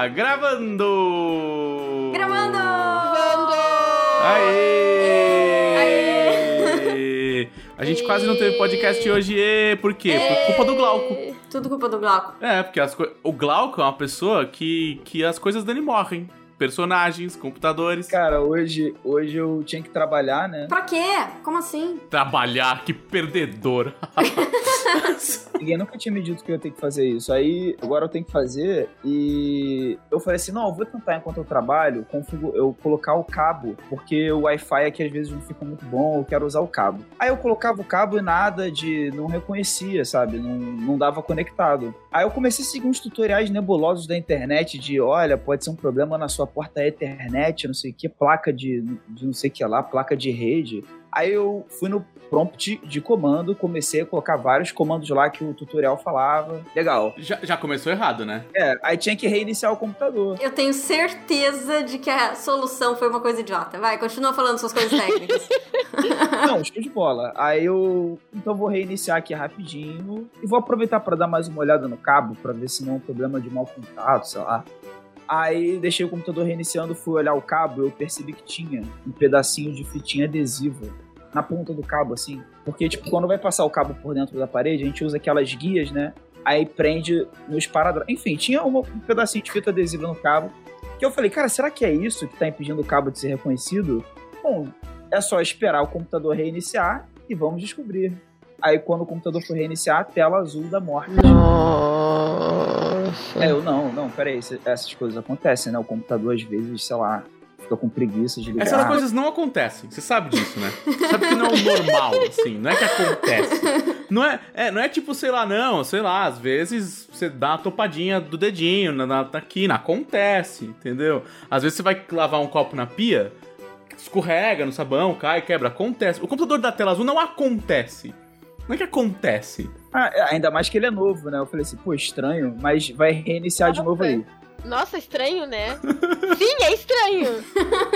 está gravando! Gravando! Aê! Aê! A gente quase não teve podcast hoje, e por quê? Por culpa do Glauco. Tudo culpa do Glauco. É, porque as co- o Glauco é uma pessoa que, que as coisas dele morrem. Personagens, computadores. Cara, hoje, hoje eu tinha que trabalhar, né? Pra quê? Como assim? Trabalhar, que perdedor. Ninguém nunca tinha me dito que eu ia ter que fazer isso. Aí, agora eu tenho que fazer. E eu falei assim: não, eu vou tentar enquanto eu trabalho, eu colocar o cabo, porque o Wi-Fi aqui às vezes não fica muito bom, eu quero usar o cabo. Aí eu colocava o cabo e nada de. não reconhecia, sabe? Não, não dava conectado. Aí eu comecei a seguir uns tutoriais nebulosos da internet de: olha, pode ser um problema na sua porta Ethernet, não sei o que, placa de, de não sei o que lá, placa de rede. Aí eu fui no prompt de comando, comecei a colocar vários comandos lá que o tutorial falava. Legal. Já, já começou errado, né? É, aí tinha que reiniciar o computador. Eu tenho certeza de que a solução foi uma coisa idiota. Vai, continua falando suas coisas técnicas. Não, show de bola. Aí eu. Então vou reiniciar aqui rapidinho. E vou aproveitar para dar mais uma olhada no cabo, para ver se não é um problema de mau contato, sei lá. Aí deixei o computador reiniciando, fui olhar o cabo, eu percebi que tinha um pedacinho de fitinha adesiva na ponta do cabo, assim. Porque, tipo, quando vai passar o cabo por dentro da parede, a gente usa aquelas guias, né? Aí prende nos paradrapos. Enfim, tinha um pedacinho de fita adesiva no cabo. Que eu falei, cara, será que é isso que tá impedindo o cabo de ser reconhecido? Bom, é só esperar o computador reiniciar e vamos descobrir. Aí quando o computador for reiniciar, tela azul da morte. Nossa. É, eu não, não, peraí, essas coisas acontecem, né? O computador às vezes, sei lá, fica com preguiça de ligar. Essas coisas não acontecem. Você sabe disso, né? Você sabe que não é o normal, assim. Não é que acontece. Não é, é, não é tipo, sei lá, não. Sei lá, às vezes você dá uma topadinha do dedinho na, na, na quina. Acontece, entendeu? Às vezes você vai lavar um copo na pia, escorrega no sabão, cai, quebra. Acontece. O computador da tela azul não acontece. Não é que acontece. Ah, é, ainda mais que ele é novo, né? Eu falei assim, pô, estranho, mas vai reiniciar de novo aí. Nossa, estranho, né? Sim, é estranho.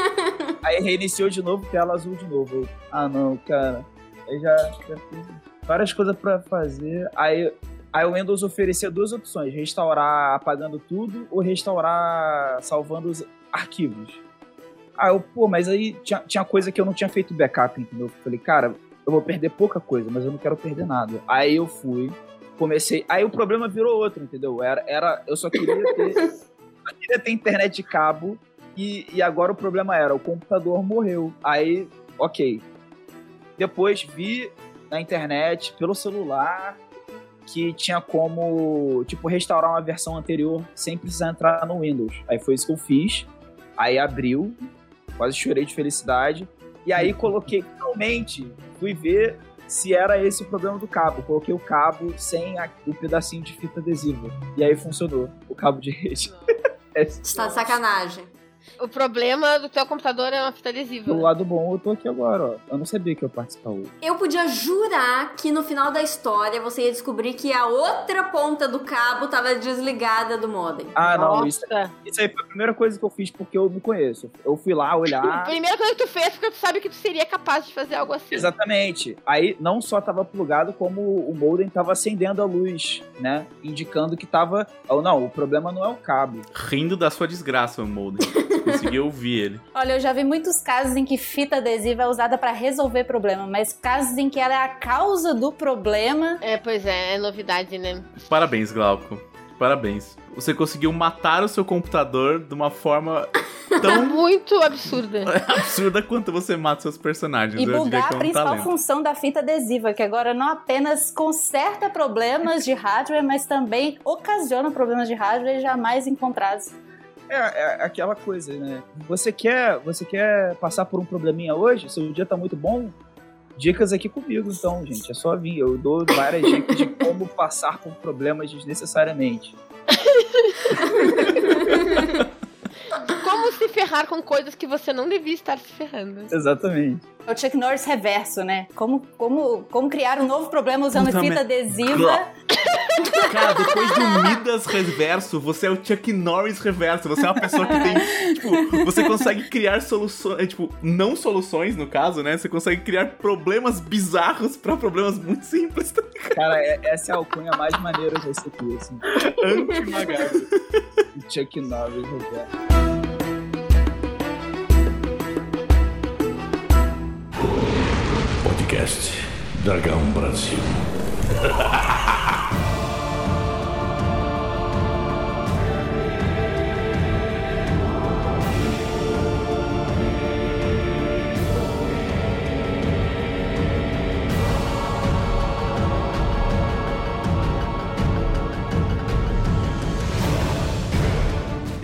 Aí reiniciou de novo, tela azul de novo. Eu, ah, não, cara. Aí já, já fiz várias coisas pra fazer. Aí, aí o Windows oferecia duas opções: restaurar apagando tudo ou restaurar salvando os arquivos. Aí eu, pô, mas aí tinha, tinha coisa que eu não tinha feito backup, entendeu? Eu falei, cara, eu vou perder pouca coisa, mas eu não quero perder nada. Aí eu fui, comecei. Aí o problema virou outro, entendeu? Era, era eu só queria ter. só queria ter internet de cabo e, e agora o problema era, o computador morreu. Aí, ok. Depois vi na internet, pelo celular, que tinha como, tipo, restaurar uma versão anterior sem precisar entrar no Windows. Aí foi isso que eu fiz. Aí abriu, quase chorei de felicidade. E aí coloquei, finalmente, fui ver se era esse o problema do cabo. Coloquei o cabo sem a- o pedacinho de fita adesiva. E aí funcionou, o cabo de rede. Você tá de sacanagem. O problema do teu computador é uma fita adesiva. Do lado bom, eu tô aqui agora, ó. Eu não sabia que eu participava hoje. Eu podia jurar que no final da história você ia descobrir que a outra ponta do cabo tava desligada do modem. Ah, não, isso, isso aí foi a primeira coisa que eu fiz porque eu me conheço. Eu fui lá A olhar. primeira coisa que tu fez porque tu sabe que tu seria capaz de fazer algo assim. Exatamente. Aí não só tava plugado, como o modem tava acendendo a luz, né? Indicando que tava. Ou não, o problema não é o cabo. Rindo da sua desgraça, o Molden. Consegui ouvir ele. Olha, eu já vi muitos casos em que fita adesiva é usada pra resolver problema, mas casos em que ela é a causa do problema. É, pois é, é novidade, né? Parabéns, Glauco. Parabéns. Você conseguiu matar o seu computador de uma forma tão Muito absurda. absurda quanto você mata seus personagens. E bugar é a principal talento. função da fita adesiva, que agora não apenas conserta problemas de hardware, mas também ocasiona problemas de hardware jamais encontrados. É, é aquela coisa, né? Você quer, você quer passar por um probleminha hoje? Seu dia tá muito bom? Dicas aqui comigo, então, gente. É só vir. Eu dou várias dicas de como passar por problemas desnecessariamente. Se ferrar com coisas que você não devia estar se ferrando. Exatamente. É o Chuck Norris reverso, né? Como, como, como criar um novo problema usando Puta fita merda. adesiva Cara, depois do Midas reverso, você é o Chuck Norris reverso. Você é uma pessoa que tem. Tipo, você consegue criar soluções. é, Tipo, não soluções, no caso, né? Você consegue criar problemas bizarros pra problemas muito simples. Tá ligado? Cara, é- essa é a alcunha mais maneira desse aqui, assim. Anti-magado. O Chuck Norris, Roberto. Podcast Dragão Brasil.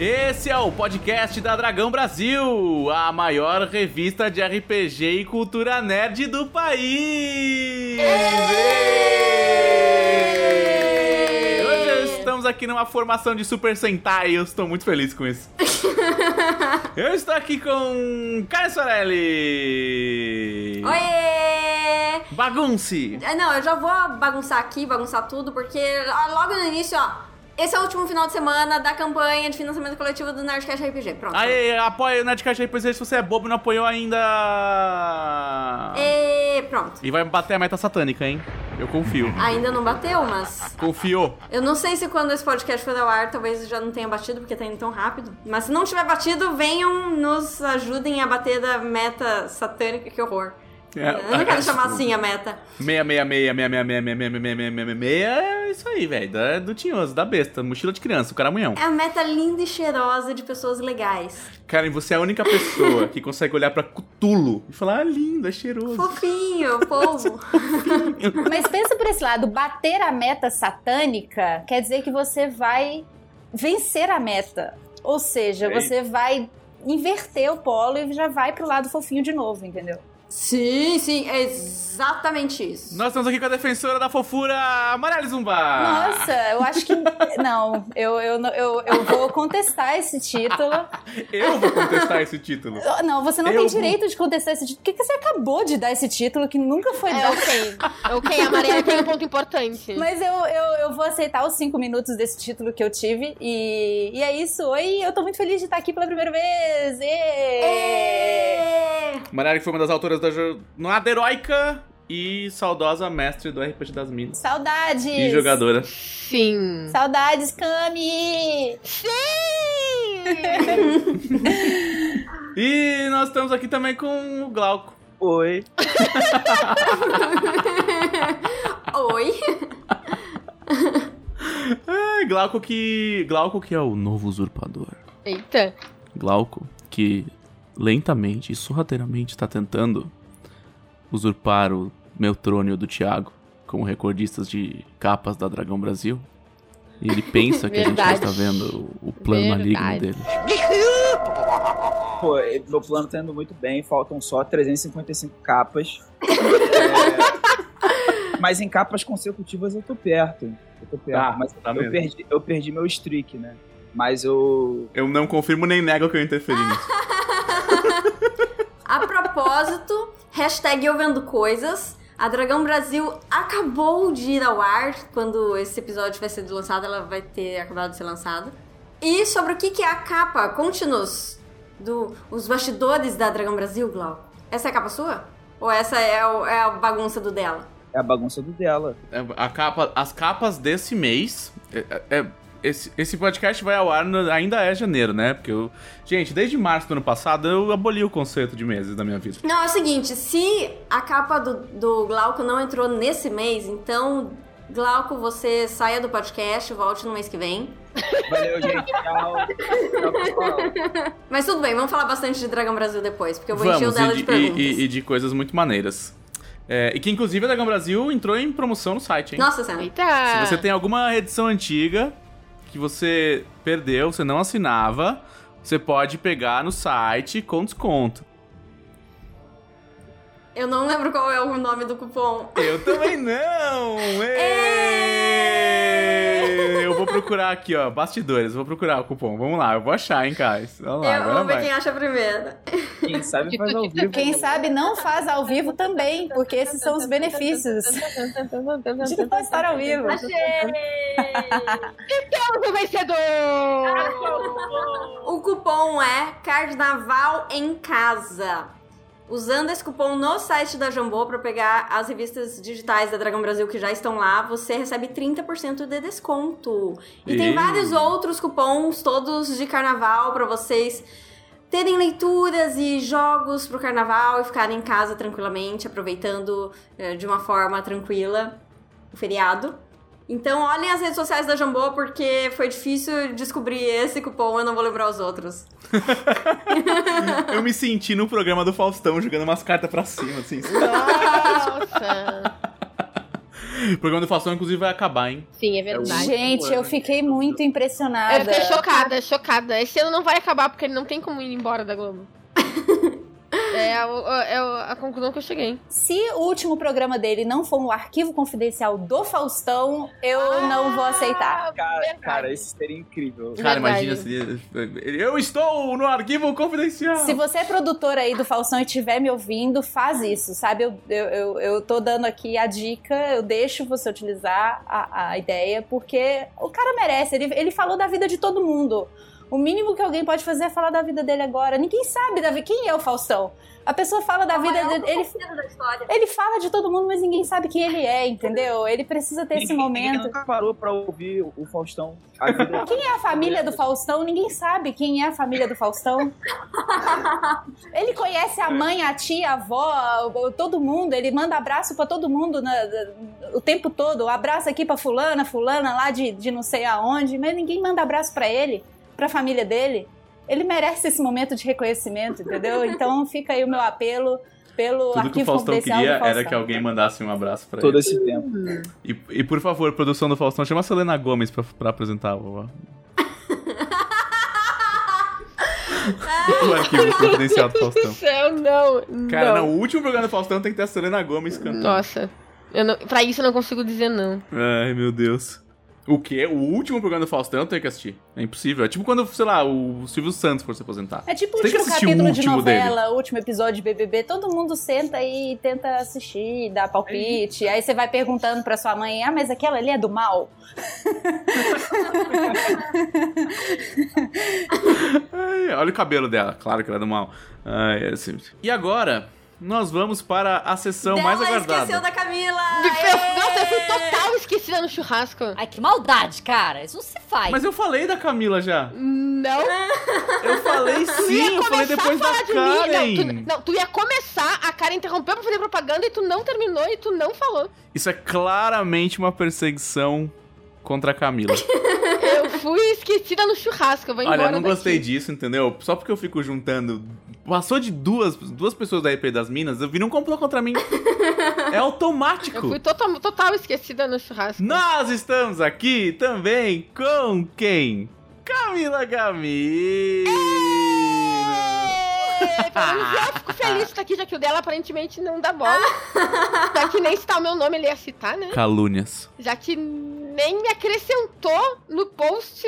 Esse é o podcast da Dragão Brasil, a maior revista de RPG e cultura nerd do país. Hoje estamos aqui numa formação de Super Sentai e eu estou muito feliz com isso. eu estou aqui com Caio Sorelli. Oiê! Bagunce. É, Não, eu já vou bagunçar aqui, bagunçar tudo, porque logo no início, ó. Esse é o último final de semana da campanha de financiamento coletivo do Nerdcast RPG. Pronto. Aí, apoia o Nerdcast RPG se você é bobo e não apoiou ainda. E pronto. E vai bater a meta satânica, hein? Eu confio. Ainda não bateu, mas. Confio. Eu não sei se quando esse podcast for ao ar, talvez já não tenha batido, porque tá indo tão rápido. Mas se não tiver batido, venham, nos ajudem a bater da meta satânica, que horror. É, eu não quero chamar assim a meta. 666, 666, é isso aí, velho. Da- Do tinhoso, da besta, mochila de criança, o caramunhão. É a meta linda e cheirosa de pessoas legais. Karen, você é a única pessoa que consegue olhar pra Cutulo e falar, ah, lindo, é cheiroso. Fofinho, povo. Mas pensa por esse lado, bater a meta satânica quer dizer que você vai vencer a meta. Ou seja, você vai inverter o polo e já vai pro lado fofinho de novo, entendeu? Sim, sim, é exatamente isso. Nós estamos aqui com a defensora da fofura, Amarela Zumba. Nossa, eu acho que. Não, eu, eu, eu, eu vou contestar esse título. Eu vou contestar esse título. Não, você não Eu tem vou- direito de contestar esse título. Por que, que você acabou de dar esse título que nunca foi É, dado? ok. Ok, a Maria tem um ponto importante. Mas eu, eu, eu vou aceitar os cinco minutos desse título que eu tive. E, e é isso. Oi, eu tô muito feliz de estar aqui pela primeira vez. É. Amarela que foi uma das autoras da jornada heróica e saudosa mestre do RPG das Minas. Saudades! E jogadora. Sim. Saudades, Cami! Sim! E nós estamos aqui também com o Glauco. Oi. Oi. É, Glauco que. Glauco que é o novo usurpador. Eita. Glauco que lentamente e sorrateiramente está tentando usurpar o meu trono e o do Thiago como recordistas de capas da Dragão Brasil. E ele pensa que a gente já está vendo o plano maligno Verdade. dele. Pô, meu plano tá indo muito bem, faltam só 355 capas. É, Mas em capas consecutivas eu tô perto. Eu tô perto. Tá, mas tá eu, mesmo. perdi, eu perdi meu streak, né? Mas eu. Eu não confirmo nem nego que eu interferi nisso. A propósito, hashtag eu vendo coisas. A Dragão Brasil acabou de ir ao ar. Quando esse episódio vai ser lançado, ela vai ter acabado de ser lançada. E sobre o que que é a capa, conte-nos do os bastidores da Dragão Brasil, Glau. Essa é a capa sua? Ou essa é, o- é a bagunça do dela? É a bagunça do dela. É, A capa, as capas desse mês. é- é- esse, esse podcast vai ao ar no- ainda é janeiro, né? Porque eu. Gente, desde março do ano passado eu aboli o conceito de meses da minha vida. Não, é o seguinte, se a capa do, do Glauco não entrou nesse mês, então, Glauco, você saia do podcast, volte no mês que vem. Valeu, gente. Tchau. Tchau, pessoal. Mas tudo bem, vamos falar bastante de Dragão Brasil depois, porque eu vou encher o Vamos, dela de de- perguntas. e- e- e de coisas muito maneiras. É, e que inclusive a Dragão Brasil entrou em promoção no site, hein? Nossa senhora. Eita. Se você tem alguma edição antiga que você perdeu, você não assinava, você pode pegar no site com desconto. Eu não lembro qual é o nome do cupom. Eu também não! Ê! Eu vou procurar aqui, ó, bastidores. Vou procurar o cupom. Vamos lá, eu vou achar, hein, cara. Vamos lá, Eu agora vou ver vai. quem acha primeiro. Quem sabe faz ao vivo. Quem sabe não faz ao vivo também, porque esses são os benefícios de não estar ao vivo. Achei! Temos o vencedor! O cupom é Carnaval em Casa. Usando esse cupom no site da Jambô para pegar as revistas digitais da Dragão Brasil que já estão lá, você recebe 30% de desconto. E tem Ei. vários outros cupons, todos de carnaval, para vocês terem leituras e jogos pro carnaval e ficarem em casa tranquilamente, aproveitando eh, de uma forma tranquila o feriado. Então, olhem as redes sociais da Jambô, porque foi difícil descobrir esse cupom, eu não vou lembrar os outros. Eu me senti no programa do Faustão jogando umas cartas pra cima, assim. Nossa! O programa do Faustão, inclusive, vai acabar, hein? Sim, é verdade. Gente, eu fiquei muito impressionada. Eu fiquei chocada, chocada. Esse ano não vai acabar porque ele não tem como ir embora da Globo. é, a, é a- a conclusão que eu cheguei. Se o último programa dele não for um arquivo confidencial do Faustão, eu não vou aceitar. Cara, cara, isso seria incrível. Cara, Verdade. imagina se. Eu estou no arquivo confidencial! Se você é produtor aí do Faustão e estiver me ouvindo, faz isso, sabe? Eu, eu, eu, eu tô dando aqui a dica, eu deixo você utilizar a, a ideia, porque o cara merece, ele, ele falou da vida de todo mundo. O mínimo que alguém pode fazer é falar da vida dele agora. Ninguém sabe da vida. Quem é o Faustão? A pessoa fala da vida dele. Ele, ele fala de todo mundo, mas ninguém sabe quem ele é, entendeu? Ele precisa ter esse Ninguém- Ninguém momento. nunca parou pra ouvir o Faustão. A vida Quem é a família do Faustão? Ninguém sabe quem é a família do Faustão. Ele conhece a mãe, a tia, a avó, todo mundo. Ele manda abraço pra todo mundo na- na- o tempo todo. Abraço aqui pra fulana, fulana lá de, de não sei aonde. Mas ninguém manda abraço pra ele, pra família dele. Ele merece esse momento de reconhecimento, entendeu? Então fica aí o meu apelo pelo Tudo que o Faustão queria Faustão. era que alguém mandasse um abraço pra todo ele. esse tempo. E, e, por favor, produção do Faustão, chama a Selena Gomes pra, pra apresentar o. o arquivo confidencial do Meu Deus do Faustão. céu, não. Cara, não, não. o último programa do Faustão tem que ter a Selena Gomes cantando. Nossa. Eu não, pra isso eu não consigo dizer não. Ai, meu Deus. O quê? O último programa do Faustão tenho que assistir. É impossível. É tipo quando, sei lá, o Silvio Santos for se aposentar. É tipo o tem que último assistir o capítulo de último novela, o último episódio de BBB, todo mundo senta e tenta assistir, dá palpite. Aí você vai perguntando pra sua mãe: "Ah, mas aquela ali é do mal?" Ai, olha o cabelo dela, claro que ela é do mal. Ai, é assim. E agora, nós vamos para a sessão mais Dela aguardada. esqueceu da Camila! Eu- Nossa, eu fui total esquecida no churrasco. Ai, que maldade, cara. Isso não se faz. Mas eu falei da Camila já. Não. Eu falei sim, eu falei depois da de mim. Karen. Não tu, não, tu ia começar, a Karen interrompeu pra fazer propaganda e tu não terminou e tu não falou. Isso é claramente uma perseguição contra a Camila. Eu fui esquecida no churrasco, eu vou embora Olha, eu não daqui. gostei disso, entendeu? Só porque eu fico juntando. Passou de duas, duas pessoas da EP das Minas, eu vi um complô contra mim. É automático. Eu fui total, total esquecida no churrasco. Nós estamos aqui também com quem? Camila menos eu fico feliz de estar aqui, já que o dela aparentemente não dá bola. já que nem citar o meu nome ele ia citar, né? Calúnias. Já que nem me acrescentou no post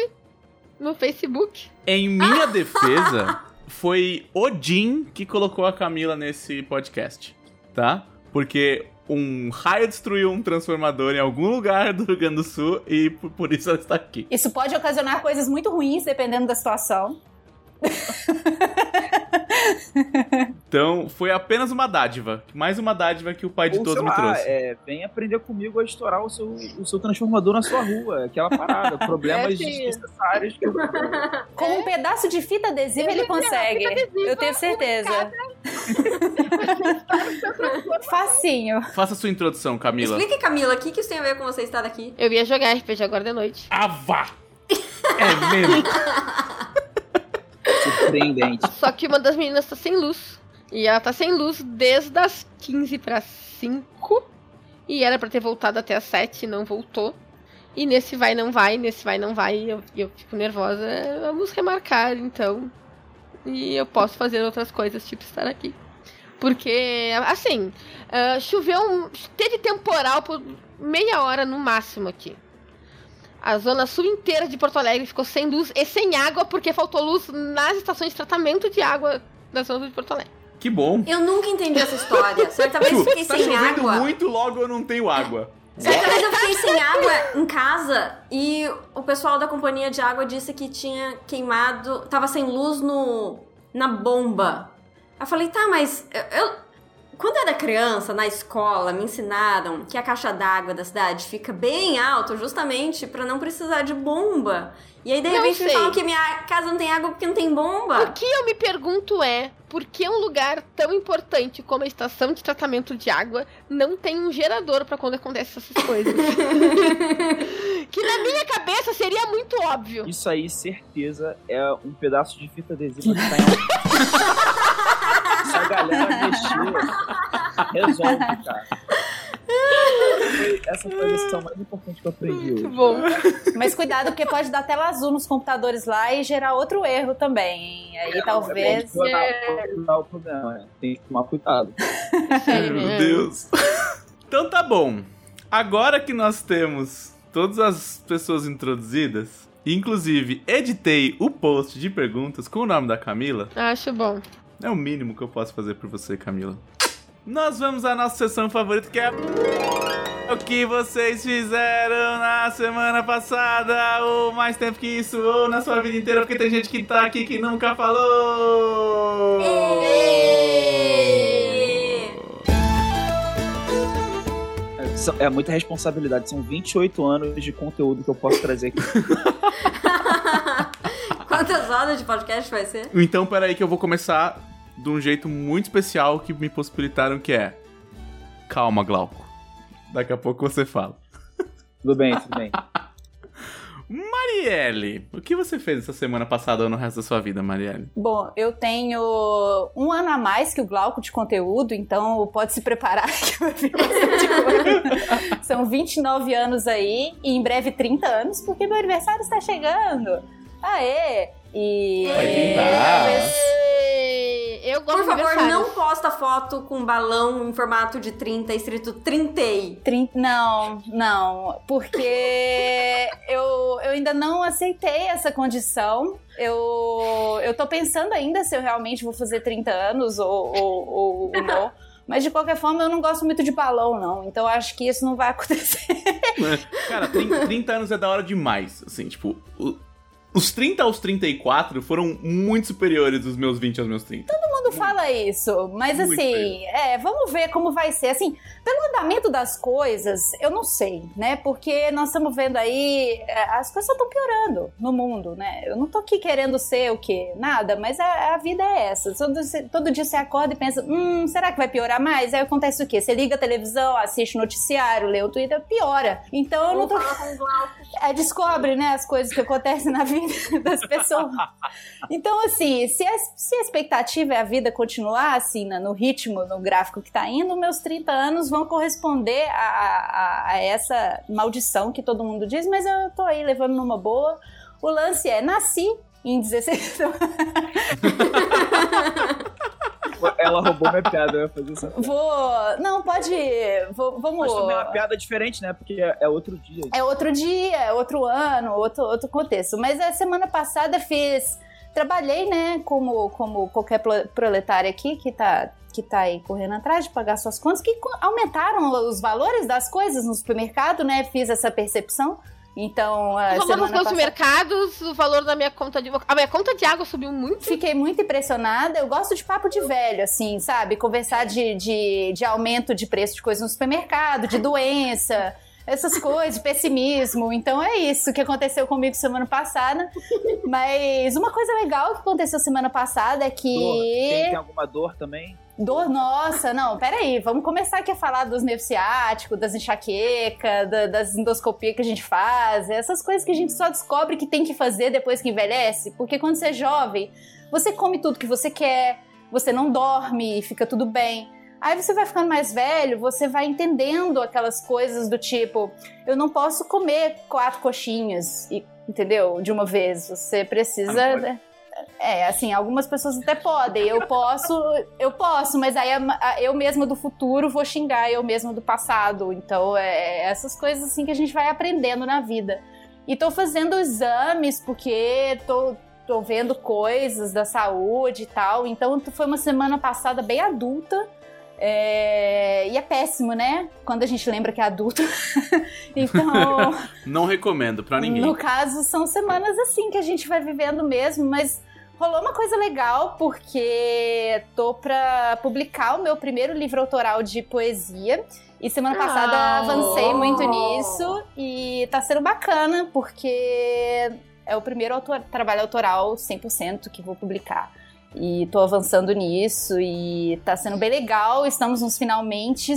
no Facebook. Em minha defesa, foi Odin que colocou a Camila nesse podcast, tá? Porque um raio destruiu um transformador em algum lugar do Rio Grande do Sul e por, isso ela está aqui. Isso pode ocasionar coisas muito ruins dependendo da situação. Então, foi apenas uma dádiva. Mais uma dádiva que o pai de Ou, todos sei me lá, trouxe. é, vem aprender comigo a estourar o seu, o seu transformador na sua rua. Aquela parada. Problemas É, desnecessários. Que eu... Com um pedaço de fita adesiva ele consegue. Eu tenho certeza. Facinho. Faça sua introdução, Camila. Explique, Camila, o que, que isso tem a ver com você estar aqui? Eu ia jogar RPG agora de noite. Ah, vá! É mesmo? Surpreendente. Só que uma das meninas tá sem luz. E ela tá sem luz desde as 15 para 5. E era pra ter voltado até as 7 e não voltou. E nesse vai, não vai, nesse vai, não vai. Eu, eu fico nervosa. Vamos remarcar, então. E eu posso fazer outras coisas, tipo estar aqui. Porque, assim, ah, choveu. um- Teve temporal por meia hora no máximo aqui. A zona sul inteira de Porto Alegre ficou sem luz e sem água porque faltou luz nas estações de tratamento de água da zona de Porto Alegre. Que bom. Eu nunca entendi essa história. Certa vez eu fiquei tá sem água. muito, logo eu não tenho água. Certa vez eu fiquei sem água em casa e o pessoal da companhia de água disse que tinha queimado. Tava sem luz no. na bomba. Eu falei, tá, mas eu. eu- quando eu era criança, na escola, me ensinaram que a caixa d'água da cidade fica bem alta justamente pra não precisar de bomba. E aí, de repente, me falam que minha casa não tem água porque não tem bomba. O que eu me pergunto é, por que um lugar tão importante como a estação de tratamento de água não tem um gerador pra quando acontecem essas coisas? que na minha cabeça seria muito óbvio. Isso aí, certeza, é um pedaço de fita adesiva que tá em Se a galera mexer, resolve, cara. Essa foi a lição mais importante que eu aprendi Muito hoje. bom. Mas cuidado, porque pode dar tela azul nos computadores lá e gerar outro erro também. hein? Aí talvez. Pode piorar, pode piorar o problema, né? Tem que tomar cuidado. Meu Deus. Então tá bom. Agora que nós temos todas as pessoas introduzidas, inclusive editei o post de perguntas com o nome da Camila, Acho bom. É o mínimo que eu posso fazer por você, Camila. Nós vamos à nossa sessão favorita, que é o que vocês fizeram na semana passada, ou mais tempo que isso, ou na sua vida inteira, porque tem gente que tá aqui que nunca falou. É, É muita responsabilidade. São 28 anos de conteúdo que eu posso trazer aqui. Quantas horas de podcast vai ser? Então, peraí que eu vou começar de um jeito muito especial que me possibilitaram, que é... Calma, Glauco. Daqui a pouco você fala. Tudo bem, tudo bem. Marielle, o que você fez essa semana passada ou no resto da sua vida, Marielle? Bom, eu tenho um ano a mais que o Glauco de conteúdo, então pode se preparar que vai vir bastante coisa. São 29 anos aí e em breve 30 anos, porque meu aniversário está chegando. Aê! E. Vai tentar. Eu gosto Por de favor, aniversário. não posta foto com balão em formato de 30 escrito 30. Trin- Não, não, porque eu, eu ainda não aceitei essa condição. Eu, eu tô pensando ainda se eu realmente vou fazer 30 anos ou, ou, ou- ou não. Mas de qualquer forma, eu não gosto muito de balão, não. Então eu acho que isso não vai acontecer. Cara, 30, 30 anos é da hora demais. Assim, tipo, os 30 aos 34 foram muito superiores dos meus 20 aos meus 30. Todo mundo fala isso, mas Muito assim, é, vamos ver como vai ser. Assim, pelo andamento das coisas, eu não sei, né? Porque nós estamos vendo aí, é, as coisas estão piorando no mundo, né? Eu não tô aqui querendo ser o quê? Nada, mas a, a vida é essa. Todo, todo dia você acorda e pensa, hum, será que vai piorar mais? Aí acontece o quê? Você liga a televisão, assiste o noticiário, lê o Twitter, piora. Então eu não tô. É, descobre, né, as coisas que acontecem na vida das pessoas. Então, assim, se a, se a expectativa é a vida continuar assim, no ritmo, no gráfico que tá indo, meus 30 anos vão corresponder a, a- a essa maldição que todo mundo diz, mas eu tô aí levando numa boa. O lance é, nasci em 16 Ela roubou minha piada, eu ia fazer essa piada. Vou. Não, pode. Vou, vamos. Mas também é uma piada diferente, né? Porque é, é outro dia. É outro dia, é outro ano, outro, outro contexto. Mas a semana passada fiz. Trabalhei, né, como, como qualquer pro- proletária aqui que tá, que tá aí correndo atrás de pagar suas contas, que aumentaram os valores das coisas no supermercado, né? Fiz essa percepção. Então, a nos semana meus passada. mercados, o valor da minha conta de. A minha conta de água subiu muito. Fiquei muito impressionada. Eu gosto de papo de velho, assim, sabe? Conversar de, de, de aumento de preço de coisas no supermercado, de doença, essas coisas, pessimismo. Então é isso que aconteceu comigo semana passada. Mas uma coisa legal que aconteceu semana passada é Dor. Tem, tem que. alguma dor também? Dor, nossa, não, peraí, vamos começar aqui a falar dos nervos ciáticos, das enxaquecas, da- das endoscopias que a gente faz, essas coisas que a gente só descobre que tem que fazer depois que envelhece, porque quando você é jovem, você come tudo que você quer, você não dorme e fica tudo bem. Aí você vai ficando mais velho, você vai entendendo aquelas coisas do tipo, eu não posso comer quatro coxinhas, entendeu? De uma vez. Você precisa. Ah, pode. É, assim, algumas pessoas até podem. Eu posso, eu posso, mas aí eu mesma do futuro vou xingar eu mesma do passado. Então, é essas coisas assim que a gente vai aprendendo na vida. E tô fazendo exames porque tô, tô vendo coisas da saúde e tal. Então foi uma semana passada bem adulta. É, e é péssimo, né? Quando a gente lembra que é adulto. então. Não recomendo pra ninguém. No caso, são semanas assim que a gente vai vivendo mesmo, mas rolou uma coisa legal porque tô pra publicar o meu primeiro livro autoral de poesia. E semana passada Ah. avancei muito nisso e tá sendo bacana porque é o primeiro autor- trabalho autoral 100% que vou publicar. E tô avançando nisso e tá sendo bem legal. Estamos nos finalmente.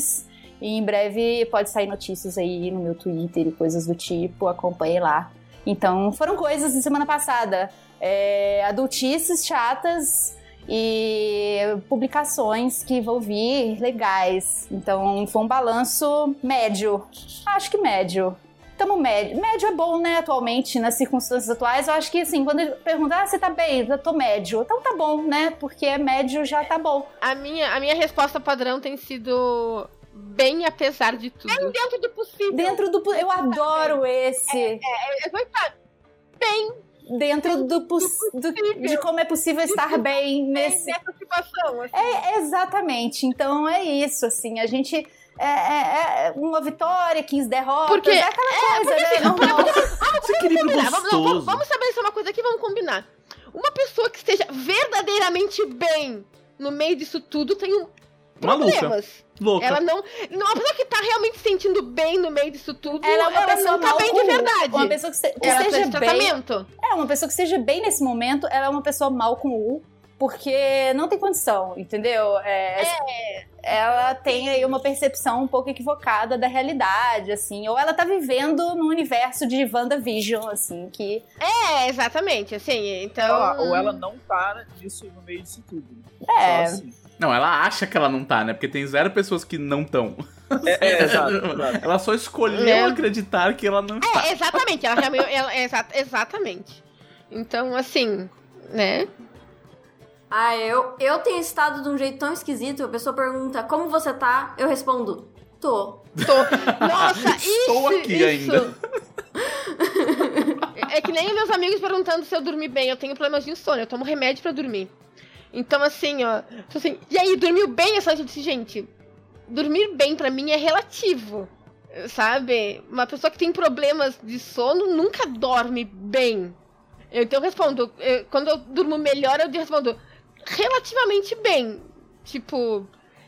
E em breve pode sair notícias aí no meu Twitter e coisas do tipo. Acompanhe lá. Então foram coisas de semana passada. É, adultices chatas e publicações que vou vir legais. Então foi um balanço médio. Acho que médio. Tamo médio. Médio é bom, né, atualmente, nas circunstâncias atuais. Eu acho que, assim, quando perguntar, ah, você tá bem? Eu tô médio. Então tá bom, né? Porque médio já tá bom. A minha, a minha resposta padrão tem sido bem apesar de tudo. Bem dentro do possível. Dentro do... Eu adoro esse. É, foi pra- bem Dentro do, poss- do- de como é possível estar bem nesse... nessa situação. Assim. É, exatamente. Então é isso, assim. A gente... É, é- é uma vitória, 15 derrotas, Porque- é aquela coisa, né? Normal. Esse equilíbrio Combinar, vamos, não, vamos, estabelecer uma coisa aqui, vamos combinar. Uma pessoa que esteja verdadeiramente bem no meio disso tudo tem um Maluca. problemas. Louca. Ela não. Não, uma pessoa que tá realmente se sentindo bem no meio disso tudo, Ela é uma pessoa não tá bem de verdade. Uma pessoa que, se- que ela esteja bem... tratamento. É, uma pessoa que esteja bem nesse momento, ela é uma pessoa mal com U, porque não tem condição, entendeu? É, Ela tem aí uma percepção um pouco equivocada da realidade, assim, ou ela tá vivendo no universo de WandaVision, assim, que É, exatamente, assim, então. Ela- ou ela não tá nisso no meio disso tudo. É. Só assim. Não, ela acha que ela não tá, né? Porque tem zero pessoas que não estão. É, é, exato, exato. Ela só escolheu É. acreditar que ela não está. É, exatamente, ela realmente. Ela, é exa- exatamente. Então, assim, né? Ah, eu, eu tenho estado de um jeito tão esquisito. A pessoa pergunta como você tá, eu respondo, tô. Tô. Nossa, isso! Estou aqui isso. ainda. É que nem meus amigos perguntando se eu dormi bem. Eu tenho problemas de insônia, eu tomo remédio pra dormir. Então, assim, ó. tipo Assim, e aí, dormiu bem? Essa gente, gente, dormir bem pra mim é relativo. Sabe? Uma pessoa que tem problemas de sono nunca dorme bem. Então eu respondo, eu- quando eu durmo melhor, eu respondo relativamente bem. Tipo,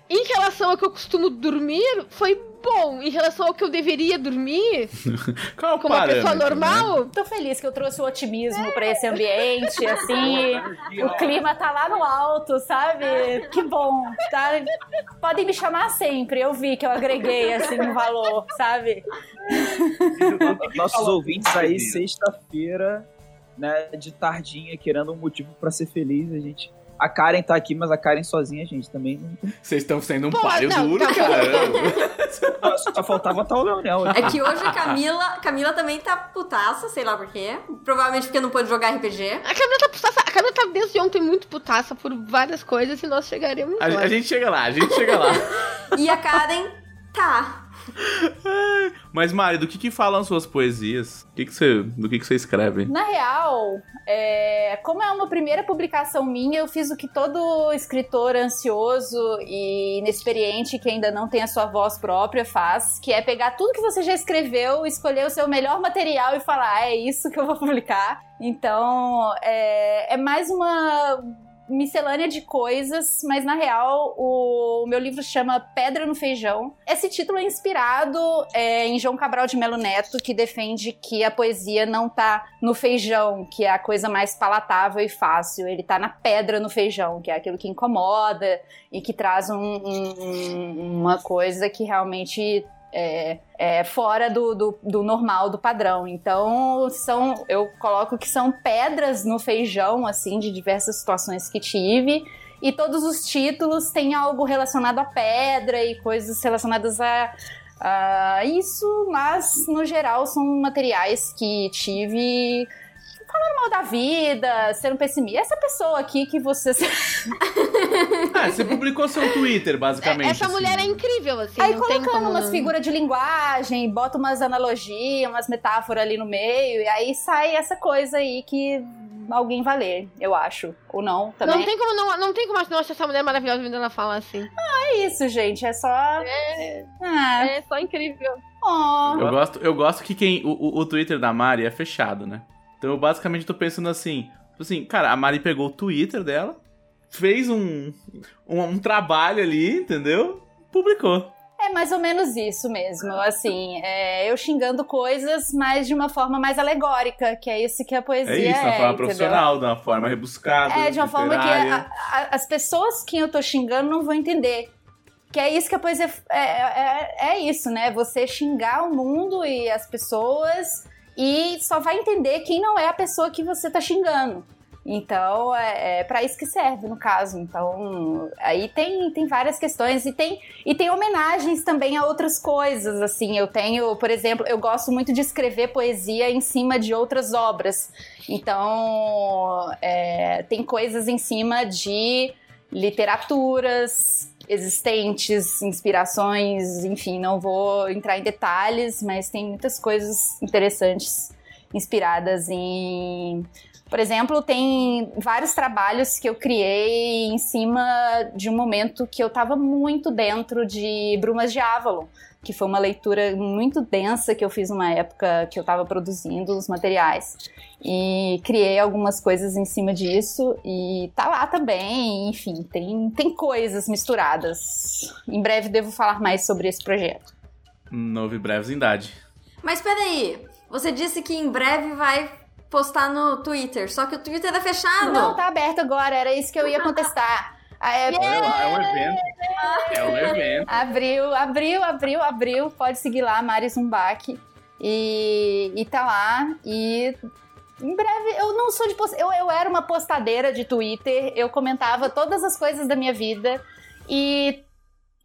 em relação ao que eu costumo dormir, foi bom. Em relação ao que eu deveria dormir, Qual é como uma pessoa né? normal, tô feliz que eu trouxe o otimismo pra esse ambiente, assim, o clima tá lá no alto, sabe? Que bom, tá? Podem me chamar sempre, eu vi que eu agreguei, assim, um valor, sabe? Nossos ouvintes aí, sexta-feira, né, de tardinha, querendo um motivo pra ser feliz, a gente. A Karen tá aqui, mas a Karen sozinha, gente, também não. Vocês estão sendo um Pô, páreo não, duro, não. Só caramba. só faltava estar o Leonel aqui. É que hoje a Camila, Camila também tá putaça, sei lá por quê. Provavelmente porque não pôde jogar RPG. a Camila tá putaça. A Camila tá desde ontem muito putaça por várias coisas e nós chegaremos A, lá. a gente chega lá, a gente chega lá. E a Karen tá. Mas, Mari, do que que falam suas poesias? Do que que você, do que que você escreve? Na real, é, como é uma primeira publicação minha, eu fiz o que todo escritor ansioso e inexperiente que ainda não tem a sua voz própria faz, que é pegar tudo que você já escreveu, escolher o seu melhor material e falar, "Ah, é isso que eu vou publicar. Então, é, é mais uma miscelânea de coisas, mas na real o meu livro chama Pedra no Feijão. Esse título é inspirado é, em João Cabral de Melo Neto, que defende que a poesia não tá no feijão, que é a coisa mais palatável e fácil. Ele tá na pedra no feijão, que é aquilo que incomoda e que traz um- um- um- uma coisa que realmente é, é fora do, do, do normal, do padrão. Então, são, eu coloco que são pedras no feijão, assim, de diversas situações que tive. E todos os títulos têm algo relacionado à pedra e coisas relacionadas a, a isso, mas no geral são materiais que tive falando mal da vida, sendo pessimista. Essa pessoa aqui que você. Ah, você publicou seu Twitter, basicamente. Essa assim. mulher é incrível, assim. Aí não tem colocando como... umas figuras de linguagem, bota umas analogias, umas metáforas ali no meio, e aí sai essa coisa aí que alguém vai ler, eu acho. Ou não, também. Não tem como não, não tem como não achar essa mulher maravilhosa vendo ela falar assim. É isso, gente. É só. É, Ah, é só incrível. ó. Eu gosto, eu gosto que quem. O, o- o Twitter da Mari é fechado, né? Então eu basicamente tô pensando assim. tipo Assim, cara, a Mari pegou o Twitter dela, fez um, um, um trabalho ali, entendeu? Publicou. É mais ou menos isso mesmo. Assim, é, eu xingando coisas, mas de uma forma mais alegórica, que é isso que a poesia É isso, de uma forma entendeu? profissional, de uma forma rebuscada. É, de uma forma que literária. a- a- as pessoas que eu tô xingando não vão entender. Que é isso que a poesia é, é, é isso, né? Você xingar o mundo e as pessoas e só vai entender quem não é a pessoa que você tá xingando. Então, é, é para isso que serve, no caso. Então, aí tem, tem várias questões e tem, e tem homenagens também a outras coisas, assim. Eu tenho, por exemplo, eu gosto muito de escrever poesia em cima de outras obras. Então, é, tem coisas em cima de literaturas existentes, inspirações, enfim, não vou entrar em detalhes, mas tem muitas coisas interessantes inspiradas em. Por exemplo, tem vários trabalhos que eu criei em cima de um momento que eu estava muito dentro de Brumas de Avalon, que foi uma leitura muito densa que eu fiz numa época que eu estava produzindo os materiais. E criei algumas coisas em cima disso e tá lá também, enfim, tem, tem coisas misturadas. Em breve devo falar mais sobre esse projeto. Novo brevesidade. Mas peraí, você disse que em breve vai postar no Twitter, só que o Twitter é fechado. Não, tá aberto agora, era isso que eu ia contestar. Ah, é- lá, é um evento. É um evento. Abril, abril, abril, abril. Pode seguir lá, Mari Zumbach. E, e tá lá. E em breve, eu não sou de post... eu, eu era uma postadeira de Twitter, eu comentava todas as coisas da minha vida. E,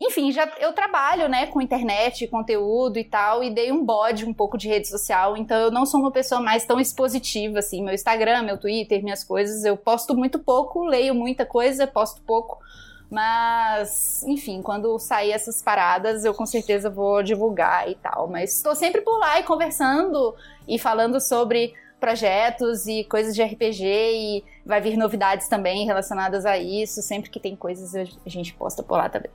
enfim, já eu trabalho, né, com internet, conteúdo e tal, e dei um bode um pouco de rede social, então eu não sou uma pessoa mais tão expositiva, assim. Meu Instagram, meu Twitter, minhas coisas, eu posto muito pouco, leio muita coisa, posto pouco. Mas, enfim, quando sair essas paradas, eu com certeza vou divulgar e tal. Mas estou sempre por lá e conversando e falando sobre projetos e coisas de RPG e vai vir novidades também relacionadas a isso. Sempre que tem coisas, a gente posta por lá também.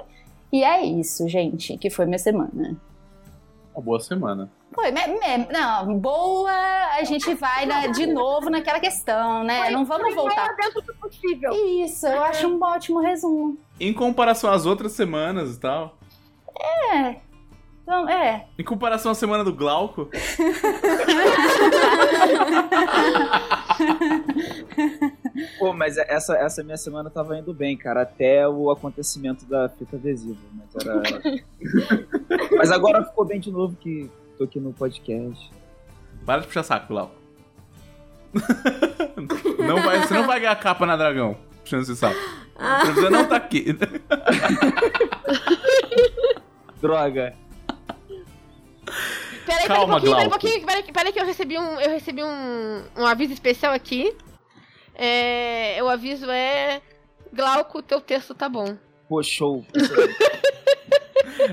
E é isso, gente, que foi minha semana. Uma boa semana. Foi, me- me- não, boa, a gente vai na- de novo naquela questão, né? não vamos voltar. dentro do possível. Isso, eu acho um ótimo resumo. Em comparação às outras semanas e tal. Então, é, Em comparação à semana do Glauco. Pô, mas essa, essa minha semana tava indo bem, cara, até o acontecimento da fita adesiva. Mas, era... mas agora ficou bem de novo que tô aqui no podcast. Para de puxar saco, Glauco. não vai, você não vai ganhar capa na dragão. Puxando esse saco. Ah. Você não tá aqui. Droga. Peraí, peraí um Calma, pouquinho, peraí um pouquinho, peraí, peraí que eu recebi um, eu recebi um, um aviso especial aqui. É, o aviso é Glauco, teu texto tá bom. Pô, show.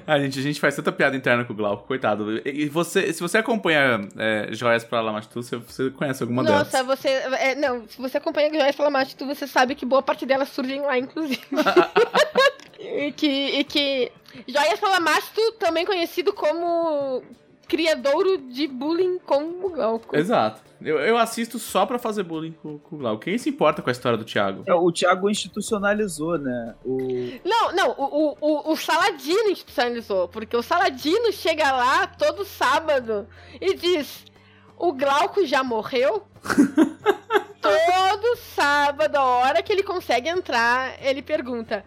A gente, a gente faz tanta piada interna com o Glauco, coitado. E você, se você acompanha é, Joias pra Lamashtu, você, você conhece alguma Nossa, delas. você. é, não, se você acompanha a Joyce Flamate, você sabe que boa parte delas surgem lá, inclusive. e que. E que Joias Falamasto, também conhecido como criadouro de bullying com o Glauco. Exato. Eu, eu assisto só pra fazer bullying com, com o Glauco. Quem se importa com a história do Thiago? É, o Thiago institucionalizou, né? O... Não, não, o, o, o, o Saladino institucionalizou, porque o Saladino chega lá todo sábado e diz: O Glauco já morreu? todo sábado, a hora que ele consegue entrar, ele pergunta: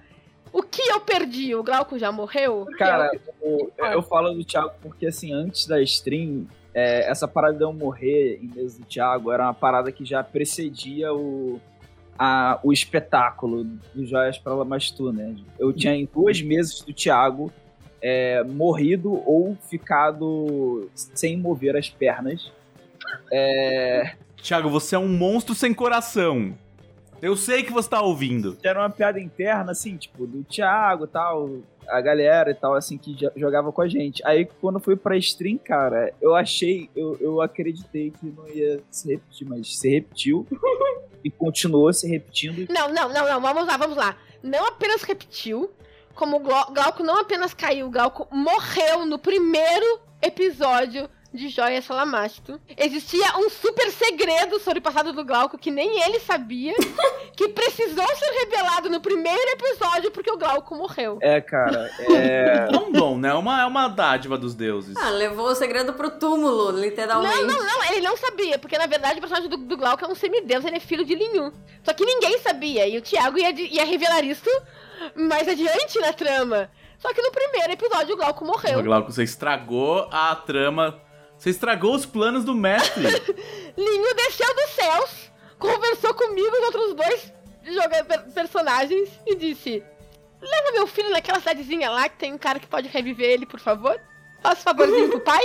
O que eu perdi? O Glauco já morreu? Cara, o- eu falo do Thiago porque, assim, antes da stream, é, essa parada de eu morrer em mesa do Thiago era uma parada que já precedia o, a- o espetáculo do Joias para Lamastu, né? Eu tinha em duas mesas do Thiago é, morrido ou ficado sem mover as pernas. É, Thiago, você é um monstro sem coração. Eu sei que você tá ouvindo. Era uma piada interna, assim, tipo, do Thiago e tal, a galera e tal, assim, que jo- jogava com a gente. Aí, quando fui pra stream, cara, eu achei, eu, eu acreditei que não ia se repetir, mas se repetiu. e continuou se repetindo. Não, não, não, não. Vamos lá, vamos lá. Não apenas repetiu, como o Glau- Glauco não apenas caiu, o Glauco morreu no primeiro episódio de Joia Salamasto. Existia um super segredo sobre o passado do Glauco que nem ele sabia, que precisou ser revelado no primeiro episódio porque o Glauco morreu. É, cara, é. É um dom, né? É uma, é uma dádiva dos deuses. Ah, levou o segredo pro túmulo, literalmente. Não, não, não, ele não sabia, porque na verdade o personagem do, do Glauco é um semideus, ele é filho de Linhu. Só que ninguém sabia, e o Thiago ia, de- ia revelar isso mais adiante na trama. Só que no primeiro episódio o Glauco morreu. Glauco, você estragou a trama. Você estragou os planos do mestre. Linho desceu dos céus, conversou comigo e os outros dois personagens e disse: Leva meu filho naquela cidadezinha lá que tem um cara que pode reviver ele, por favor. Faça um favorzinho pro pai.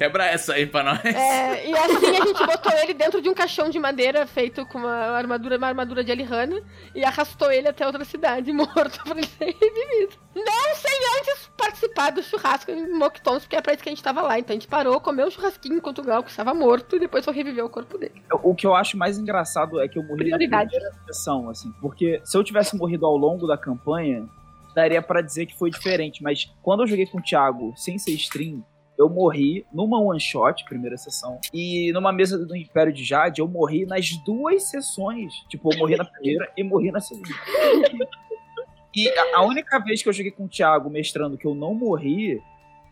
Quebra essa aí pra nós. É, e assim a gente botou ele dentro de um caixão de madeira feito com uma armadura, uma armadura de Alihana e arrastou ele até outra cidade, morto pra ele ser revivido. Não sem antes participar do churrasco em Moctons, porque é pra isso que a gente tava lá. Então a gente parou, comeu o churrasquinho enquanto o Glauco estava morto e depois foi reviver o corpo dele. O que eu acho mais engraçado é que eu morri na Prioridade. primeira sessão, assim, porque se eu tivesse morrido ao longo da campanha, daria pra dizer que foi diferente, mas quando eu joguei com o Thiago sem ser stream, eu morri numa one shot, primeira sessão, e numa mesa do Império de Jade, eu morri nas duas sessões. Tipo, eu morri na primeira e morri na segunda. E a, única vez que eu joguei com o Thiago mestrando que eu não morri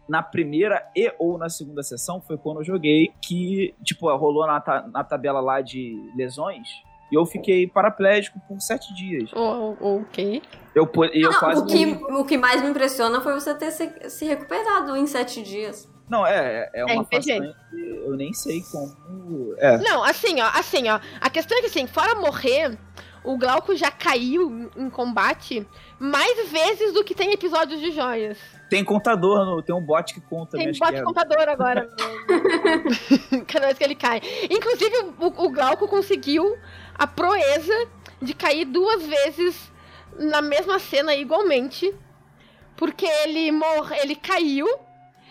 na primeira e ou na segunda sessão foi quando eu joguei que, tipo, rolou na, ta- na tabela lá de lesões e eu fiquei paraplégico por sete dias. O- o- ok. Eu, eu Não, quase o, que, morri. o que mais me impressiona foi você ter se, se recuperado em sete dias. Não, é, é uma RPG. façanha que eu nem sei como... É, Não, assim, ó, assim, ó. A questão é que, assim, fora morrer, o Glauco já caiu em- combate mais vezes do que tem episódios de joias. tem contador, no, tem um bot que conta Tem bot quedas. contador agora. Cada vez que ele cai. Inclusive, o, o Glauco conseguiu a proeza de cair duas vezes na mesma cena igualmente. Porque ele mor ele caiu.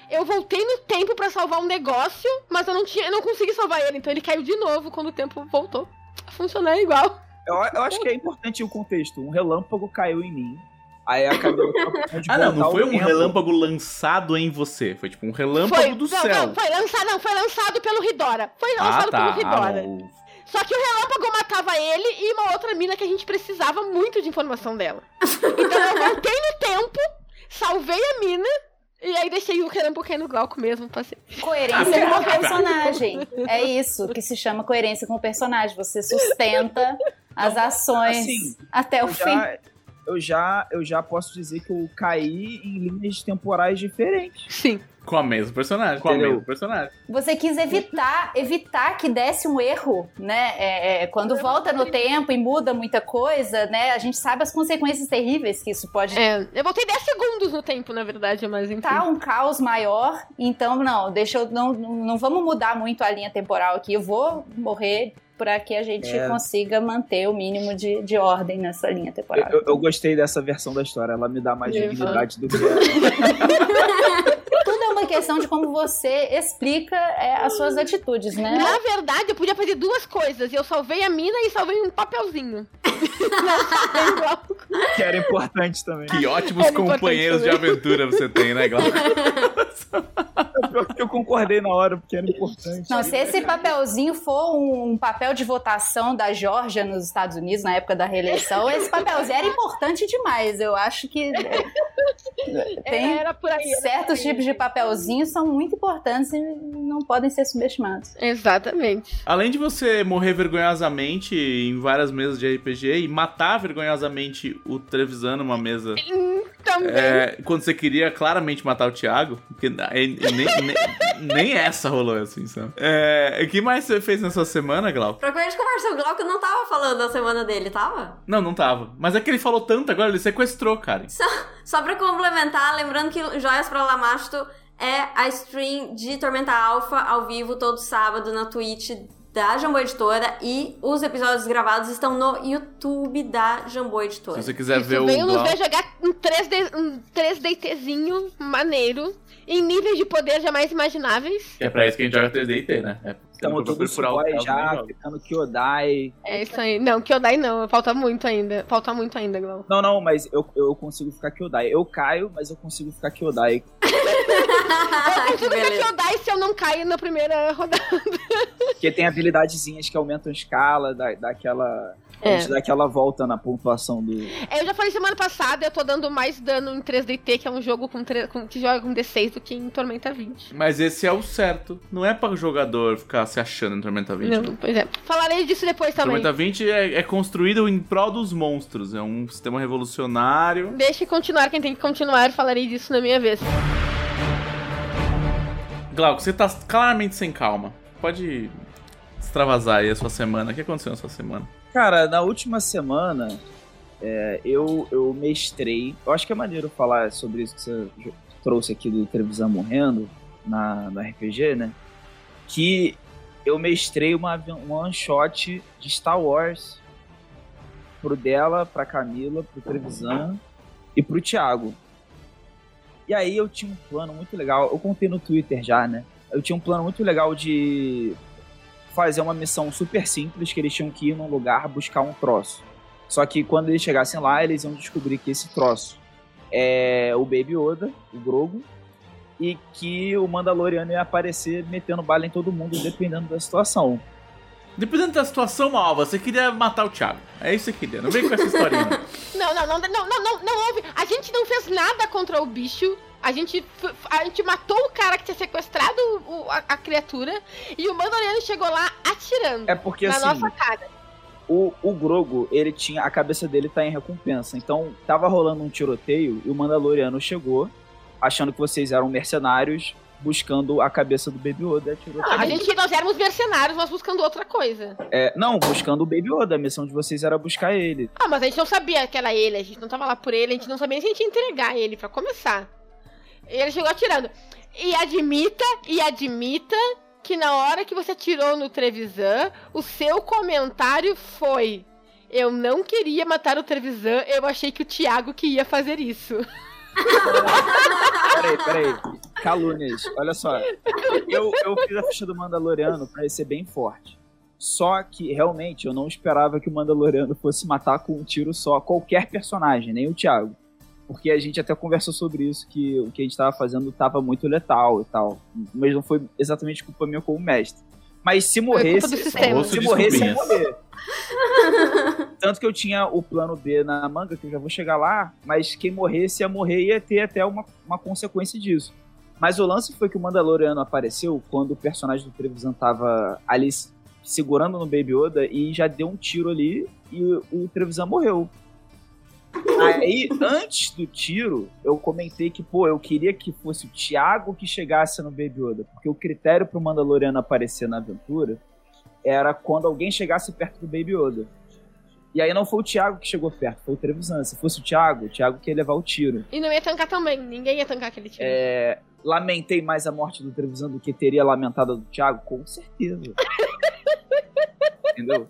Eu voltei no tempo pra salvar um negócio, mas eu não tinha, eu não consegui salvar ele, então ele caiu de novo quando o tempo voltou a funcionar igual. Eu, eu acho que é importante o contexto. Um relâmpago caiu em mim. Aí a Camila Ah, não, não foi um tempo. relâmpago lançado em você. Foi tipo um relâmpago foi, do não, céu. não, foi lançado, não, foi lançado pelo Ridora. Foi ah, lançado tá. pelo Ah, Ridora. bom. Só que o relâmpago matava ele e uma outra mina que a gente precisava muito de informação dela. Então eu voltei no tempo, salvei a mina e aí deixei o relâmpago cair no Glauco mesmo. Passei. Coerência Ah, com o personagem. É isso que se chama coerência com o personagem. Você sustenta as ações Assim, até o eu fim. já, eu já eu já posso dizer que eu caí em linhas temporais diferentes. Sim. Com a mesma personagem. Com a Entendeu? mesma personagem. Você quis evitar, evitar que desse um erro, né? É, é, quando volta no tempo e muda muita coisa, né? A gente sabe as consequências terríveis que isso pode É, eu voltei 10 segundos no tempo, na verdade, mas enfim. tá um caos maior. Então, não, deixa eu. Não, não vamos mudar muito a linha temporal aqui. Eu vou morrer para que a gente É. consiga manter o mínimo de, de ordem nessa linha Eu, temporal. eu- eu gostei dessa versão da história. Ela me dá mais Uhum. dignidade do que a... É uma questão de como você explica é, as suas atitudes, né? Na verdade, eu podia fazer duas coisas. Eu salvei a mina e salvei um papelzinho. Não que era importante também. Que ótimos importante companheiros de aventura você tem, né, Glauco? Eu concordei na hora, porque era importante. Não, se esse papelzinho for um, papel de votação da Georgia nos Estados Unidos na época da reeleição, esse papelzinho era importante demais. Eu acho que é, tem Era por aí. era certos por aí. tipos de papelzinhos são muito importantes e não podem ser subestimados. Exatamente. Além de você morrer vergonhosamente em várias mesas de RPG e matar vergonhosamente o Trevisan numa mesa Também. é, quando você queria claramente matar o Thiago, porque nem, nem, nem- nem essa rolou assim, sabe? É, o que mais você fez nessa semana, Glauco? Pra que a gente conversou, o Glauco não tava falando da semana dele, tava? Não, não tava. Mas é que ele falou tanto agora, ele sequestrou, cara. Só, só pra complementar, lembrando que Joias pra Lamasto é a stream de Tormenta Alpha ao vivo todo sábado na Twitch da Jambô Editora e os episódios gravados estão no YouTube da Jambô Editora. Se você quiser Isso, ver o. venham nos Glau- ver jogar um 3D, um 3DTzinho maneiro, em níveis de poder jamais imagináveis. É pra isso que a gente joga 3D e T, né? É, você não Estamos por algo, Sugoi algo já, legal. ficando Kyodai. É isso aí. Não, Kyodai não, falta muito ainda. Falta muito ainda, Glau. Não, não, mas eu, eu consigo ficar Kyodai. Eu caio, mas eu consigo ficar Kyodai. Que Tudo que beleza. Kyodai se eu não caio na primeira rodada. Porque tem habilidadezinhas que aumentam a escala, dá, dá aquela. É. A gente dá aquela volta na pontuação do. É, Eu já falei semana passada, eu tô dando mais dano em 3DT, que é um jogo com, tre- com- que joga com D6 do que em Tormenta 20. Mas esse é o certo. Não é pra o jogador ficar se achando em Tormenta 20. Não, pois é. Falarei disso depois também. Tormenta 20 é, é construído em prol dos monstros. É um sistema revolucionário. Deixe continuar quem tem que continuar, falarei disso na minha vez. Glauco, você tá claramente sem calma. Pode extravasar aí a sua semana. O que aconteceu na sua semana? Cara, na última semana, é, eu, eu mestrei. Eu acho que é maneiro falar sobre isso que você trouxe aqui do Trevisan morrendo na, no RPG, né? Que eu mestrei uma, um one shot de Star Wars pro dela, pra Camila, pro Trevisan e pro Thiago. E aí eu tinha um plano muito legal. Eu contei no Twitter já, né? Eu tinha um plano muito legal de fazer uma missão super simples que eles tinham que ir num lugar buscar um troço. Só que quando eles chegassem lá, eles iam descobrir que esse troço é o Baby Yoda, o Grogu, e que o Mandaloriano ia aparecer metendo bala em todo mundo, dependendo da situação. Dependendo da situação, Alva, você queria matar o Thiago. É isso que queria. Não vem com essa historinha. não. Não, não, não, não, não, não, não houve. A gente não fez nada contra o bicho. A gente, a gente matou o cara que tinha sequestrado o- a, a criatura e o Mandaloriano chegou lá atirando É porque na assim, nossa cara. o, o Grogu, ele tinha. A cabeça dele tá em recompensa. Então, tava rolando um tiroteio e o Mandaloriano chegou, achando que vocês eram mercenários, buscando a cabeça do Baby atirou A gente, nós éramos mercenários, mas buscando outra coisa. É, não, buscando o Baby Yoda. A missão de vocês era buscar ele. Ah, mas a gente não sabia que era ele, a gente não tava lá por ele, a gente não sabia nem se a gente ia entregar ele pra começar. Ele chegou atirando. E admita, e admita que na hora que você atirou no Trevisan, o seu comentário foi: Eu não queria matar o Trevisan, eu achei que o Thiago que ia fazer isso. Peraí, peraí. Calúnias. Olha só. Eu, eu fiz a ficha do Mandaloriano pra ele ser bem forte. Só que, realmente, eu não esperava que o Mandaloriano fosse matar com um tiro só qualquer personagem, nem o Thiago. Porque a gente até conversou sobre isso, que o que a gente tava fazendo tava muito letal e tal. Mas não foi exatamente culpa minha como mestre. Mas se morresse, se morresse, ia morrer. Tanto que eu tinha o plano B na manga, que eu já vou chegar lá, mas quem morresse ia morrer e ia ter até uma, uma consequência disso. Mas o lance foi que o Mandaloriano apareceu quando o personagem do Trevisan tava ali segurando no Baby Yoda e já deu um tiro ali e o, o Trevisan morreu. Aí, antes do tiro, eu comentei que, pô, eu queria que fosse o Thiago que chegasse no Baby Yoda, porque o critério pro Mandaloriano aparecer na aventura era quando alguém chegasse perto do Baby Yoda. E aí não foi o Thiago que chegou perto, foi o Trevisan. Se fosse o Thiago, o Thiago que ia levar o tiro. E não ia tancar também, ninguém ia tancar aquele tiro. É, lamentei mais a morte do Trevisan do que teria lamentado a do Thiago? Com certeza. Entendeu?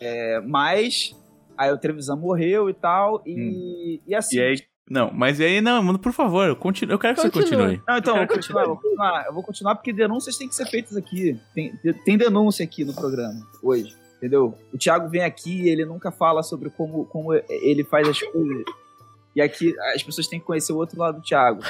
É, mas aí o Trevisan morreu e tal, e, e assim. E aí. Não, mas e aí, não, mano, por favor, eu, continuo, eu quero que você Continua. continue. Não, então, Eu vou continuar, eu vou continuar, eu vou continuar porque denúncias têm que ser feitas aqui. Tem, tem denúncia aqui no programa hoje, entendeu? O Thiago vem aqui ele nunca fala sobre como, como ele faz as coisas. E aqui as pessoas têm que conhecer o outro lado do Thiago.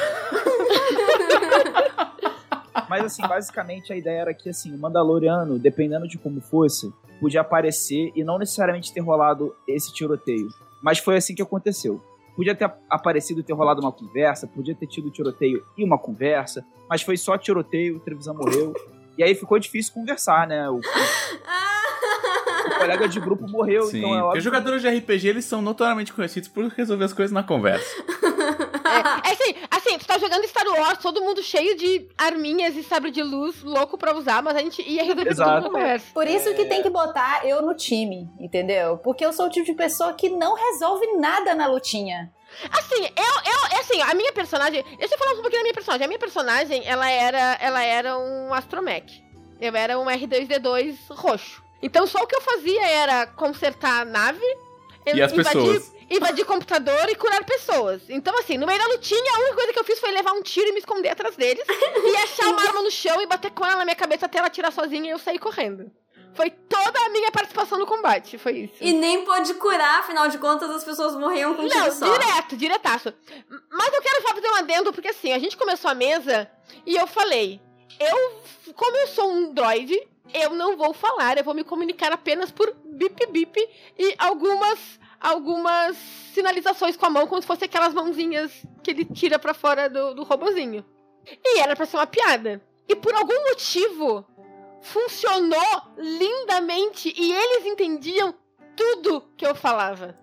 Mas assim, basicamente a ideia era que assim, o Mandaloriano, dependendo de como fosse, podia aparecer e não necessariamente ter rolado esse tiroteio. Mas foi assim que aconteceu. Podia ter aparecido e ter rolado uma conversa, podia ter tido tiroteio e uma conversa, mas foi só tiroteio, o Trevisan morreu. E aí ficou difícil conversar, né? O, o colega de grupo morreu, Sim, então é porque óbvio. os jogadores de RPG, eles são notoriamente conhecidos por resolver as coisas na conversa. É, é assim, assim, tu tá jogando Star Wars, todo mundo cheio de arminhas e sabre de luz, louco pra usar, mas a gente ia resolver tudo na conversa. Por isso que É. tem que botar eu no time, entendeu? Porque eu sou o tipo de pessoa que não resolve nada na lutinha. Assim, eu, eu, assim, a minha personagem. Deixa eu falar um pouquinho da minha personagem. A minha personagem, ela era, ela era um astromech. Eu era um R2D2 roxo. Então só o que eu fazia era consertar a nave, E as pessoas? Invadir computador e curar pessoas. Então, assim, no meio da lutinha, a única coisa que eu fiz foi levar um tiro e me esconder atrás deles. e achar uma arma no chão e bater com ela na minha cabeça até ela tirar sozinha e eu sair correndo. Foi toda a minha participação no combate, foi isso. E nem pode curar, afinal de contas, as pessoas morriam com um Não, só. direto, diretaço. Mas eu quero fazer um adendo, porque assim, a gente começou a mesa e eu falei, eu, como eu sou um droid, eu não vou falar, eu vou me comunicar apenas por bip bip e algumas algumas sinalizações com a mão, como se fossem aquelas mãozinhas que ele tira pra fora do, do robozinho. E era pra ser uma piada. E por algum motivo, funcionou lindamente e eles entendiam tudo que eu falava.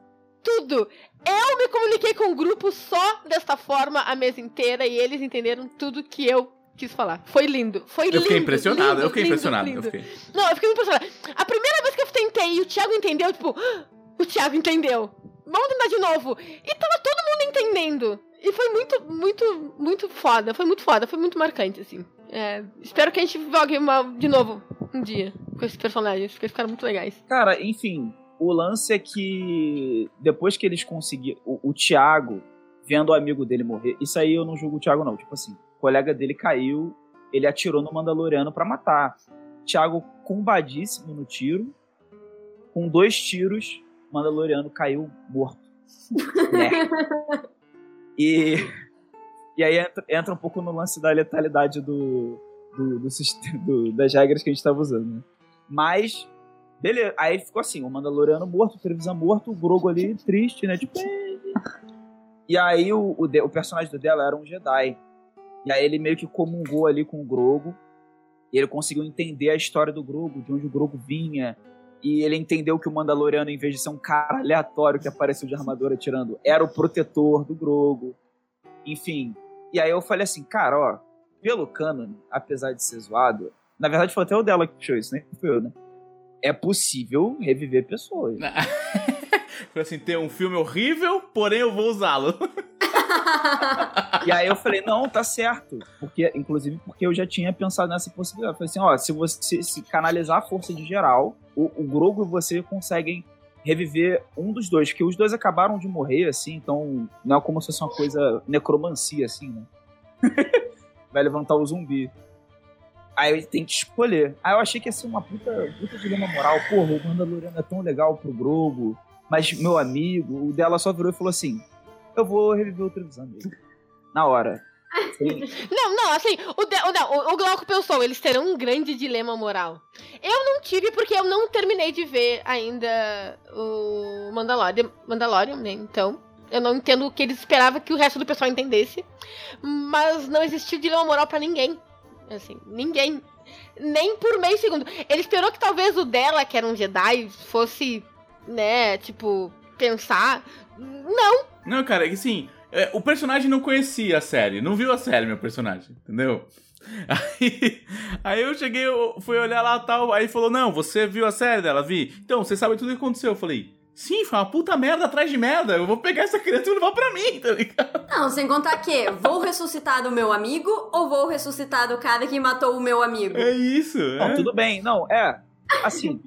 Tudo. Eu me comuniquei com o grupo só desta forma a mesa inteira e eles entenderam tudo que eu quis falar. Foi lindo. Foi lindo. Eu fiquei impressionado, lindo, eu fiquei lindo, impressionado. lindo. Eu fiquei. Não, eu fiquei impressionada. A primeira vez que eu tentei e o Thiago entendeu, tipo, "Ah, o Thiago entendeu. Vamos tentar de novo. E tava todo mundo entendendo. E foi muito, muito, muito foda. Foi muito foda, foi muito marcante, assim. É, espero que a gente jogue uma, de novo um dia com esses personagens, porque eles ficaram muito legais. Cara, enfim, o lance é que depois que eles conseguiram. O, o Thiago, vendo o amigo dele morrer, isso aí eu não julgo o Thiago, não. Tipo assim, o colega dele caiu, ele atirou no Mandaloriano pra matar. Thiago combadíssimo no tiro. Com dois tiros, Mandaloriano caiu morto. Né? E, e aí entra, entra um pouco no lance da letalidade do, do, do do- das regras que a gente tava usando, né? Mas, beleza. Aí ficou assim, o Mandaloriano morto, o Trevisan morto, o Grogo ali triste, né? Tipo, e aí o, o, o personagem do dela era um Jedi. E aí ele meio que comungou ali com o Grogo. E ele conseguiu entender a história do Grogo, de onde o Grogo vinha. E ele entendeu que o Mandaloriano, em vez de ser um cara aleatório que apareceu de armadura atirando, era o protetor do Grogo. Enfim. E aí eu falei assim, cara, ó, pelo canon, apesar de ser zoado, na verdade foi até o dela que puxou isso, né? Foi eu, né? É possível reviver pessoas. Foi assim, tem um filme horrível, porém eu vou usá-lo. E aí eu falei, não, tá certo. Porque, inclusive, porque eu já tinha pensado nessa possibilidade. Eu falei assim, ó, se você se canalizar a força de geral, o, o Grogu e você conseguem reviver um dos dois, porque os dois acabaram de morrer, assim, então não é como se fosse uma coisa necromancia, assim, né? Vai levantar o zumbi. Aí tem que escolher. Aí eu achei que ia ser uma puta, puta dilema moral. Porra, o Mandaloriano é tão legal pro Grogu, mas meu amigo, o dela só virou e falou assim: Eu vou reviver o Trevisan mesmo. Na hora. Não, não, assim, o, de, o, não, o, Glauco pensou, eles terão um grande dilema moral. Eu não tive porque eu não terminei de ver ainda o Mandalorian, Mandalorian né? Então, eu não entendo o que eles esperavam que o resto do pessoal entendesse. Mas não existiu dilema moral pra ninguém. Assim, ninguém. Nem por meio segundo. Ele esperou que talvez o dela, que era um Jedi, fosse, né, tipo, pensar. Não, Não, cara, é que assim, é, o personagem não conhecia a série, não viu a série, meu personagem, entendeu? Aí, aí eu cheguei, eu fui olhar lá e tal, aí falou, não, você viu a série dela? Vi. Então, você sabe tudo o que aconteceu. Eu falei, sim, foi uma puta merda atrás de merda, eu vou pegar essa criança e levar pra mim, tá ligado? Não, sem contar que vou ressuscitar do meu amigo ou vou ressuscitar do cara que matou o meu amigo? É isso, Não, é. tudo bem. Não, é. Assim,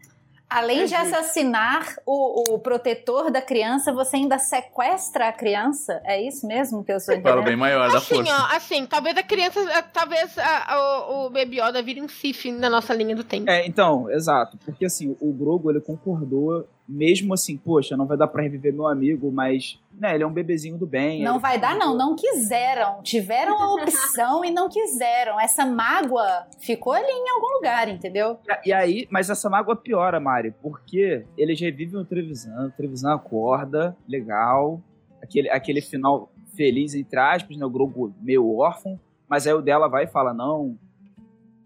Além de assassinar o, o protetor da criança, você ainda sequestra a criança? É isso mesmo que eu sou entendendo? bem maior da Assim, força. ó, assim, talvez a criança, talvez a- a- o, o Baby Yoda vire um Sif na nossa linha do tempo. é, então, exato. Porque assim, o Grogo, ele concordou, mesmo assim, poxa, não vai dar pra reviver meu amigo, mas, né, ele é um bebezinho do bem. Não vai dar, não. Não quiseram. Tiveram a opção e não quiseram. Essa mágoa ficou ali em algum lugar, entendeu? E aí, mas essa mágoa piora, Mari, porque eles revivem o Trevisan, o Trevisan acorda, legal, aquele, aquele final feliz, entre aspas, né, o Grogu meio órfão, mas aí o dela vai e fala, não,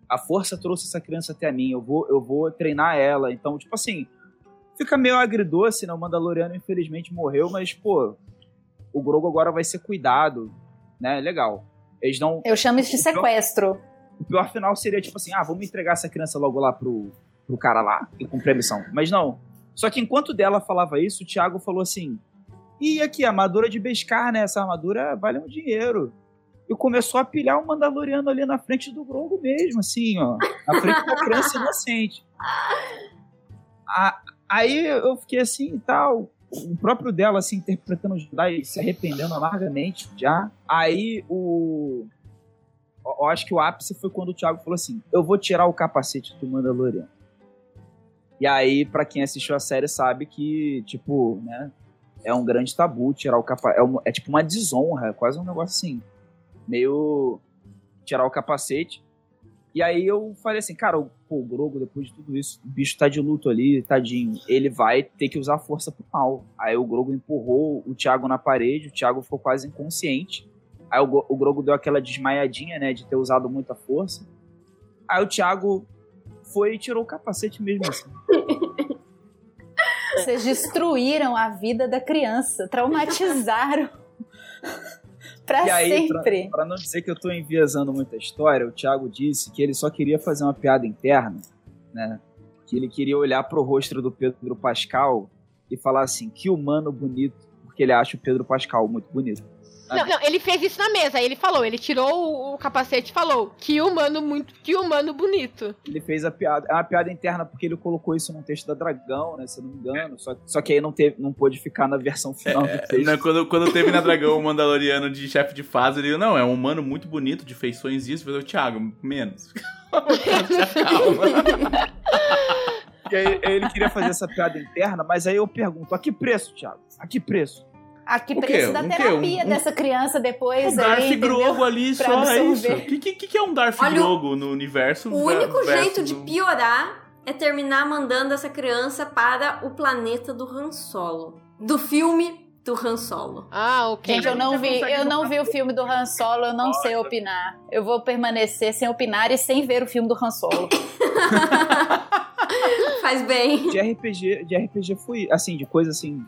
a força trouxe essa criança até mim, eu vou, eu vou treinar ela, então, tipo assim, fica meio agridoce, né, o Mandaloriano infelizmente morreu, mas, pô, o Grogu agora vai ser cuidado, né, legal. Eles não, Eu chamo isso de sequestro. o pior final seria tipo assim: ah, vamos entregar essa criança logo lá pro, pro cara lá e cumprir a missão. Mas não. Só que enquanto dela falava isso, o Thiago falou assim: e aqui, a armadura de Beskar, né? Essa armadura vale um dinheiro. e começou a pilhar o Mandaloriano ali na frente do Grogu mesmo, assim, ó. Na frente da criança inocente. A- aí eu fiquei assim e tal. O próprio dela, assim, interpretando o Jedi se arrependendo amargamente já. Aí o. Eu acho que o ápice foi quando o Thiago falou assim: Eu vou tirar o capacete do Mandaloriano. E aí, pra quem assistiu a série, sabe que, tipo, né? É um grande tabu tirar o capacete. É, um- é tipo uma desonra, quase um negócio assim. Meio. Tirar o capacete. E aí eu falei assim, cara, o, pô, o Grogo, depois de tudo isso, o bicho tá de luto ali, tadinho. Ele vai ter que usar força pro mal. Aí o Grogo empurrou o Thiago na parede, o Thiago ficou quase inconsciente. Aí o, o Grogo deu aquela desmaiadinha, né, de ter usado muita força. Aí o Thiago foi e tirou o capacete mesmo assim. Vocês destruíram a vida da criança, traumatizaram pra E aí, pra, sempre. pra não dizer que eu tô enviesando muita história, o Thiago disse que ele só queria fazer uma piada interna, né? Que ele queria olhar pro rosto do Pedro Pascal e falar assim, que humano bonito, porque ele acha o Pedro Pascal muito bonito. Não, não, ele fez isso na mesa. Aí ele falou, ele tirou o, o capacete e falou: Que humano muito, que humano bonito. Ele fez a piada, é uma piada interna porque ele colocou isso num texto da Dragão, né? Se eu não me engano. Só, só que aí não, teve, não pôde ficar na versão final do texto. Né, quando, quando teve na Dragão o Mandaloriano de chefe de fase, ele não, é um humano muito bonito, de feições isso, falou, Thiago, menos. Calma. E ele queria fazer essa piada interna, mas aí eu pergunto, a que preço, Thiago? A que preço? A que preço da Um terapia Um- dessa criança depois Um Darth aí? Grogo ali, Pra só é absorver. isso. O que, que, que é um Darth Olha, Grogo no universo? O único jeito de piorar é terminar mandando essa criança para o planeta do Han Solo. Do filme do Han Solo. Ah, ok. Gente, eu não vi, eu não vi o filme do Han Solo, eu não sei opinar. Eu vou permanecer sem opinar e sem ver o filme do Han Solo. Faz bem. De RPG, de RPG foi, assim, de coisa assim,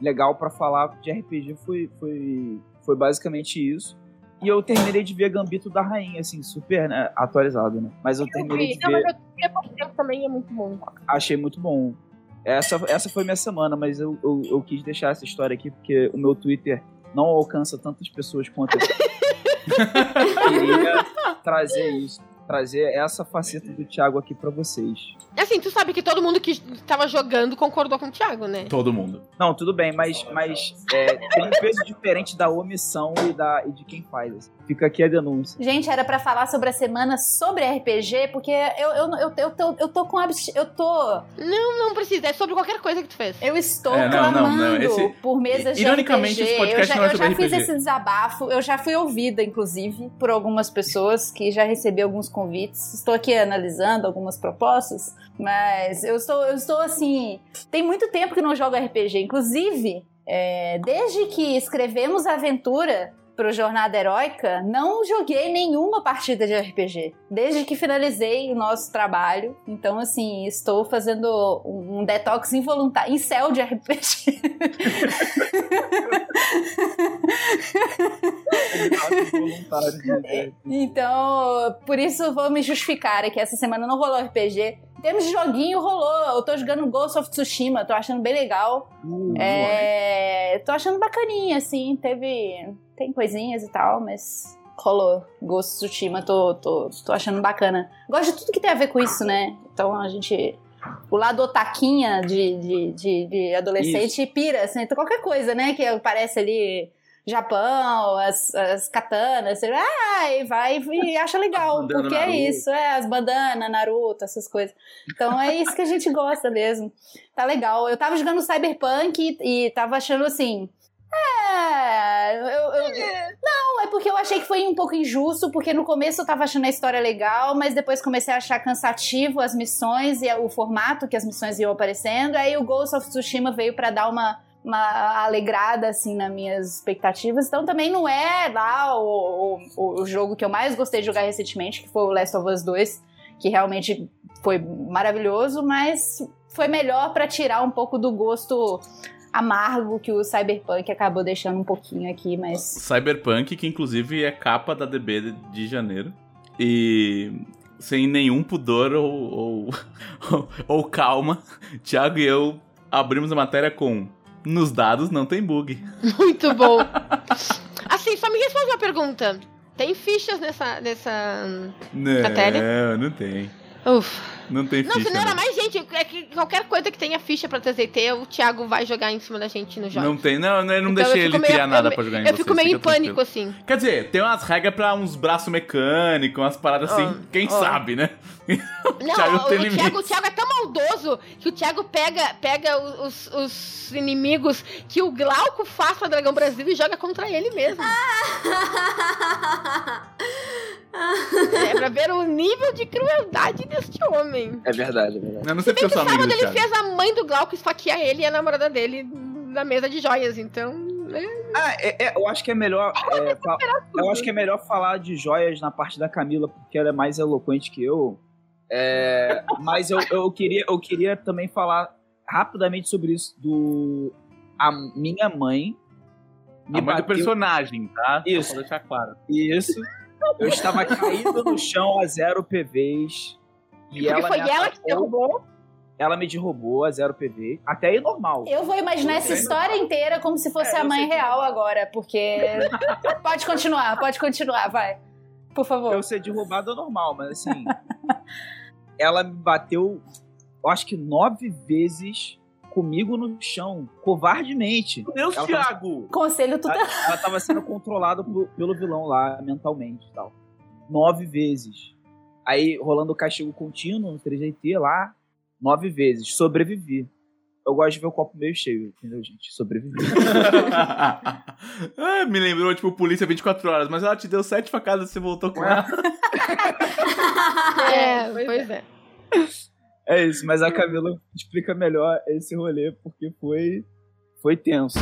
legal pra falar de RPG foi, foi, foi basicamente isso. E eu terminei de ver Gambito da Rainha, assim, super né, atualizado, né? Mas eu terminei de Não, mas ver, eu vi também é muito bom. achei muito bom. Essa, essa foi minha semana, mas eu, eu, eu quis deixar essa história aqui porque o meu Twitter não alcança tantas pessoas quanto eu queria trazer isso, trazer essa faceta do Thiago aqui pra vocês. Assim, tu sabe que todo mundo que tava jogando concordou com o Thiago, né? Todo mundo. Não, tudo bem, mas, mas é, tem um peso diferente da omissão e, da, e de quem faz. assim. Fica aqui a denúncia. Gente, era pra falar sobre a semana sobre RPG, porque eu, eu, eu, eu, tô, eu tô com abs- eu tô Não precisa, é sobre qualquer coisa que tu fez. eu estou É, não, não, clamando não, esse- por mesas de Ironicamente, RPG. esse podcast eu já, não é eu já sobre fiz RPG. esse desabafo, eu já fui ouvida, inclusive, por algumas pessoas que já recebi alguns convites. Estou aqui analisando algumas propostas, mas eu estou, eu estou assim. Tem muito tempo que não jogo RPG. Inclusive, é, desde que escrevemos a aventura pro Jornada Heróica, não joguei nenhuma partida de RPG. Desde que finalizei o nosso trabalho. Então, assim, estou fazendo um detox involuntário, em céu de RPG. Então, por isso vou me justificar aqui. Essa semana não rolou RPG. Em termos de joguinho, rolou. Eu tô jogando Ghost of Tsushima, tô achando bem legal. É, tô achando bacaninha, assim. Teve. Tem coisinhas e tal, mas rolou. Ghost of Tsushima, tô, tô, tô achando bacana. Gosto de tudo que tem a ver com isso, né? Então a gente. O lado otaquinha de, de, de, de adolescente pira, assim, então qualquer coisa, né? Que aparece ali. Japão, as, as katanas, você ah, e vai e acha legal, porque Naruto. é isso, é as bandanas, Naruto, essas coisas. Então é isso que a gente gosta mesmo. Tá legal. Eu tava jogando Cyberpunk e, e tava achando assim. É. Eu, eu- não, é porque eu achei que foi um pouco injusto, porque no começo eu tava achando a história legal, mas depois comecei a achar cansativo as missões e o formato que as missões iam aparecendo. Aí o Ghost of Tsushima veio pra dar uma, uma alegrada, assim, nas minhas expectativas. Então também não é lá o, o, o jogo que eu mais gostei de jogar recentemente, que foi o Last of Us 2, que realmente foi maravilhoso, mas foi melhor pra tirar um pouco do gosto amargo que o Cyberpunk acabou deixando um pouquinho aqui, mas Cyberpunk, que inclusive é capa da DB de- de janeiro. E sem nenhum pudor ou, ou, ou- ou calma, Thiago e eu abrimos a matéria com Nos dados não tem bug. Muito bom. Assim, só me responde uma pergunta. Tem fichas nessa. nessa. Não, Matéria? não tem. Ufa. Não tem Não, ficha. não era não. mais gente, é que qualquer coisa que tenha ficha pra TZT, o Thiago vai jogar em cima da gente no jogo. Não tem, não, não, eu não Então deixei eu ele meio- criar nada eu- pra jogar em Eu vocês, fico meio em fica tranquilo. pânico, assim. Quer dizer, tem umas regras pra uns braços mecânicos, umas paradas assim, Ó, quem ó. sabe, né? Não, Thiago o, tem o. Thiago, o Thiago é tão maldoso que o Thiago pega, pega os, os inimigos que o Glauco faz pra Dragão Brasil e joga contra ele mesmo. É pra ver o nível de crueldade deste homem. É verdade, é verdade. Eu não sei porque eu sou amigo do ele fez a mãe do Glauco esfaquear ele e a namorada dele na mesa de joias, então. né? Ah, é- é, eu acho que é melhor. é, fa- eu acho que é melhor falar de joias na parte da Camila, porque ela é mais eloquente que eu. É, mas eu, eu, queria, eu queria também falar rapidamente sobre isso. Do. A minha mãe. Me A mãe do bateu- personagem, tá? Isso. Só pra deixar claro. Isso. Eu estava caído no chão a zero PVs. E Porque ela foi me ela que atacou, derrubou. Ela me derrubou a zero PV. Até aí normal. Eu vou imaginar essa história inteira como se fosse É, a mãe que- real agora, porque. pode continuar, pode continuar, vai. Por favor. eu ser derrubado é normal, mas assim. ela me bateu, eu acho que nove vezes comigo no chão, covardemente. Meu Deus, Thiago! Conselho tudo. Ela, ela tava sendo controlada por- pelo vilão lá, mentalmente e tal. Nove vezes. Aí, rolando o castigo contínuo no 3DT lá, nove vezes. Sobrevivi. Eu gosto de ver o copo meio cheio, entendeu, gente? Sobrevivi. Ah, me lembrou, tipo, polícia 24 horas, mas ela te deu sete facadas e você voltou com ela. É, pois é. É isso, mas a Camila explica melhor esse rolê, porque foi, foi tenso.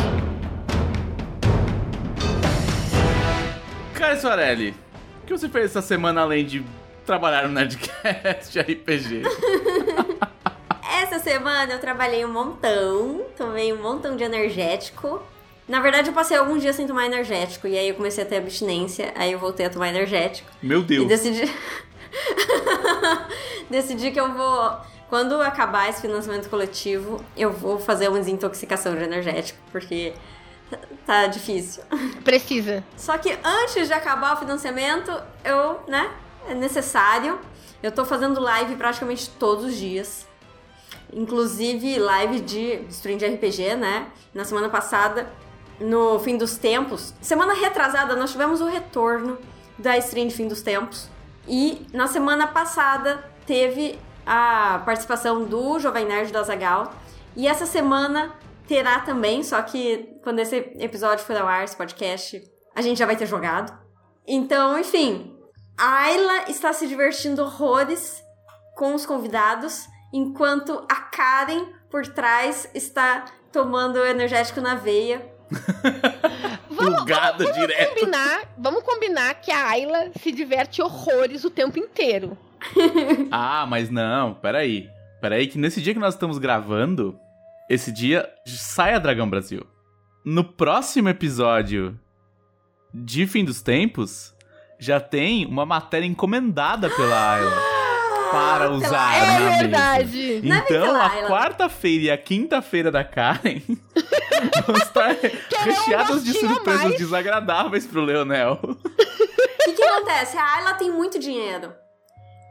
Cara, Soarelli, o que você fez essa semana além de trabalhar no Nerdcast RPG? Essa semana eu trabalhei um montão, tomei um montão de energético. Na verdade, eu passei alguns dias sem tomar energético, e aí eu comecei a ter abstinência, aí eu voltei a tomar energético. Meu E Deus. decidi. decidi que eu vou. Quando acabar esse financiamento coletivo, eu vou fazer uma desintoxicação de energético, porque tá difícil. Precisa. Só que antes de acabar o financiamento, eu, né, é necessário. Eu tô fazendo live praticamente todos os dias. Inclusive live de stream de RPG, né? Na semana passada, no fim dos tempos. Semana retrasada, nós tivemos o retorno da stream de fim dos tempos. E na semana passada teve a participação do Jovem Nerd do Azagal. E essa semana terá também, só que quando esse episódio for ao ar, esse podcast, a gente já vai ter jogado. Então, enfim, a Ayla está se divertindo horrores com os convidados, enquanto a Karen por trás está tomando energético na veia. Plugada direto. Combinar, vamos combinar que a Ayla se diverte horrores o tempo inteiro. Ah, mas não, peraí. Peraí, que nesse dia que nós estamos gravando, esse dia sai a Dragão Brasil. No próximo episódio de Fim dos Tempos, já tem uma matéria encomendada pela Ayla para usar É na mesa. verdade. É Então, pela a quarta-feira e a quinta-feira da Karen vão estar recheadas de surpresas mais. desagradáveis pro Leonel. O que, que acontece? A Ayla tem muito dinheiro.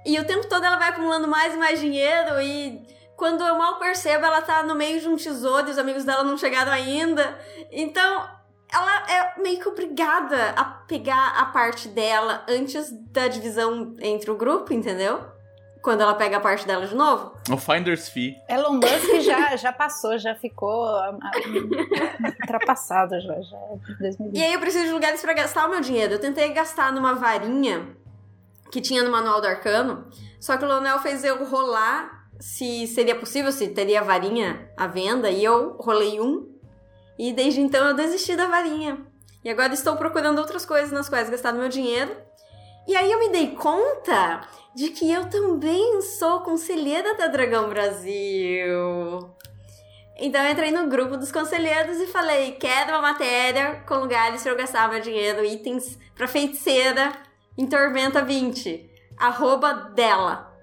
E o tempo todo ela vai acumulando mais e mais dinheiro e quando eu mal percebo, ela tá no meio de um tesouro e os amigos dela não chegaram ainda. Então, ela é meio que obrigada a pegar a parte dela antes da divisão entre o grupo, entendeu? Quando ela pega a parte dela de novo. O Finder's Fee. Elon Musk já, já passou, já ficou ultrapassado já, já é 2020. E aí eu preciso de lugares pra gastar o meu dinheiro. Eu tentei gastar numa varinha que tinha no manual do arcano, só que o Leonel fez eu rolar se seria possível, se teria varinha à venda, e eu rolei um. E desde então eu desisti da varinha. E agora estou procurando outras coisas nas quais gastar meu dinheiro. E aí eu me dei conta de que eu também sou conselheira da Dragão Brasil. Então eu entrei no grupo dos conselheiros e falei: quero uma matéria com lugares para eu gastar meu dinheiro, itens para feiticeira em Tormenta 20. Arroba dela.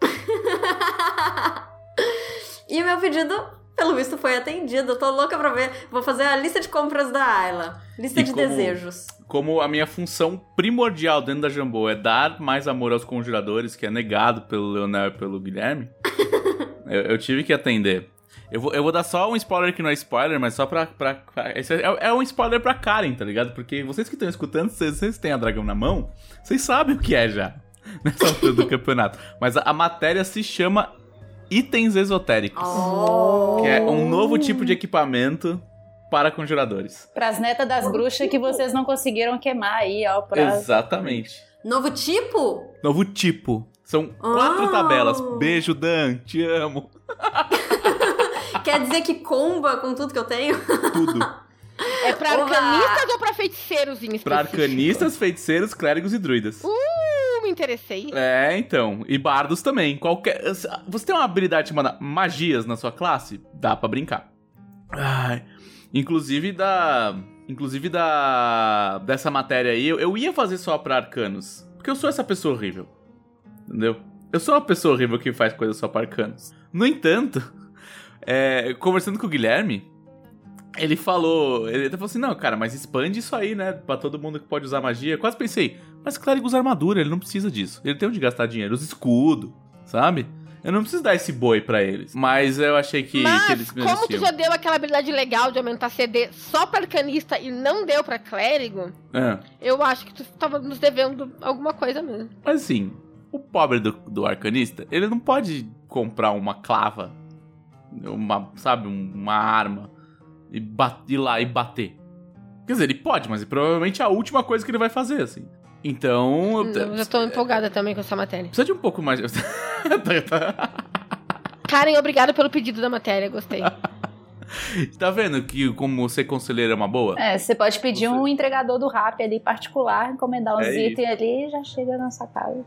e o meu pedido Pelo visto foi atendido. Eu tô louca pra ver. Vou fazer a lista de compras da Ayla. Lista E de como- desejos. Como a minha função primordial dentro da Jambô é dar mais amor aos conjuradores, que é negado pelo Leonel e pelo Guilherme, eu, eu tive que atender. Eu vou, eu vou dar só um spoiler que não é spoiler, mas só pra. pra, pra- é, é um spoiler pra Karen, tá ligado? Porque vocês que estão escutando, vocês, vocês têm a dragão na mão, vocês sabem o que é já. Nessa altura do campeonato. Mas a, a matéria se chama Itens Esotéricos. Oh. Que é um novo tipo de equipamento para conjuradores. Pras netas das bruxas que vocês não conseguiram queimar aí, ó. Pra... Exatamente. Novo tipo? Novo tipo. São quatro Oh. tabelas. Beijo, Dan. Te amo. Quer dizer que comba com tudo que eu tenho? Tudo. É pra Oba! arcanistas ou pra feiticeiros em Pra específico? arcanistas, feiticeiros, clérigos e druidas. Uh, me interessei. É, então. E bardos também. Qualquer. Você tem uma habilidade chamada magias na sua classe? Dá pra brincar. Ai. Inclusive da. Inclusive da. Dessa matéria aí, eu, eu ia fazer só pra arcanos. Porque eu sou essa pessoa horrível. Entendeu? Eu sou uma pessoa horrível que faz coisas só pra arcanos. No entanto, é, conversando com o Guilherme, ele falou. Ele até falou assim: não, cara, mas expande isso aí, né? Pra todo mundo que pode usar magia. Eu quase pensei, mas clérigo usa armadura, ele não precisa disso. Ele tem onde gastar dinheiro, usa escudo, sabe? Eu não preciso dar esse boi pra eles. Mas eu achei que, que Mas, eles como tu já deu aquela habilidade legal de aumentar CD só pra arcanista e não deu pra clérigo, É. eu acho que tu tava nos devendo alguma coisa mesmo. Mas assim, o pobre do, do arcanista, ele não pode comprar uma clava, uma, sabe, um- uma arma e ir lá e bater. Quer dizer, ele pode, mas é provavelmente a última coisa que ele vai fazer, assim. Então. eu- Eu já tô empolgada também com essa matéria. Precisa de um pouco mais. Tá- tá- Karen, obrigado pelo pedido da matéria, gostei. tá vendo que como ser conselheiro é uma boa? É, você pode pedir Você- um entregador do rap ali particular, encomendar uns É itens ali e já chega na sua casa.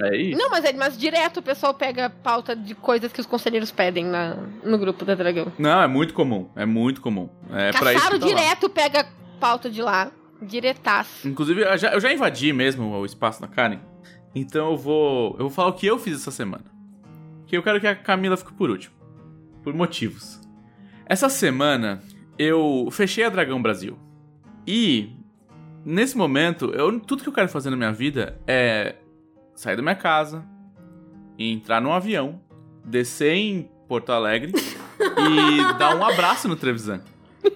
É isso. Não, mas, é, mas direto o pessoal pega pauta de coisas que os conselheiros pedem na, no grupo da Dragão. Não, é muito comum. É muito comum. É pra isso tá lá. direto pega pauta de lá. Diretaço. Inclusive, eu já, eu já invadi mesmo o espaço da Karen. Então eu vou. Eu vou falar o que eu fiz essa semana. Que eu quero que a Camila fique por último. Por motivos. Essa semana eu fechei a Dragão Brasil. E nesse momento, eu, tudo que eu quero fazer na minha vida é sair da minha casa, entrar num avião, descer em Porto Alegre e dar um abraço no Trevisan.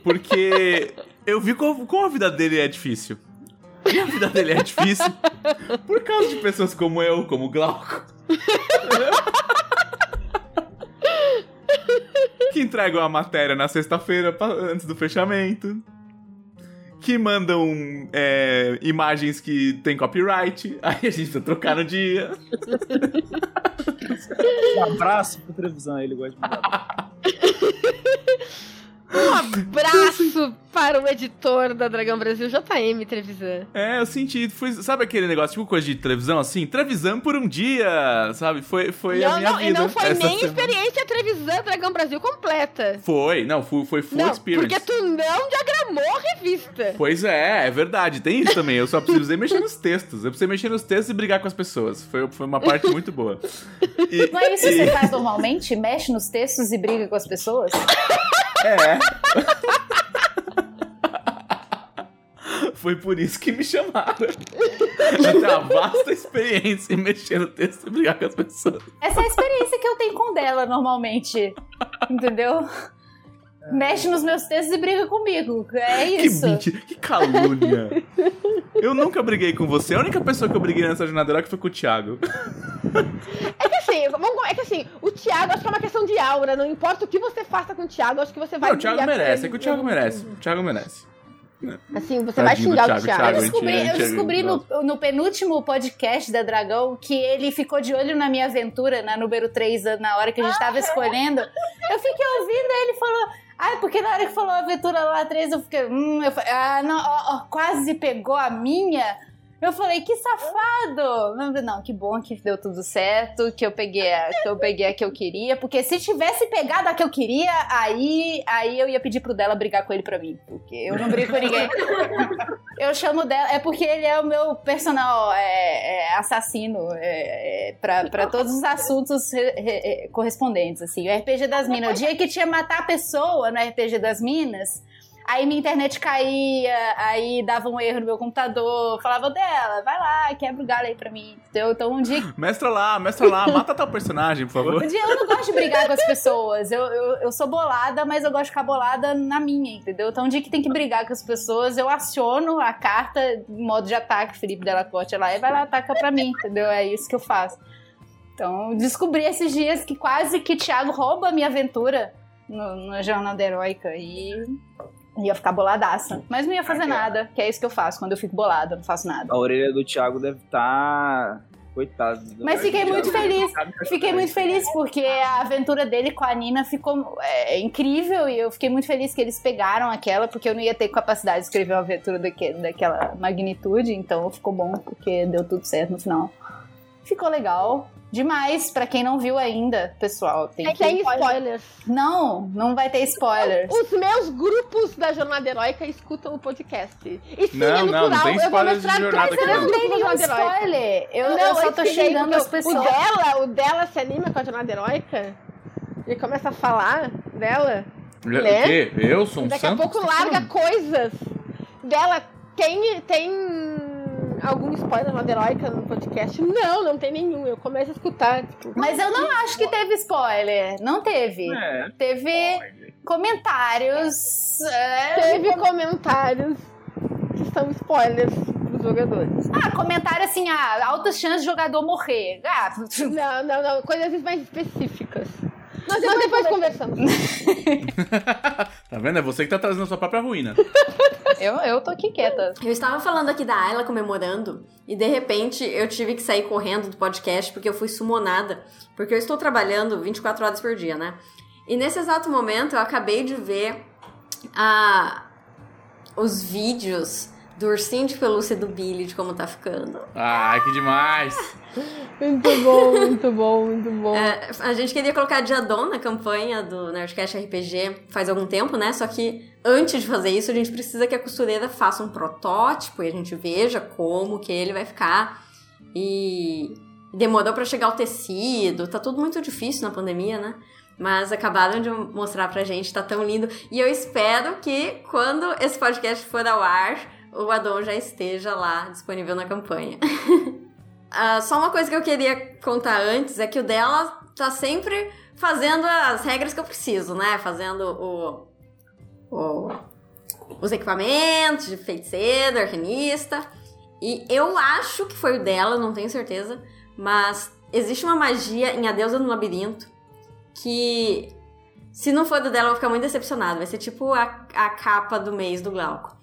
Porque eu vi como, como a vida dele é difícil. E a vida dele é difícil por causa de pessoas como eu, como Glauco. que entregam a matéria na sexta-feira antes do fechamento. Que mandam é, imagens que tem copyright. Aí a gente precisa trocar no dia. Um abraço pro Trevisan, ele gosta de mandar. Um abraço para o editor da Dragão Brasil, JM Trevisan. É, eu senti. Foi, sabe aquele negócio, tipo coisa de televisão assim? Trevisan por um dia, sabe? Foi, foi a não, minha não, vida. e não foi nem semana. experiência Trevisan Dragão Brasil completa. Foi, não, foi, foi full não, experience. porque tu não diagramou a revista. Pois é, é verdade, tem isso também. Eu só precisei mexer nos textos. Eu precisei mexer nos textos e brigar com as pessoas. Foi, foi uma parte muito boa. E- Não é isso que e- você faz normalmente? Mexe nos textos e briga com as pessoas? É. Foi por isso que me chamaram. Eu tenho uma vasta experiência em mexer no texto e brigar com as pessoas. Essa é a experiência que eu tenho com dela normalmente. Entendeu? Mexe nos meus textos e briga comigo. É Que isso. mentira, que calúnia. Eu nunca briguei com você. A única pessoa que eu briguei nessa jornada que foi com o Thiago. É que assim, vamos- é que assim, o Thiago acho que é uma questão de aura. Não importa o que você faça com o Thiago, acho que você vai Não, o Thiago merece, ele. é que o Thiago merece. O Thiago merece. Assim, você vai Tadinho do xingar o Thiago, Thiago. Thiago. Eu descobri, eu descobri no, no penúltimo podcast da Dragão que ele ficou de olho na minha aventura, na número 3, na hora que a gente tava escolhendo. Eu fiquei ouvindo, aí ele falou. Ah, porque na hora que falou aventura lá 3, eu fiquei. Hum, eu falei, ah, não, ó, ó, quase pegou a minha. Eu falei, que safado! Não, não, que bom que deu tudo certo, que eu peguei a que eu, peguei a que eu queria. Porque se tivesse pegado a que eu queria, aí, aí eu ia pedir pro dela brigar com ele pra mim. Porque eu não brigo com ninguém. Eu chamo dela, é porque ele é o meu personal é, é, assassino é, é, pra, pra todos os assuntos re- re- correspondentes, assim. O RPG das Minas, o dia que tinha matar a pessoa no RPG das Minas, aí minha internet caía, aí dava um erro no meu computador, falava dela, vai lá, quebra o galho aí pra mim, entendeu? Então um dia Mestra lá, mestra lá, mata tal personagem, por favor. um dia eu não gosto de brigar com as pessoas. Eu, eu, eu sou bolada, mas eu gosto de ficar bolada na minha, entendeu? Então, um dia que tem que brigar com as pessoas, eu aciono a carta em modo de ataque, Felipe Delacorte lá, e vai lá, ataca pra mim, entendeu? É isso que eu faço. Então, descobri esses dias que quase que Thiago rouba a minha aventura no, na Jornada Heróica e ia ficar boladaça. Mas não ia fazer nada, que é isso que eu faço. Quando eu fico bolada, não faço nada. A orelha do Thiago deve estar. Coitado. Mas fiquei muito feliz. Fiquei muito feliz porque a aventura dele com a Nina ficou é, incrível e eu fiquei muito feliz que eles pegaram aquela, porque eu não ia ter capacidade de escrever uma aventura daque- daquela magnitude, então ficou bom porque deu tudo certo no final. Ficou legal. Demais, pra quem não viu ainda, pessoal. Tem É, que... tem spoilers. Não, não vai ter spoilers. Os meus grupos da Jornada Heróica escutam o podcast. E sim, Não, é no não, não plural, tem eu vou spoilers de jornada aqui, não. Não tem nenhum spoiler. Eu, Não, eu só antes tô xingando porque as pessoas. O dela, o dela se anima com a Jornada Heróica e começa a falar dela. O Né? quê? Eu sou um Daqui a santo? pouco larga coisas dela. Tem, tem algum spoiler na Heróica no podcast? Não, não tem nenhum. Eu começo a escutar. Tipo, Mas eu não acho que teve spoiler. Não teve. É. Teve comentários. é, teve comentários que são spoilers pros jogadores. Ah, comentário assim, ah, altas chances de jogador morrer. Ah, Não, não, não. Coisas mais específicas. Nós depois, conversamos. Tá vendo? É você que tá trazendo a sua própria ruína. eu, eu tô aqui quieta. Eu estava falando aqui da Ayla comemorando e de repente eu tive que sair correndo do podcast porque eu fui sumonada. Porque eu estou trabalhando 24 horas por dia, né? E nesse exato momento eu acabei de ver a, os vídeos do ursinho de pelúcia do Billy de como tá ficando. Ai, que demais. Muito bom, muito bom, muito bom. É, a gente queria colocar Diadon na campanha do Nerdcast RPG faz algum tempo, né? Só que antes de fazer isso, a gente precisa que a costureira faça um protótipo e a gente veja como que ele vai ficar. E demorou pra chegar o tecido, tá tudo muito difícil na pandemia, né? Mas acabaram de mostrar pra gente, tá tão lindo. E eu espero que quando esse podcast for ao ar, o Adon já esteja lá disponível na campanha. Ah, só uma coisa que eu queria contar antes é que o dela tá sempre fazendo as regras que eu preciso, né? Fazendo o, o- os equipamentos de feiticeiro, arcanista. E eu acho que foi o dela, não tenho certeza. Mas existe uma magia em A Deusa no Labirinto que, se não for do dela, eu vou ficar muito decepcionada. Vai ser tipo a, a capa do mês do Glauco.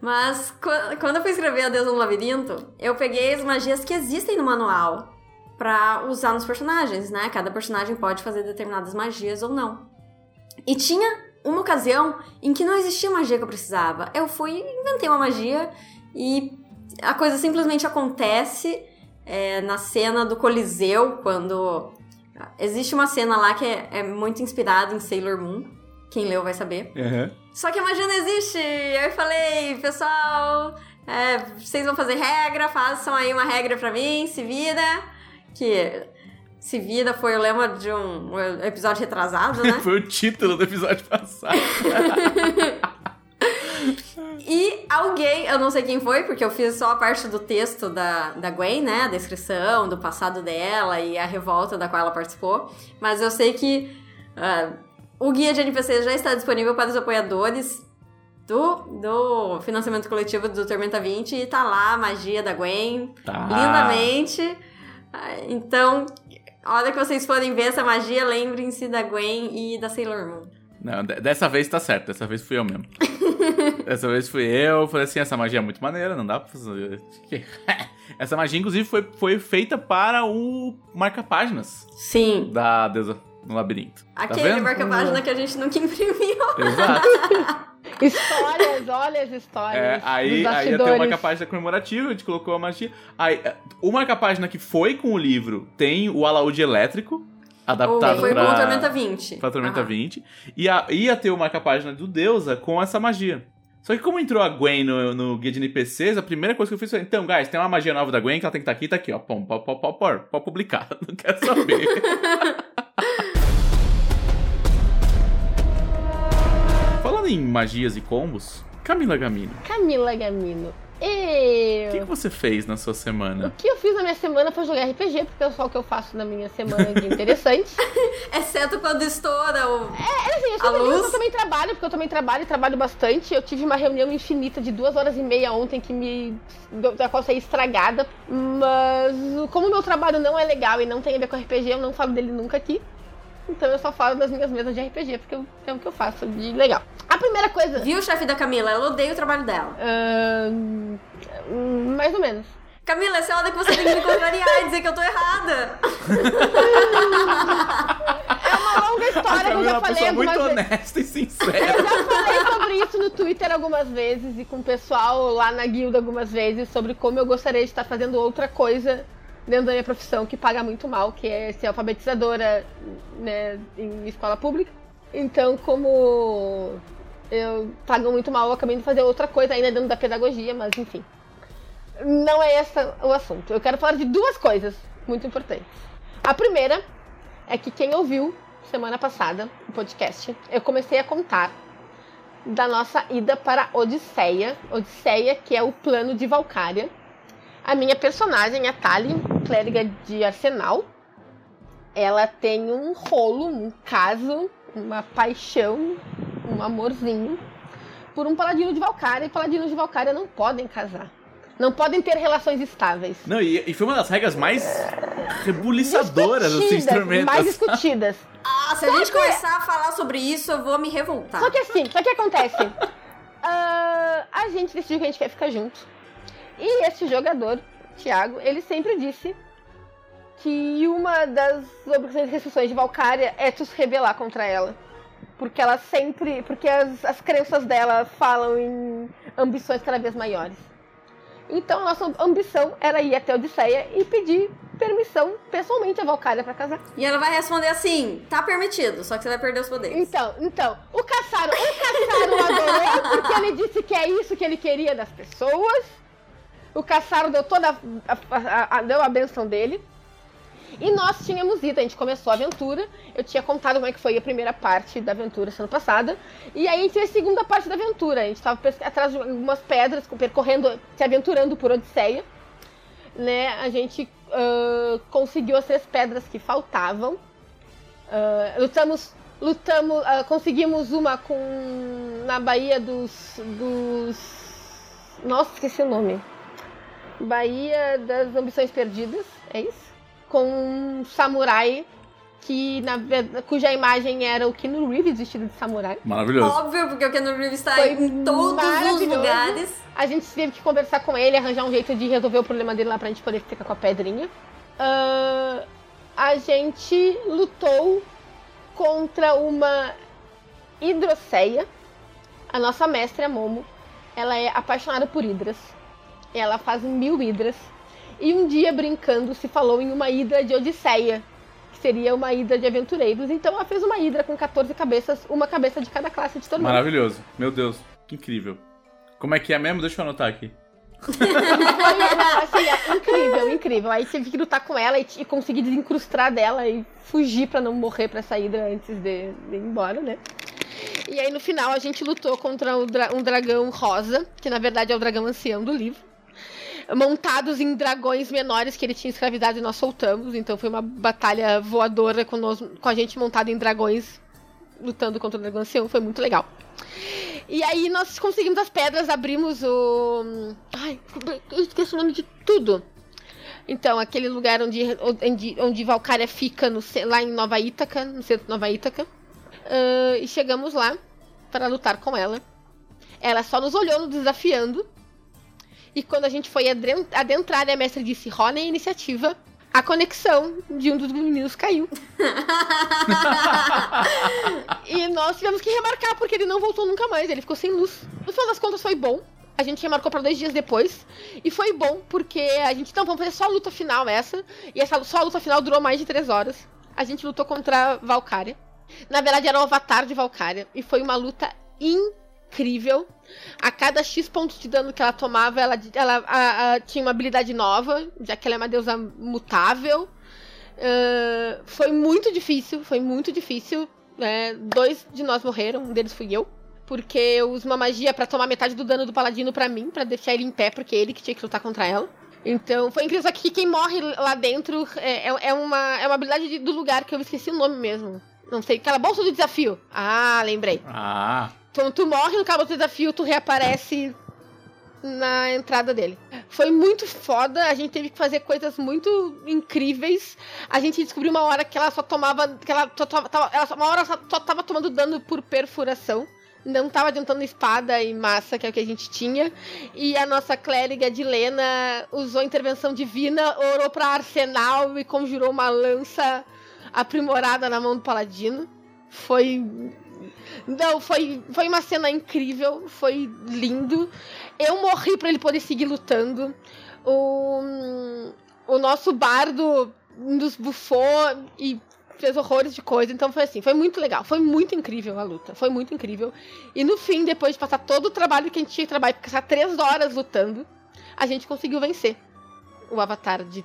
Mas qu- quando eu fui escrever A Deusa no Labirinto, eu peguei as magias que existem no manual pra usar nos personagens, né? Cada personagem pode fazer determinadas magias ou não. E tinha uma ocasião em que não existia magia que eu precisava. Eu fui inventei uma magia e a coisa simplesmente acontece é, na cena do Coliseu, quando. Existe uma cena lá que é, é muito inspirada em Sailor Moon. Quem leu vai saber. Uhum. Só que a magia não existe. Aí eu falei, pessoal, é, vocês vão fazer regra, façam aí uma regra pra mim, se vira. Que se vira foi o lema de um episódio retrasado, né? Foi o título do episódio passado. E alguém, eu não sei quem foi, porque eu fiz só a parte do texto da, da Gwen, né? A descrição do passado dela e a revolta da qual ela participou. Mas eu sei que ah, o guia de NPC já está disponível para os apoiadores do, do financiamento coletivo do Tormenta 20 e tá lá a magia da Gwen Tá. lindamente. Então, a hora que vocês forem ver essa magia, lembrem-se da Gwen e da Sailor Moon. Não, de- dessa vez tá certo, dessa vez fui eu mesmo. dessa vez fui eu, falei assim, essa magia é muito maneira, não dá pra fazer. essa magia, inclusive, foi, foi feita para o marca-páginas Sim. da deusa no labirinto. Tá Aquele vendo? marca-página que a gente nunca imprimiu. Exato. Histórias, olha as histórias. É, aí, aí ia ter uma marca-página comemorativa, a gente colocou a magia. Aí, é, o marca-página que foi com o livro tem o alaúde elétrico, adaptado Foi pra, com o Tormenta 20. pra Tormenta Aham. 20. E a- ia ter o marca-página do Deusa com essa magia. Só que como entrou a Gwen no, no guia de NPCs, a primeira coisa que eu fiz foi, então, guys, tem uma magia nova da Gwen que ela tem que estar aqui, tá aqui, ó. Pô, pode, pode, pode, pode, pode publicar. Não quero saber. Falando em magias e combos, Camila Gamino, Camila Gamino. O Eu... que, que você fez na sua semana? O que eu fiz na minha semana foi jogar RPG, porque é só o que eu faço na minha semana de interessante. Exceto quando estoura o. É, assim, eu, A sempre luz? que eu também trabalho, porque eu também trabalho e trabalho bastante. Eu tive uma reunião infinita de duas horas e meia ontem que me. da qual eu saí estragada. Mas como o meu trabalho não é legal e não tem a ver com RPG, eu não falo dele nunca aqui. Então eu só falo das minhas mesas de RPG, porque é o que eu faço de legal. A primeira coisa. Viu, chefe da Camila? Ela odeia o trabalho dela. hum, mais ou menos. Camila, essa é a hora que você tem que me contrariar e dizer que eu tô errada. É uma longa A história que eu é já uma falei pessoa muito algumas vezes. honesta e sincera. Eu já falei sobre isso no Twitter algumas vezes e com o pessoal lá na guilda algumas vezes sobre como eu gostaria de estar fazendo outra coisa dentro da minha profissão que paga muito mal, que é ser alfabetizadora né, em escola pública. Então, como eu pago muito mal, eu acabei de fazer outra coisa ainda dentro da pedagogia, mas enfim. Não é esse o assunto. Eu quero falar de duas coisas muito importantes. A primeira é que quem ouviu semana passada o podcast, eu comecei a contar da nossa ida para Odisseia. Odisseia, que é o plano de Valkyria. A minha personagem, a Tali, clériga de Arsenal, ela tem um rolo, um caso, uma paixão, um amorzinho por um paladino de Valkyria. E paladinos de Valkyria não podem casar. Não podem ter relações estáveis. Não, e, e foi uma das regras mais rebuliçadoras dos instrumentos. Mais discutidas. Ah, se a gente começar a falar sobre isso, eu vou me revoltar. Só que assim, só que acontece. ah, a gente decidiu que a gente quer ficar junto. E esse jogador, Thiago, ele sempre disse que uma das restrições de Valkyria é tu se rebelar contra ela. Porque ela sempre. Porque as, as crenças dela falam em ambições cada vez maiores. Então a nossa ambição era ir até Odisseia e pedir permissão pessoalmente a Valkyria pra casar. E ela vai responder assim: tá permitido, só que você vai perder os poderes. Então, então, o Caçaro, o Caçaro adorou porque ele disse que é isso que ele queria das pessoas. O Caçaro deu toda a, a- a- deu a benção dele. E nós tínhamos ido, a gente começou a aventura. Eu tinha contado como é que foi a primeira parte da aventura semana passada. E aí a gente fez a segunda parte da aventura. A gente estava atrás de algumas pedras, percorrendo, se aventurando por Odisseia. Né? A gente ah, conseguiu as três pedras que faltavam. Ah, lutamos, lutamos, ah, conseguimos uma com na Baía dos, dos, nossa, esqueci o nome. Baía das Ambições Perdidas, é isso? Com um samurai que na cuja imagem era o Keanu Reeves vestido de samurai. Maravilhoso. Óbvio, porque o Keanu Reeves está Foi em todos os lugares. A gente teve que conversar com ele, arranjar um jeito de resolver o problema dele lá pra gente poder ficar com a pedrinha. Ah, a gente lutou contra uma hidroceia. A nossa mestra, a Momo, ela é apaixonada por hidras. Ela faz mil hidras. E um dia, brincando, se falou em uma hidra de Odisseia, que seria uma hidra de aventureiros. Então ela fez uma hidra com 14 cabeças, uma cabeça de cada classe de tormento. Maravilhoso. Meu Deus, que incrível. Como é que é mesmo? Deixa eu anotar aqui. Assim, é incrível, incrível. Aí tive que lutar com ela e, e conseguir desincrustar dela e fugir pra não morrer pra essa hidra antes de, de ir embora, né? E aí no final a gente lutou contra um, dra- um dragão rosa, que na verdade é o dragão ancião do livro. Montados em dragões menores que ele tinha escravizado e nós soltamos. Então foi uma batalha voadora com, nós, com a gente montado em dragões lutando contra o dragão ancião. Foi muito legal. E aí nós conseguimos as pedras, abrimos o. Ai, eu esqueci o nome de tudo. Então, aquele lugar onde, onde, onde Valkyria fica no, lá em Nova Ítaca, no centro de Nova Ítaca. Ah, e chegamos lá para lutar com ela. Ela só nos olhou, nos desafiando. E quando a gente foi adentrar, a mestre disse: rola a iniciativa. A conexão de um dos meninos caiu. e nós tivemos que remarcar, porque ele não voltou nunca mais, ele ficou sem luz. No final das contas foi bom. A gente remarcou para dois dias depois. E foi bom, porque a gente. Não, vamos fazer só a luta final essa. E essa só a luta final durou mais de três horas. A gente lutou contra Valkyria. Na verdade, era o avatar de Valkyria. E foi uma luta incrível. A cada X pontos de dano que ela tomava, ela, ela a, a, tinha uma habilidade nova, já que ela é uma deusa mutável. Uh, foi muito difícil, foi muito difícil. Né? Dois de nós morreram, um deles fui eu. Porque eu uso uma magia para tomar metade do dano do paladino para mim, para deixar ele em pé, porque é ele que tinha que lutar contra ela. Então, foi incrível. Só que quem morre lá dentro é, é, é uma, é uma habilidade de, do lugar que eu esqueci o nome mesmo. Não sei, aquela bolsa do desafio. Ah, lembrei. Ah. Então, tu morre no cabo do desafio, tu reaparece na entrada dele. Foi muito foda, a gente teve que fazer coisas muito incríveis. A gente descobriu uma hora que ela só tomava. que ela, só, tava, ela uma hora só, só tava tomando dano por perfuração. Não tava adiantando espada e massa, que é o que a gente tinha. E a nossa clériga de Lena usou intervenção divina, orou pra arsenal e conjurou uma lança aprimorada na mão do paladino. Foi não, foi, foi uma cena incrível, foi lindo. Eu morri para ele poder seguir lutando. O, o nosso bardo nos bufou e fez horrores de coisa. Então foi assim, foi muito legal. Foi muito incrível a luta. Foi muito incrível. E no fim, depois de passar todo o trabalho que a gente tinha que trabalhar, passar três horas lutando, a gente conseguiu vencer o avatar de,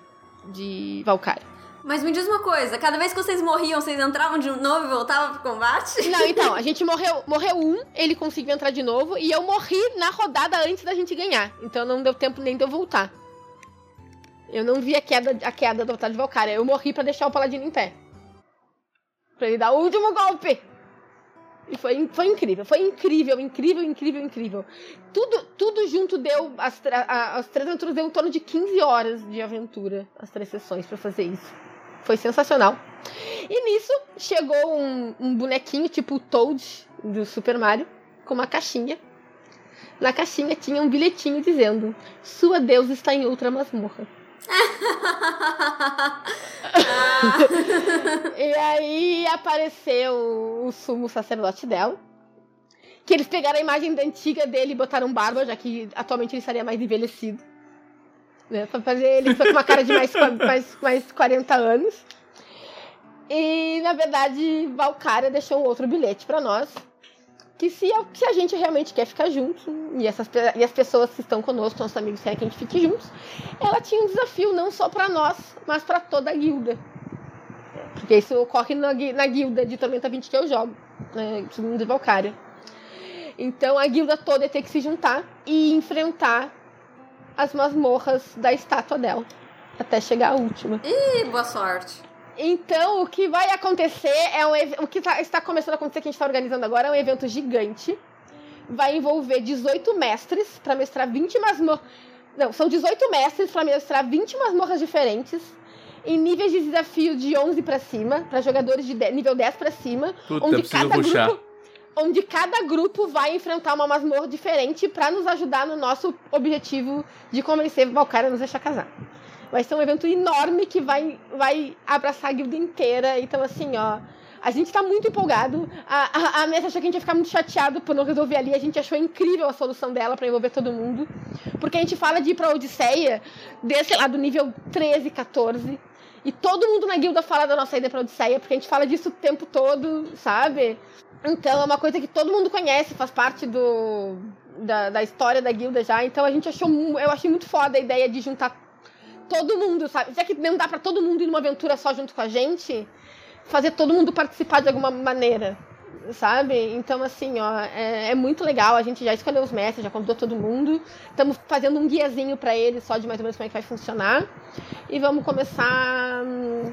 de Valkyrie. Mas me diz uma coisa, cada vez que vocês morriam, vocês entravam de novo e voltavam pro combate? Não, então, a gente morreu, morreu um, ele conseguiu entrar de novo, e eu morri na rodada antes da gente ganhar. Então não deu tempo nem de eu voltar. Eu não vi a queda, a queda do de Valkyria. Eu morri para deixar o Paladino em pé. Pra ele dar o último golpe. E foi, foi incrível, foi incrível, incrível, incrível, incrível. Tudo, tudo junto deu. As, a, as três aventuras deu em torno de 15 horas de aventura, as três sessões, para fazer isso. Foi sensacional. E nisso chegou um, um bonequinho tipo o Toad do Super Mario com uma caixinha. Na caixinha tinha um bilhetinho dizendo: Sua deusa está em outra masmorra. e aí apareceu o sumo sacerdote dela. Que eles pegaram a imagem da antiga dele e botaram barba, já que atualmente ele estaria mais envelhecido né? Fazer ele com uma cara de mais, mais, mais 40 anos. E, na verdade, Valkyria deixou outro bilhete para nós. Que se, se a gente realmente quer ficar junto, e, essas, e as pessoas que estão conosco, nossos amigos querem que a gente fique juntos, ela tinha um desafio não só para nós, mas para toda a guilda. Porque isso ocorre na, na guilda de Tormenta 20 que eu jogo, né, de Valkyria. Então a guilda toda ia ter que se juntar e enfrentar as masmorras da estátua dela. Até chegar a última. Ih, boa sorte. Então, o que vai acontecer é um o que tá, está começando a acontecer, que a gente está organizando agora, é um evento gigante. Vai envolver 18 mestres para mestrar 20 masmorras. Não, são 18 mestres para mestrar 20 masmorras diferentes. Em níveis de desafio de 11 para cima, para jogadores de nível 10 para cima. Puta, onde cada grupo onde cada grupo vai enfrentar uma masmorra diferente para nos ajudar no nosso objetivo de convencer Valkyria a nos deixar casar. Vai ser um evento enorme que vai, vai abraçar a guilda inteira. Então, assim, ó. A gente tá muito empolgado. A, a, a Messi achou que a gente ia ficar muito chateado por não resolver ali. A gente achou incrível a solução dela para envolver todo mundo. Porque a gente fala de ir pra Odisseia desse lá do nível 13, 14. E todo mundo na guilda fala da nossa ida pra Odisseia, porque a gente fala disso o tempo todo, sabe? Então é uma coisa que todo mundo conhece, faz parte do, da, da história da guilda já. Então a gente achou. Eu achei muito foda a ideia de juntar todo mundo, sabe? Já que não dá para todo mundo ir numa aventura só junto com a gente, fazer todo mundo participar de alguma maneira sabe? Então, assim, ó, é, é, muito legal. A gente já escolheu os mestres, já convidou todo mundo. Estamos fazendo um guiazinho para eles, só de mais ou menos como é que vai funcionar. E vamos começar hum,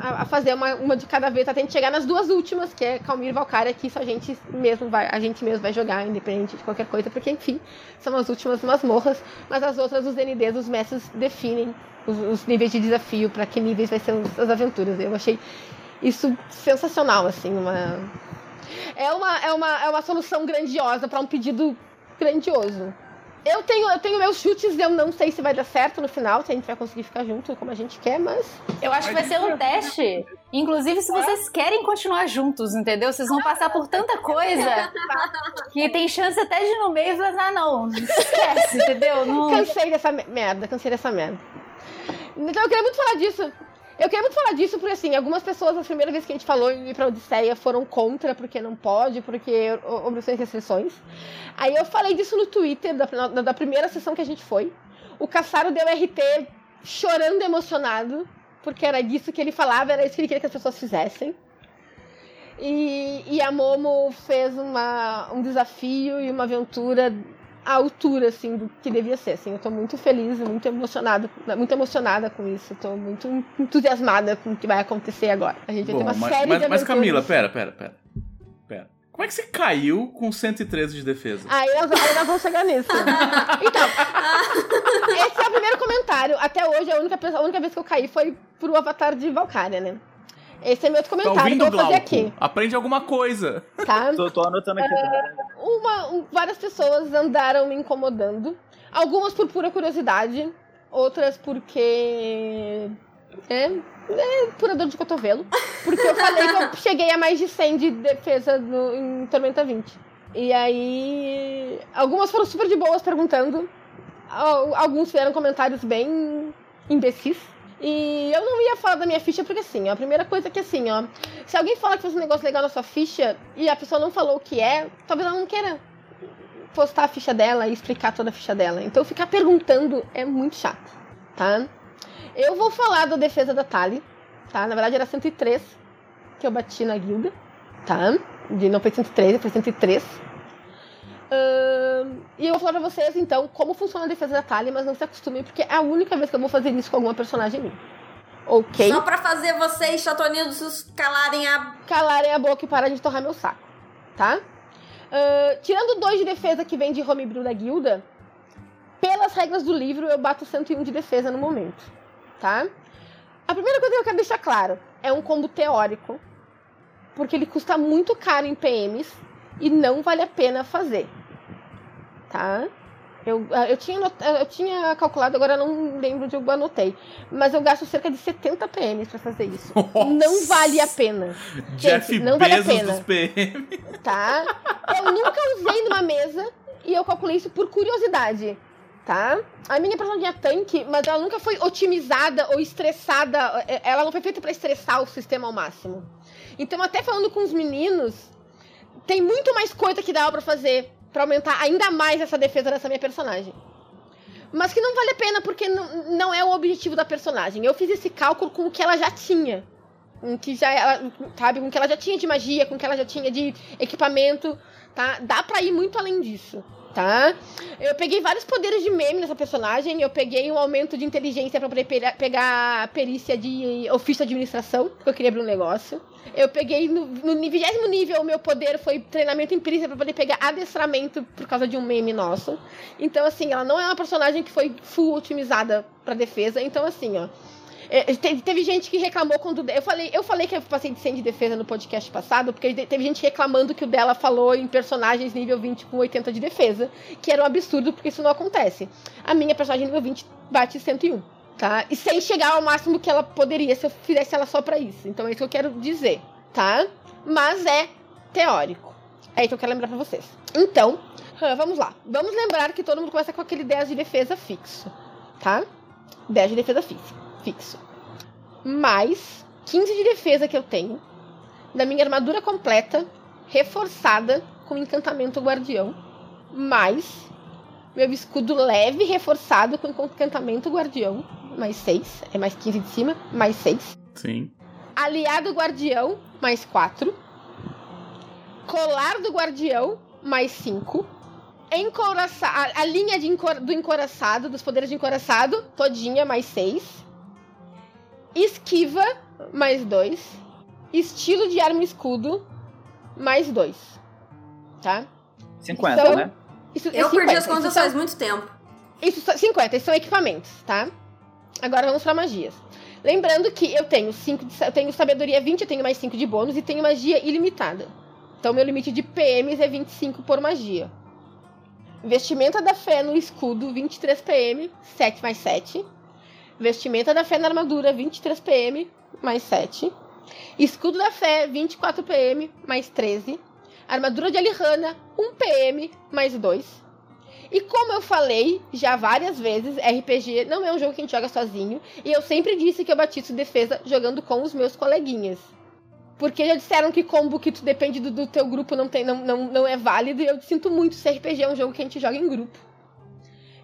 a, a, fazer uma, uma de cada vez, até a gente chegar nas duas últimas, que é Calmir e Valkyria, que isso a gente mesmo vai, a gente mesmo vai jogar, independente de qualquer coisa, porque, enfim, são as últimas masmorras. Mas as outras, os NDs, os mestres definem os, os níveis de desafio, para que níveis vai ser as aventuras. Eu achei isso sensacional, assim, uma é uma, é uma, é uma solução grandiosa para um pedido grandioso. Eu tenho, eu tenho meus chutes, eu não sei se vai dar certo no final, se a gente vai conseguir ficar junto como a gente quer, mas. Eu acho que vai ser um teste Inclusive, se vocês querem continuar juntos, entendeu? Vocês vão passar por tanta coisa que tem chance até de ir no meio falar, ah, não, esquece, entendeu? Não... Cansei dessa me- merda, cansei dessa merda. Então eu queria muito falar disso. Eu queria muito falar disso porque, assim, algumas pessoas, na primeira vez que a gente falou em ir pra Odisseia, foram contra, porque não pode, porque obrigações e restrições. Aí eu falei disso no Twitter, da, da- da primeira sessão que a gente foi. O Caçaro deu RT chorando emocionado, porque era disso que ele falava, era isso que ele queria que as pessoas fizessem. E, e a Momo fez uma, um desafio e uma aventura à altura, assim, do que devia ser, assim. Eu tô muito feliz, muito emocionada, muito emocionada com isso. Tô muito entusiasmada com o que vai acontecer agora. A gente vai ter Bom, uma mas, série mas, de mas. Camila, pera, pera, pera. Pera. Como é que você caiu com 113 de defesa? Aí nós, aí nós vamos chegar nisso. Então, esse é o primeiro comentário. Até hoje, a única, a única vez que eu caí foi pro avatar de Valkyria, né? Esse é meu outro Tá comentário ouvindo, que eu vou fazer Glauco? aqui, Aprende alguma coisa. tá? Tô, tô anotando aqui também. Uma, um- várias pessoas andaram me incomodando. Algumas por pura curiosidade, outras porque. É, é pura dor de cotovelo. Porque eu falei que eu cheguei a mais de 100 de defesa no, em Tormenta 20. E aí. Algumas foram super de boas perguntando. Al- Alguns fizeram comentários bem imbecis. E eu não ia falar da minha ficha porque assim, ó, a primeira coisa é que assim, ó, se alguém fala que fez um negócio legal na sua ficha e a pessoa não falou o que é, talvez ela não queira postar a ficha dela e explicar toda a ficha dela. Então ficar perguntando é muito chato, tá? Eu vou falar da defesa da Tali, tá? Na verdade era 103 que eu bati na guilda, tá? De, não foi 103, foi 103. Ahn, e eu vou falar pra vocês, então, como funciona a defesa da Tali, mas não se acostumem, porque é a única vez que eu vou fazer isso com alguma personagem minha. Ok? Só pra fazer vocês, chatonidos, calarem a. calarem a boca e parar de torrar meu saco, tá? Ahn, tirando dois de defesa que vem de homebrew da guilda, pelas regras do livro eu bato 101 de defesa no momento, tá? A primeira coisa que eu quero deixar claro é um combo teórico, porque ele custa muito caro em PMs e não vale a pena fazer, tá? Eu, ah, eu, tinha, anot- eu tinha calculado, agora não lembro de eu anotei, mas eu gasto cerca de 70 PMs pra fazer isso. Não vale a pena. Jeff não vale a Bezos pena. dos PM. tá? Eu nunca usei numa mesa e eu calculei isso por curiosidade, tá? A minha personagem é tanque, mas ela nunca foi otimizada ou estressada. é, Ela não foi feita pra estressar o sistema ao máximo. Então, até falando com os meninos, tem muito mais coisa que dava pra fazer pra aumentar ainda mais essa defesa dessa minha personagem. Mas que não vale a pena porque não, não é o objetivo da personagem. Eu fiz esse cálculo com o que ela já tinha com que já ela, sabe, com o que ela já tinha de magia, com o que ela já tinha de equipamento, tá? Dá pra ir muito além disso, tá? Eu peguei vários poderes de meme nessa personagem, eu peguei um aumento de inteligência pra poder pe- pegar perícia de ofício de administração, porque eu queria abrir um negócio. Eu peguei no, no 20 nível, o meu poder foi treinamento em perícia pra poder pegar adestramento por causa de um meme nosso. Então, assim, ela não é uma personagem que foi full otimizada pra defesa. Então, assim, ó. É, te- teve gente que reclamou quando. Eu falei, eu falei que eu passei de 100 de defesa no podcast passado, porque teve gente reclamando que o dela falou em personagens nível 20 com 80 de defesa, que era um absurdo, porque isso não acontece. A minha personagem nível 20 bate 101, tá? E sem chegar ao máximo que ela poderia se eu fizesse ela só pra isso. Então é isso que eu quero dizer, tá? Mas é teórico. É isso que eu quero lembrar pra vocês. Então, vamos lá. Vamos lembrar que todo mundo começa com aquele 10 de defesa fixo, tá? 10 de defesa fixo fixo. Mais 15 de defesa que eu tenho da minha armadura completa, reforçada com encantamento guardião, mais meu escudo leve reforçado com encantamento guardião, mais 6, é mais 15 de cima, mais 6. Sim. Aliado guardião, mais 4. Colar do guardião, mais 5. Encoraça a, a linha de encor- do encoraçado, dos poderes de encoraçado, todinha, mais 6. Esquiva, mais 2. Estilo de arma e escudo, mais 2. Tá? 50, Então- né? Isso, é Eu perdi 50. as contas são- faz muito tempo. isso são 50, isso são equipamentos, tá? Agora vamos pra magias. Lembrando que eu tenho 5 de, eu tenho sabedoria 20, eu tenho mais 5 de bônus e tenho magia ilimitada. Então meu limite de PMs é 25 por magia. Vestimenta da fé no escudo, 23 PM, 7 mais 7. Vestimenta da fé na armadura, 23 PM, mais 7. Escudo da Fé, 24 PM, mais 13. Armadura de Alihana, 1 PM, mais 2. E como eu falei já várias vezes, RPG não é um jogo que a gente joga sozinho. E eu sempre disse que eu batizo defesa jogando com os meus coleguinhas. Porque já disseram que combo que tu depende do, do teu grupo não, tem, não, não, não é válido. E eu sinto muito se RPG é um jogo que a gente joga em grupo.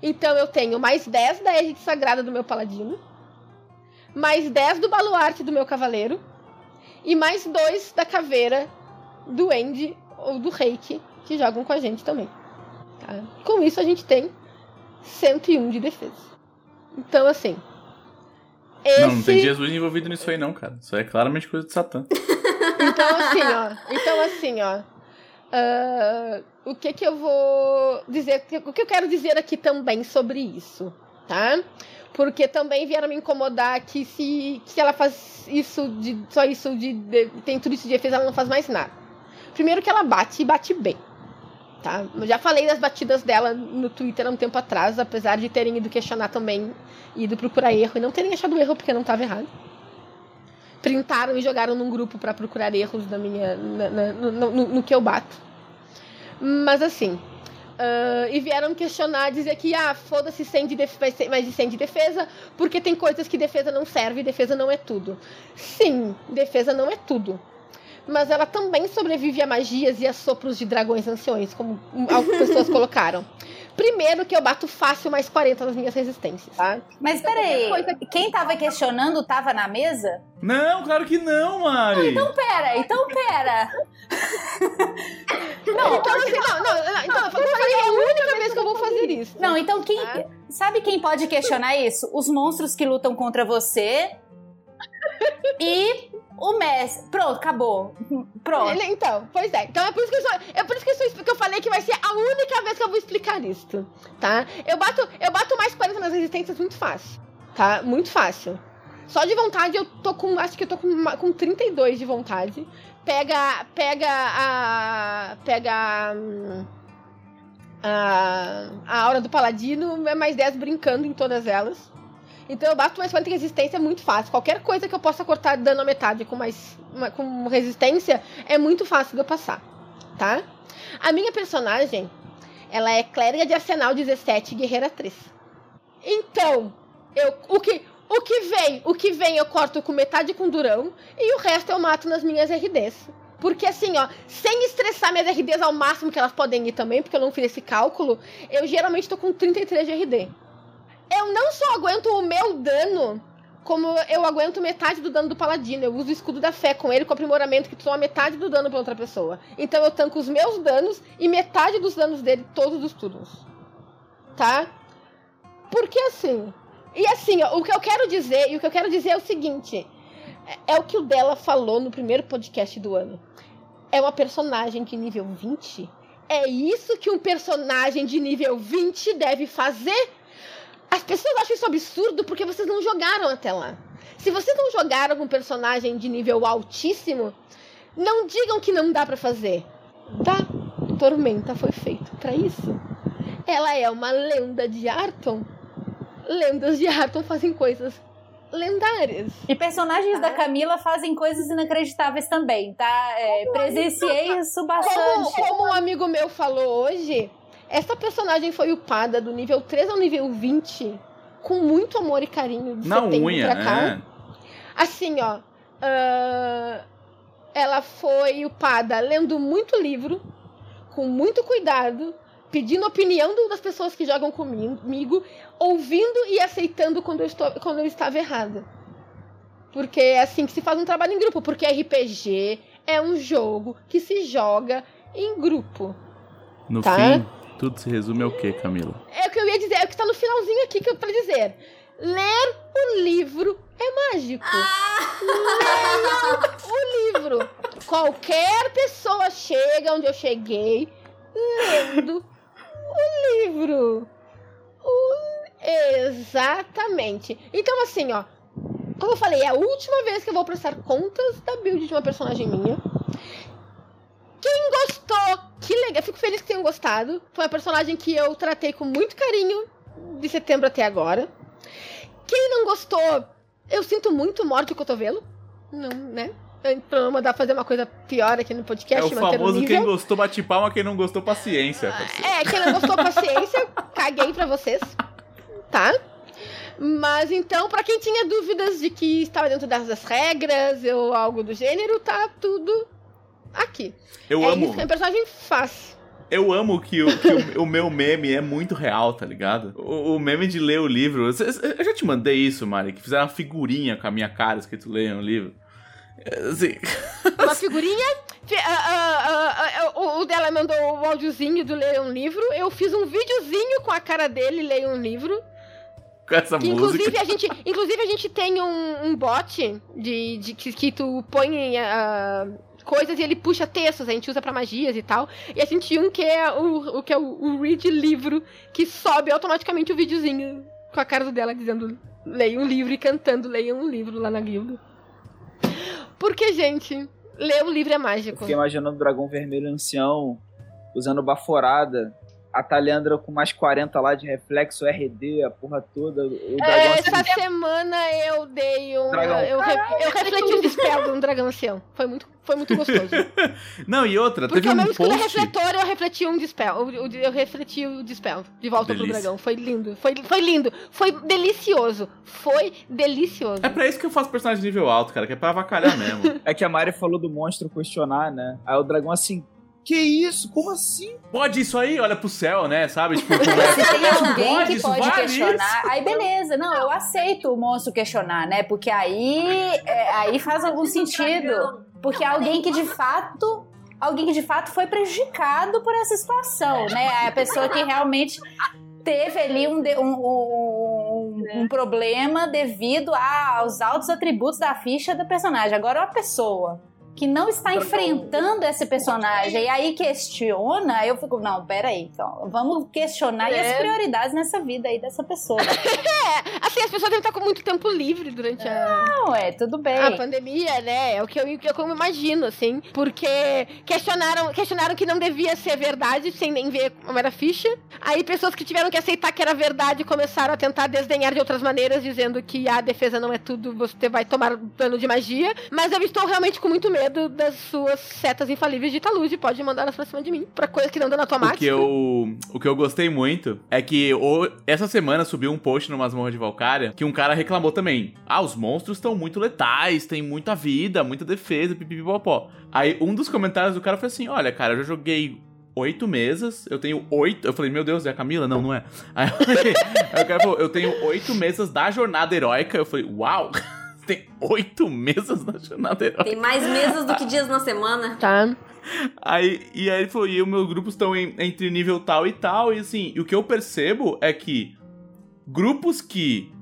Então eu tenho mais 10 da Égide Sagrada do meu paladino. Mais 10 do baluarte do meu cavaleiro. E mais 2 da caveira do Andy ou do Reiki, que jogam com a gente também. Tá? Com isso a gente tem 101 de defesa. Então, assim. Esse... Não, não tem Jesus envolvido nisso aí, não, cara. Isso é claramente coisa de Satã. Então, assim, ó. Então, assim, ó. Uh, o que que eu vou dizer? O que eu quero dizer aqui também sobre isso, tá? Porque também vieram me incomodar que se, se ela faz isso de. Só isso de, de. Tem tudo isso de defesa, ela não faz mais nada. Primeiro que ela bate e bate bem. Tá? Eu já falei das batidas dela no Twitter há um tempo atrás, apesar de terem ido questionar também, ido procurar erro e não terem achado erro porque não estava errado. Printaram e jogaram num grupo para procurar erros na minha, na, na, no, no, no, que eu bato. Mas assim, uh, e vieram questionar, dizer que, ah, foda-se, mais de 100 de defesa, porque tem coisas que defesa não serve, defesa não é tudo. Sim, defesa não é tudo mas ela também sobrevive a magias e a sopros de dragões anciões, como algumas pessoas colocaram. Primeiro que eu bato fácil mais 40 nas minhas resistências. Tá? Mas peraí, quem tava questionando tava na mesa? Não, claro que não, Mari. então pera, então pera. não, então assim, não, não, não, então, eu falei, é a única vez que eu vou fazer isso. Não, então quem... Tá? Sabe quem pode questionar isso? Os monstros que lutam contra você e o Messi. Pronto, acabou. Pronto. Ele, então, pois é. Então é por isso que eu, sou, é por isso que eu, que eu falei que vai ser a única vez que eu vou explicar isso, tá? Eu bato, eu bato mais 40 nas resistências muito fácil, tá? Muito fácil. Só de vontade eu tô com, acho que eu tô com, com 32 de vontade. Pega, pega a, pega hum, a, a aura do paladino, é mais 10 brincando em todas elas. Então eu bato mais 40 de resistência é muito fácil. Qualquer coisa que eu possa cortar dano a metade com mais uma, com resistência é muito fácil de eu passar, tá? A minha personagem, ela é clériga de arsenal 17, guerreira 3. Então, eu o que o que vem, o que vem eu corto com metade com durão e o resto eu mato nas minhas RDs. Porque assim, ó, sem estressar minhas RDs ao máximo que elas podem ir também, porque eu não fiz esse cálculo, eu geralmente tô com 33 de RD eu não só aguento o meu dano, como eu aguento metade do dano do paladino. Eu uso o escudo da fé com ele, com aprimoramento que toma metade do dano pra outra pessoa. Então eu tanco os meus danos e metade dos danos dele todos os turnos. Tá? Porque assim. E assim, ó, o que eu quero dizer, e o que eu quero dizer é o seguinte: é, é o que o dela falou no primeiro podcast do ano. É uma personagem de nível 20. É isso que um personagem de nível 20 deve fazer as pessoas acham isso absurdo porque vocês não jogaram até lá. Se vocês não jogaram com um personagem de nível altíssimo, não digam que não dá para fazer. Dá. Tormenta foi feito para isso. Ela é uma lenda de Arton. Lendas de Arton fazem coisas lendárias. E personagens da Camila fazem coisas inacreditáveis também, tá? É, presenciei isso bastante. Como, como um amigo meu falou hoje, essa personagem foi upada do nível 3 ao nível 20 com muito amor e carinho de Na unha, pra cá. É. Assim, ó. Uh, ela foi upada lendo muito livro, com muito cuidado, pedindo opinião das pessoas que jogam comigo, ouvindo e aceitando quando eu, estou, quando eu estava errada. Porque é assim que se faz um trabalho em grupo, porque RPG é um jogo que se joga em grupo. No tá? fim, tudo se resume ao que, Camila? É o que eu ia dizer, é o que tá no finalzinho aqui que eu pra dizer. Ler o livro é mágico. Ah! Leia o livro. Qualquer pessoa chega onde eu cheguei lendo o livro. O... Exatamente. Então, assim, ó. Como eu falei, é a última vez que eu vou prestar contas da build de uma personagem minha. Quem gostou, que legal. Fico feliz que tenham gostado. Foi uma personagem que eu tratei com muito carinho de setembro até agora. Quem não gostou, eu sinto muito morte o cotovelo. Não, né? Pra mandar fazer uma coisa pior aqui no É podcast, manter o famoso quem gostou bate palma, quem não gostou paciência. parceiro. É, quem não gostou, paciência, caguei pra vocês, tá? Mas então, pra quem tinha dúvidas de que estava dentro das regras ou algo do gênero, tá tudo aqui. Eu é amo. isso que o personagem faz. Eu amo que, o, que o, o meu meme é muito real, tá ligado? O, o meme de ler o livro. Eu, eu já te mandei isso, Mari, que fizeram uma figurinha com a minha cara escrito leia um livro. É, Assim, Uma figurinha. fi- ah, ah, o, o dela mandou o áudiozinho do Leia um Livro. Eu fiz um videozinho com a cara dele, Leia um Livro. com essa Que, música. inclusive, a gente, inclusive, a gente tem um, um bot de, de, que, que tu põe ah, coisas e ele puxa textos, a gente usa pra magias e tal. E a gente tinha um que é o, o que é o, o read livro, que sobe automaticamente o videozinho com a cara dela dizendo leia um livro e cantando leia um livro lá na guilda. Porque, gente, ler um livro é Eu mágico. fiquei imaginando o dragão vermelho ancião usando baforada. A Talhandra com mais 40 lá de reflexo, RD, a porra toda. O dragão assim, Essa semana eu dei um. Dragão. Eu, eu refleti um dispel de um dragão ancião. Foi muito, foi muito gostoso. Não, e outra, Porque teve o um escudo post. refletor eu refleti um dispel. Eu, eu- eu refleti o dispel de volta Delícia. pro dragão. Foi lindo. Foi, foi lindo. Foi delicioso. Foi delicioso. É pra isso que eu faço personagem de nível alto, cara, que é pra avacalhar mesmo. É que a Mari falou do monstro questionar, né? Aí o dragão assim, que isso? Como assim? Pode isso aí, olha pro céu, né? Sabe? Tipo, Se conversa. tem alguém Pode, que isso pode questionar, aí beleza. Não, eu aceito o monstro questionar, né? Porque aí, é, aí faz algum sentido. Porque é alguém que de fato. Alguém que de fato foi prejudicado por essa situação, né? A pessoa que realmente teve ali um, de- um, um- um problema devido a- aos altos atributos da ficha do personagem. Agora, uma pessoa que não está enfrentando esse personagem e aí questiona, eu fico, não, peraí, então, vamos questionar e as É. prioridades nessa vida aí dessa pessoa. É, assim, as pessoas devem estar com muito tempo livre durante a, Não, é, tudo bem. a pandemia, né? É o que eu, que eu imagino, assim. Porque questionaram, questionaram que não devia ser verdade, sem nem ver como era ficha. Aí pessoas que tiveram que aceitar que era verdade começaram a tentar desdenhar de outras maneiras, dizendo que a defesa não é tudo, você vai tomar dano de magia. Mas eu estou realmente com muito medo das suas setas infalíveis de talude. Pode mandar elas pra cima de mim, pra coisa que não dano O automático. que, eu, o que eu gostei muito é que o- essa semana subiu um post no Masmorra de Valkyria que um cara reclamou também. Ah, os monstros estão muito letais, tem muita vida, muita defesa, pipipipopó. Aí um dos comentários do cara foi assim: Olha, cara, eu já joguei oito mesas, eu tenho oito. Eu falei, meu Deus, é a Camila? Não, não é. Aí, aí o cara falou: Eu tenho oito mesas da jornada heróica. Eu falei, uau! Tem oito mesas na jornada heróica. Tem mais mesas do que dias na semana. Tá. Aí, e aí ele falou, e os meus grupos estão em- entre nível tal e tal, e assim, e o que eu percebo é que grupos que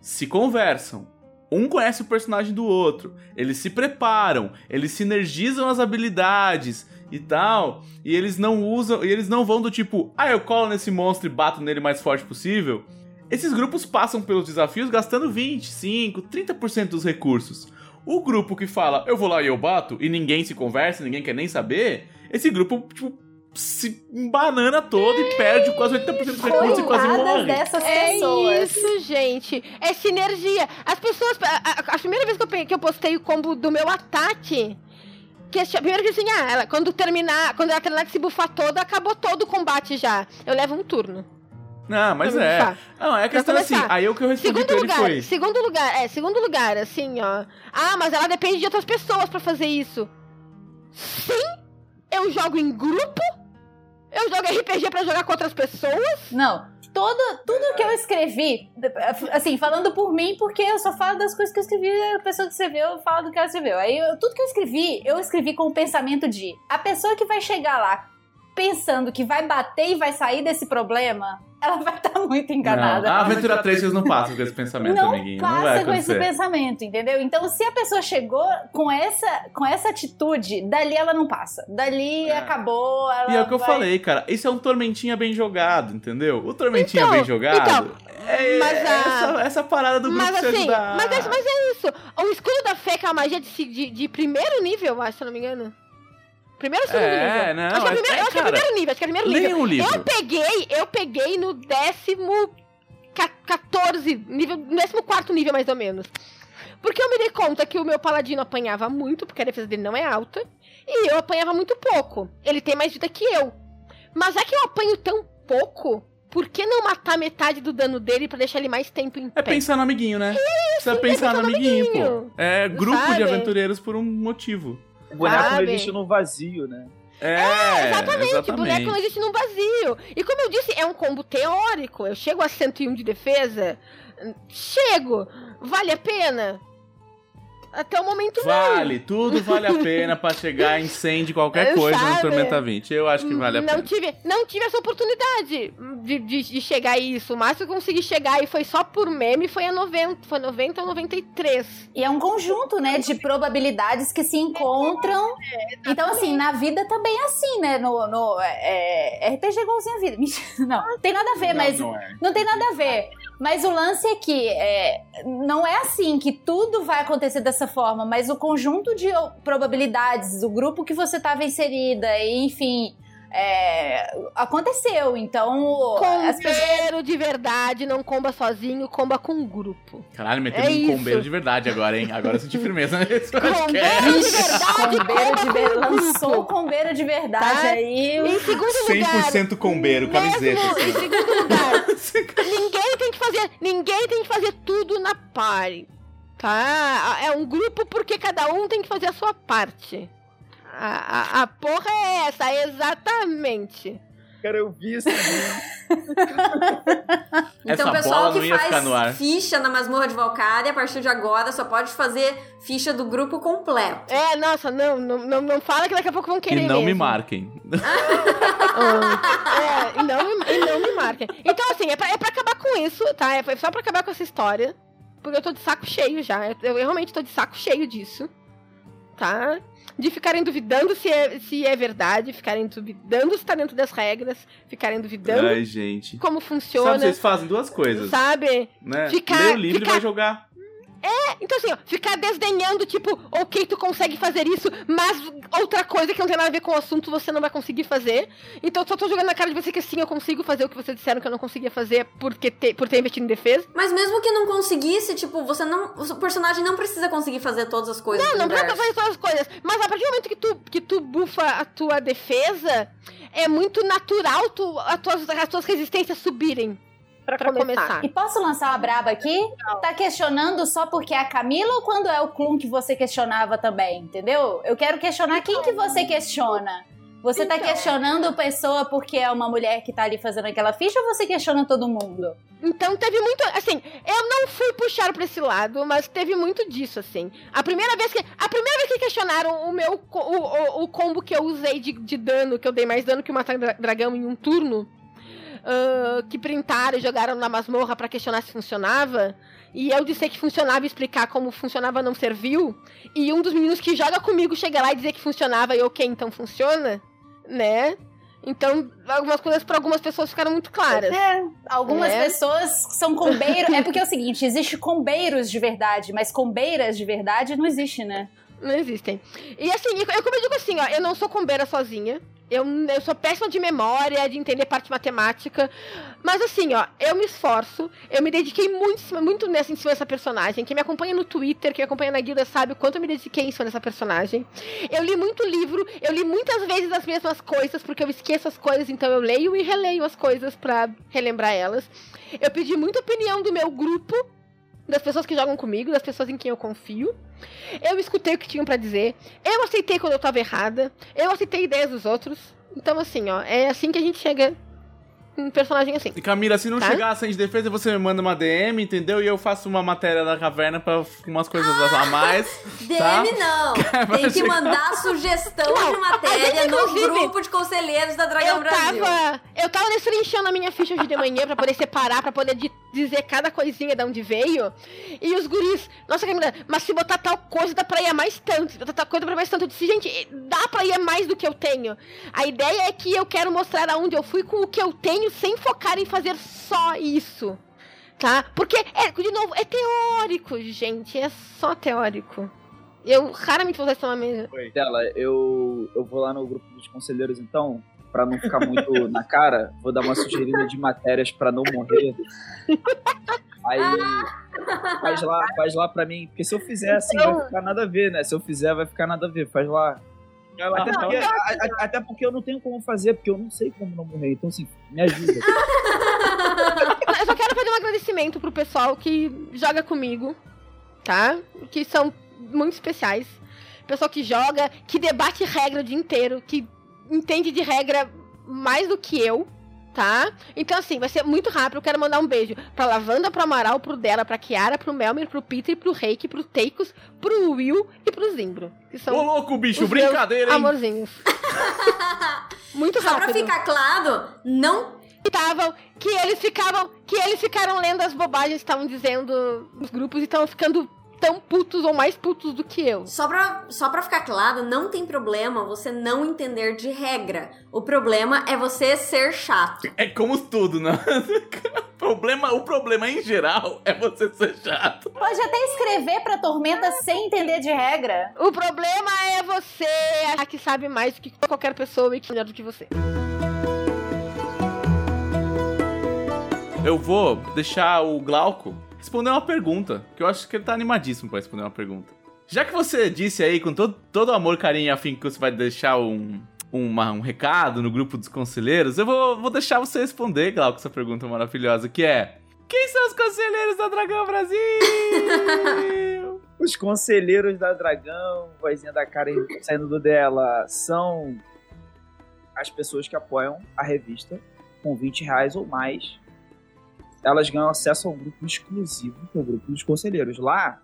se conversam, um conhece o personagem do outro, eles se preparam, eles sinergizam as habilidades e tal, e eles não usam, e eles não vão do tipo, ah, eu colo nesse monstro e bato nele o mais forte possível. Esses grupos passam pelos desafios gastando 25, 30% dos recursos. O grupo que fala, eu vou lá e eu bato, e ninguém se conversa, ninguém quer nem saber, esse grupo, tipo, se banana todo e perde quase 80% dos recursos e quase morre. dessas É pessoas. isso, gente. É sinergia. As pessoas. A, a- a primeira vez que eu, que eu postei o combo do meu ataque. Que, a primeiro que assim, ah, ela, quando terminar, quando ela terminar de se bufar toda, acabou todo o combate já. Eu levo um turno. Não, mas pra é. Não, é a questão assim, aí o que eu respondi Segundo pra ele lugar, foi... segundo lugar, é, segundo lugar, assim, ó. Ah, mas ela depende de outras pessoas pra fazer isso. Sim, eu jogo em grupo. Eu jogo RPG pra jogar com outras pessoas. Não, todo, tudo que eu escrevi, assim, falando por mim, porque eu só falo das coisas que eu escrevi, a pessoa que escreveu fala do que ela escreveu. Aí, eu- tudo que eu escrevi, eu escrevi com o pensamento de a pessoa que vai chegar lá pensando que vai bater e vai sair desse problema, ela vai estar muito enganada. Não, a Aventura 3 vocês não passam com esse pensamento, não amiguinho. Não vai passa com esse pensamento, entendeu? Então, se a pessoa chegou com essa, com essa atitude, dali ela não passa. Dali É. acabou. E é o que eu vai- falei, cara. Isso é um tormentinha bem jogado, entendeu? O tormentinha Então, bem jogado então, é, mas é a- essa, essa parada do grupo Mas assim, ajudar. mas é, mas é isso. O escudo da fé, que é uma magia de, de, de primeiro nível, eu acho, se eu não me engano. Primeiro ou segundo É, nível? não, acho que é, é- primeiro, é, eu acho que é primeiro nível, acho que é primeiro nível. Um livro. Eu peguei, eu peguei no décimo ca- 14 nível, no décimo quarto nível mais ou menos. Porque eu me dei conta que o meu paladino apanhava muito, porque a defesa dele não é alta, e eu apanhava muito pouco. Ele tem mais vida que eu. Mas é que eu apanho tão pouco, por que não matar metade do dano dele pra deixar ele mais tempo em É pé? pensar no amiguinho, né? Precisa pensar pensar no amiguinho, amiguinho. pô. É grupo de Sabe? aventureiros por um motivo. O boneco não existe no vazio, né? É, Exatamente, boneco não existe num vazio. E como eu disse, é um combo teórico. Eu chego a 101 de defesa. Chego. Vale a pena? Até o momento Vale, tudo vale a pena pra chegar em 100 de qualquer Eu coisa no sabe. Tormenta 20. Eu acho que vale a não pena. tive, não tive essa oportunidade de, de, de chegar a isso. O máximo que eu consegui chegar e foi só por meme foi a 90. Foi 90 ou 93. E é um conjunto, né, de probabilidades que se encontram. Então, assim, na vida também é assim, né? No, no é, é RPG igualzinho a vida. Mentira, Não, não tem nada a ver, mas. Não, não é. Não tem nada a ver. Mas o lance é que é, não é assim que tudo vai acontecer dessa forma, mas o conjunto de probabilidades, o grupo que você estava inserida, enfim, é, aconteceu. Então, as pessoas. Combeiro de verdade não comba sozinho, comba com um grupo. Caralho, metendo É um isso. combeiro de verdade agora, hein? Agora eu senti firmeza nesse Combeiro de verdade, Combeiro de ver... comba com um Lançou combeiro de verdade Tá? aí. Em segundo lugar, 100% combeiro, camiseta. Mesmo, assim, em segundo lugar, ninguém tem que fazer, ninguém tem que fazer tudo na party, tá? É um grupo porque cada um tem que fazer a sua parte. A, a, a porra é essa, exatamente. Cara, eu vi isso. Então, Essa o pessoal bola não que ia ficar no ar. faz ficha na masmorra de Valkyria, a partir de agora, só pode fazer ficha do grupo completo. É, nossa, não, não, não, não fala que daqui a pouco vão querer E não me mesmo. marquem. Ah, é, e não, me- e não me marquem. Então, assim, é pra, é pra acabar com isso, tá? É só pra acabar com essa história. Porque eu tô de saco cheio já. Eu, eu realmente tô de saco cheio disso. Tá? De ficarem duvidando se é, se é verdade, ficarem duvidando se tá dentro das regras, ficarem duvidando Ai, gente. como Sabe, funciona. vocês fazem duas coisas, Sabe? né? Ficar- Lê o livro ficar- e vai jogar. Então, assim, ó, ficar desdenhando, tipo, ok, tu consegue fazer isso, mas outra coisa que não tem nada a ver com o assunto você não vai conseguir fazer. Então, eu só tô jogando na cara de você que sim, eu consigo fazer o que vocês disseram que eu não conseguia fazer porque te- por ter investido em defesa. Mas mesmo que não conseguisse, tipo, você não. O personagem não precisa conseguir fazer todas as coisas. Não, não precisa fazer todas as coisas. Mas a partir do momento que tu, que tu bufa a tua defesa, é muito natural tu, as, tuas, as tuas resistências subirem. Pra, começar. E posso lançar uma braba aqui? Tá questionando só porque é a Camila ou quando é o Klum que você questionava também, entendeu? Eu quero questionar quem que você questiona. Você tá Então. questionando a pessoa porque é uma mulher que tá ali fazendo aquela ficha ou você questiona todo mundo? Então teve muito. Assim, eu não fui puxar pra esse lado, mas teve muito disso, assim. A primeira vez que. A primeira vez que questionaram o meu. O, o, o combo que eu usei de, de dano, que eu dei mais dano que matar dra- dragão em um turno. Ah, que printaram e jogaram na masmorra pra questionar se funcionava. E eu disse que funcionava e explicar como funcionava não serviu. E um dos meninos que joga comigo chega lá e dizer que funcionava e ok, então funciona, né? Então, algumas coisas pra algumas pessoas ficaram muito claras. É, algumas É. pessoas são combeiros. é porque é o seguinte: existe combeiros de verdade, mas combeiras de verdade não existe, né? Não existem. E assim, eu, como eu digo assim, ó, eu não sou combeira sozinha. Eu, eu sou péssima de memória, de entender parte matemática. Mas assim, ó, eu me esforço. Eu me dediquei muito, muito nessa, em cima dessa personagem. Quem me acompanha no Twitter, quem me acompanha na guilda, sabe o quanto eu me dediquei em cima dessa personagem. Eu li muito livro, eu li muitas vezes as mesmas coisas, porque eu esqueço as coisas, então eu leio e releio as coisas pra relembrar elas. Eu pedi muita opinião do meu grupo, das pessoas que jogam comigo, das pessoas em quem eu confio. Eu escutei o que tinham pra dizer. Eu aceitei quando eu tava errada. Eu aceitei ideias dos outros. Então, assim, ó, é assim que a gente chega um personagem assim. E Camila, se não Tá? chegar a 100 de defesa, você me manda uma DM, entendeu? E eu faço uma matéria da caverna pra umas coisas a mais. tá? DM não. Tem que mandar sugestão Não, de matéria no grupo de conselheiros da Dragão Eu Brasil. tava, eu tava destrinchando a minha ficha hoje de manhã pra poder separar, pra poder di- dizer cada coisinha de onde veio. E os guris, nossa Camila, mas se botar tal coisa dá pra ir a mais tanto. Se botar tal coisa dá pra mais tanto. Eu disse, gente, dá pra ir a mais do que eu tenho. A ideia é que eu quero mostrar aonde eu fui com o que eu tenho, sem focar em fazer só isso. Tá? Porque, é, de novo, é teórico, gente. É só teórico. Eu raramente vou usar isso mesa. Dela, eu, eu vou lá no grupo dos conselheiros então, pra não ficar muito na cara, vou dar uma sugerida de matérias pra não morrer. Aí Faz lá, faz lá pra mim. Porque se eu fizer assim, Então- vai ficar nada a ver, né? Se eu fizer, vai ficar nada a ver. Faz lá. Até porque, a- a- até porque eu não tenho como fazer, porque eu não sei como não morrer. Então, assim, me ajuda. Eu só quero fazer um agradecimento pro pessoal que joga comigo, tá? Que são muito especiais. Pessoal que joga, que debate regra o dia inteiro, que entende de regra mais do que eu, tá? Então, assim, vai ser muito rápido. Eu quero mandar um beijo pra Lavanda, pro Amaral, pro Dela, pra Kiara, pro Melmer, pro Peter, pro Reiki, pro Teicos, pro Will e pro Zimbro. Que Ô, são louco, bicho, os brincadeira, hein? amorzinhos. muito Só pra rápido. ficar claro, não estavam, que eles ficavam, que eles ficaram lendo as bobagens que estavam dizendo nos grupos e estavam ficando tão putos ou mais putos do que eu. Só pra, só pra ficar claro, não tem problema você não entender de regra. O problema é você ser chato. É como tudo, né? o, problema, o problema em geral é você ser chato. Pode até escrever pra Tormenta sem entender de regra. O problema é você achar que sabe mais do que qualquer pessoa e que é melhor do que você. Eu vou deixar o Glauco responder uma pergunta, que eu acho que ele tá animadíssimo pra responder uma pergunta. Já que você disse aí, com todo, todo amor, carinho e afim, que você vai deixar um, uma- um recado no grupo dos conselheiros, eu vou, vou deixar você responder, Glauco, essa pergunta maravilhosa, que é... Quem são os conselheiros da Dragão Brasil? Os conselheiros da Dragão, vozinha da Karen saindo do dela, são as pessoas que apoiam a revista com 20 reais ou mais. Elas ganham acesso a um grupo exclusivo, que é o grupo dos conselheiros. Lá,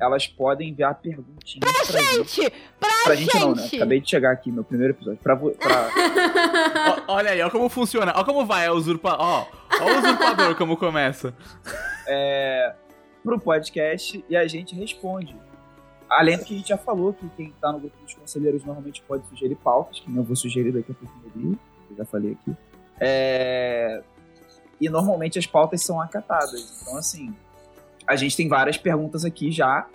elas podem enviar perguntinhas pra, gente. Gente, pra, Pra gente, não, né? gente. Acabei de chegar aqui, meu primeiro episódio. Pra, vo- pra- Ó, olha aí, ó como funciona, ó como vai a usurpa... Ó, ó o usurpador como começa. é, pro podcast e a gente responde. Além do que a gente já falou, que quem tá no grupo dos conselheiros normalmente pode sugerir pautas, que nem eu vou sugerir daqui a no vídeo, eu já falei aqui. É, e normalmente as pautas são acatadas. Então, assim, a gente tem várias perguntas aqui já,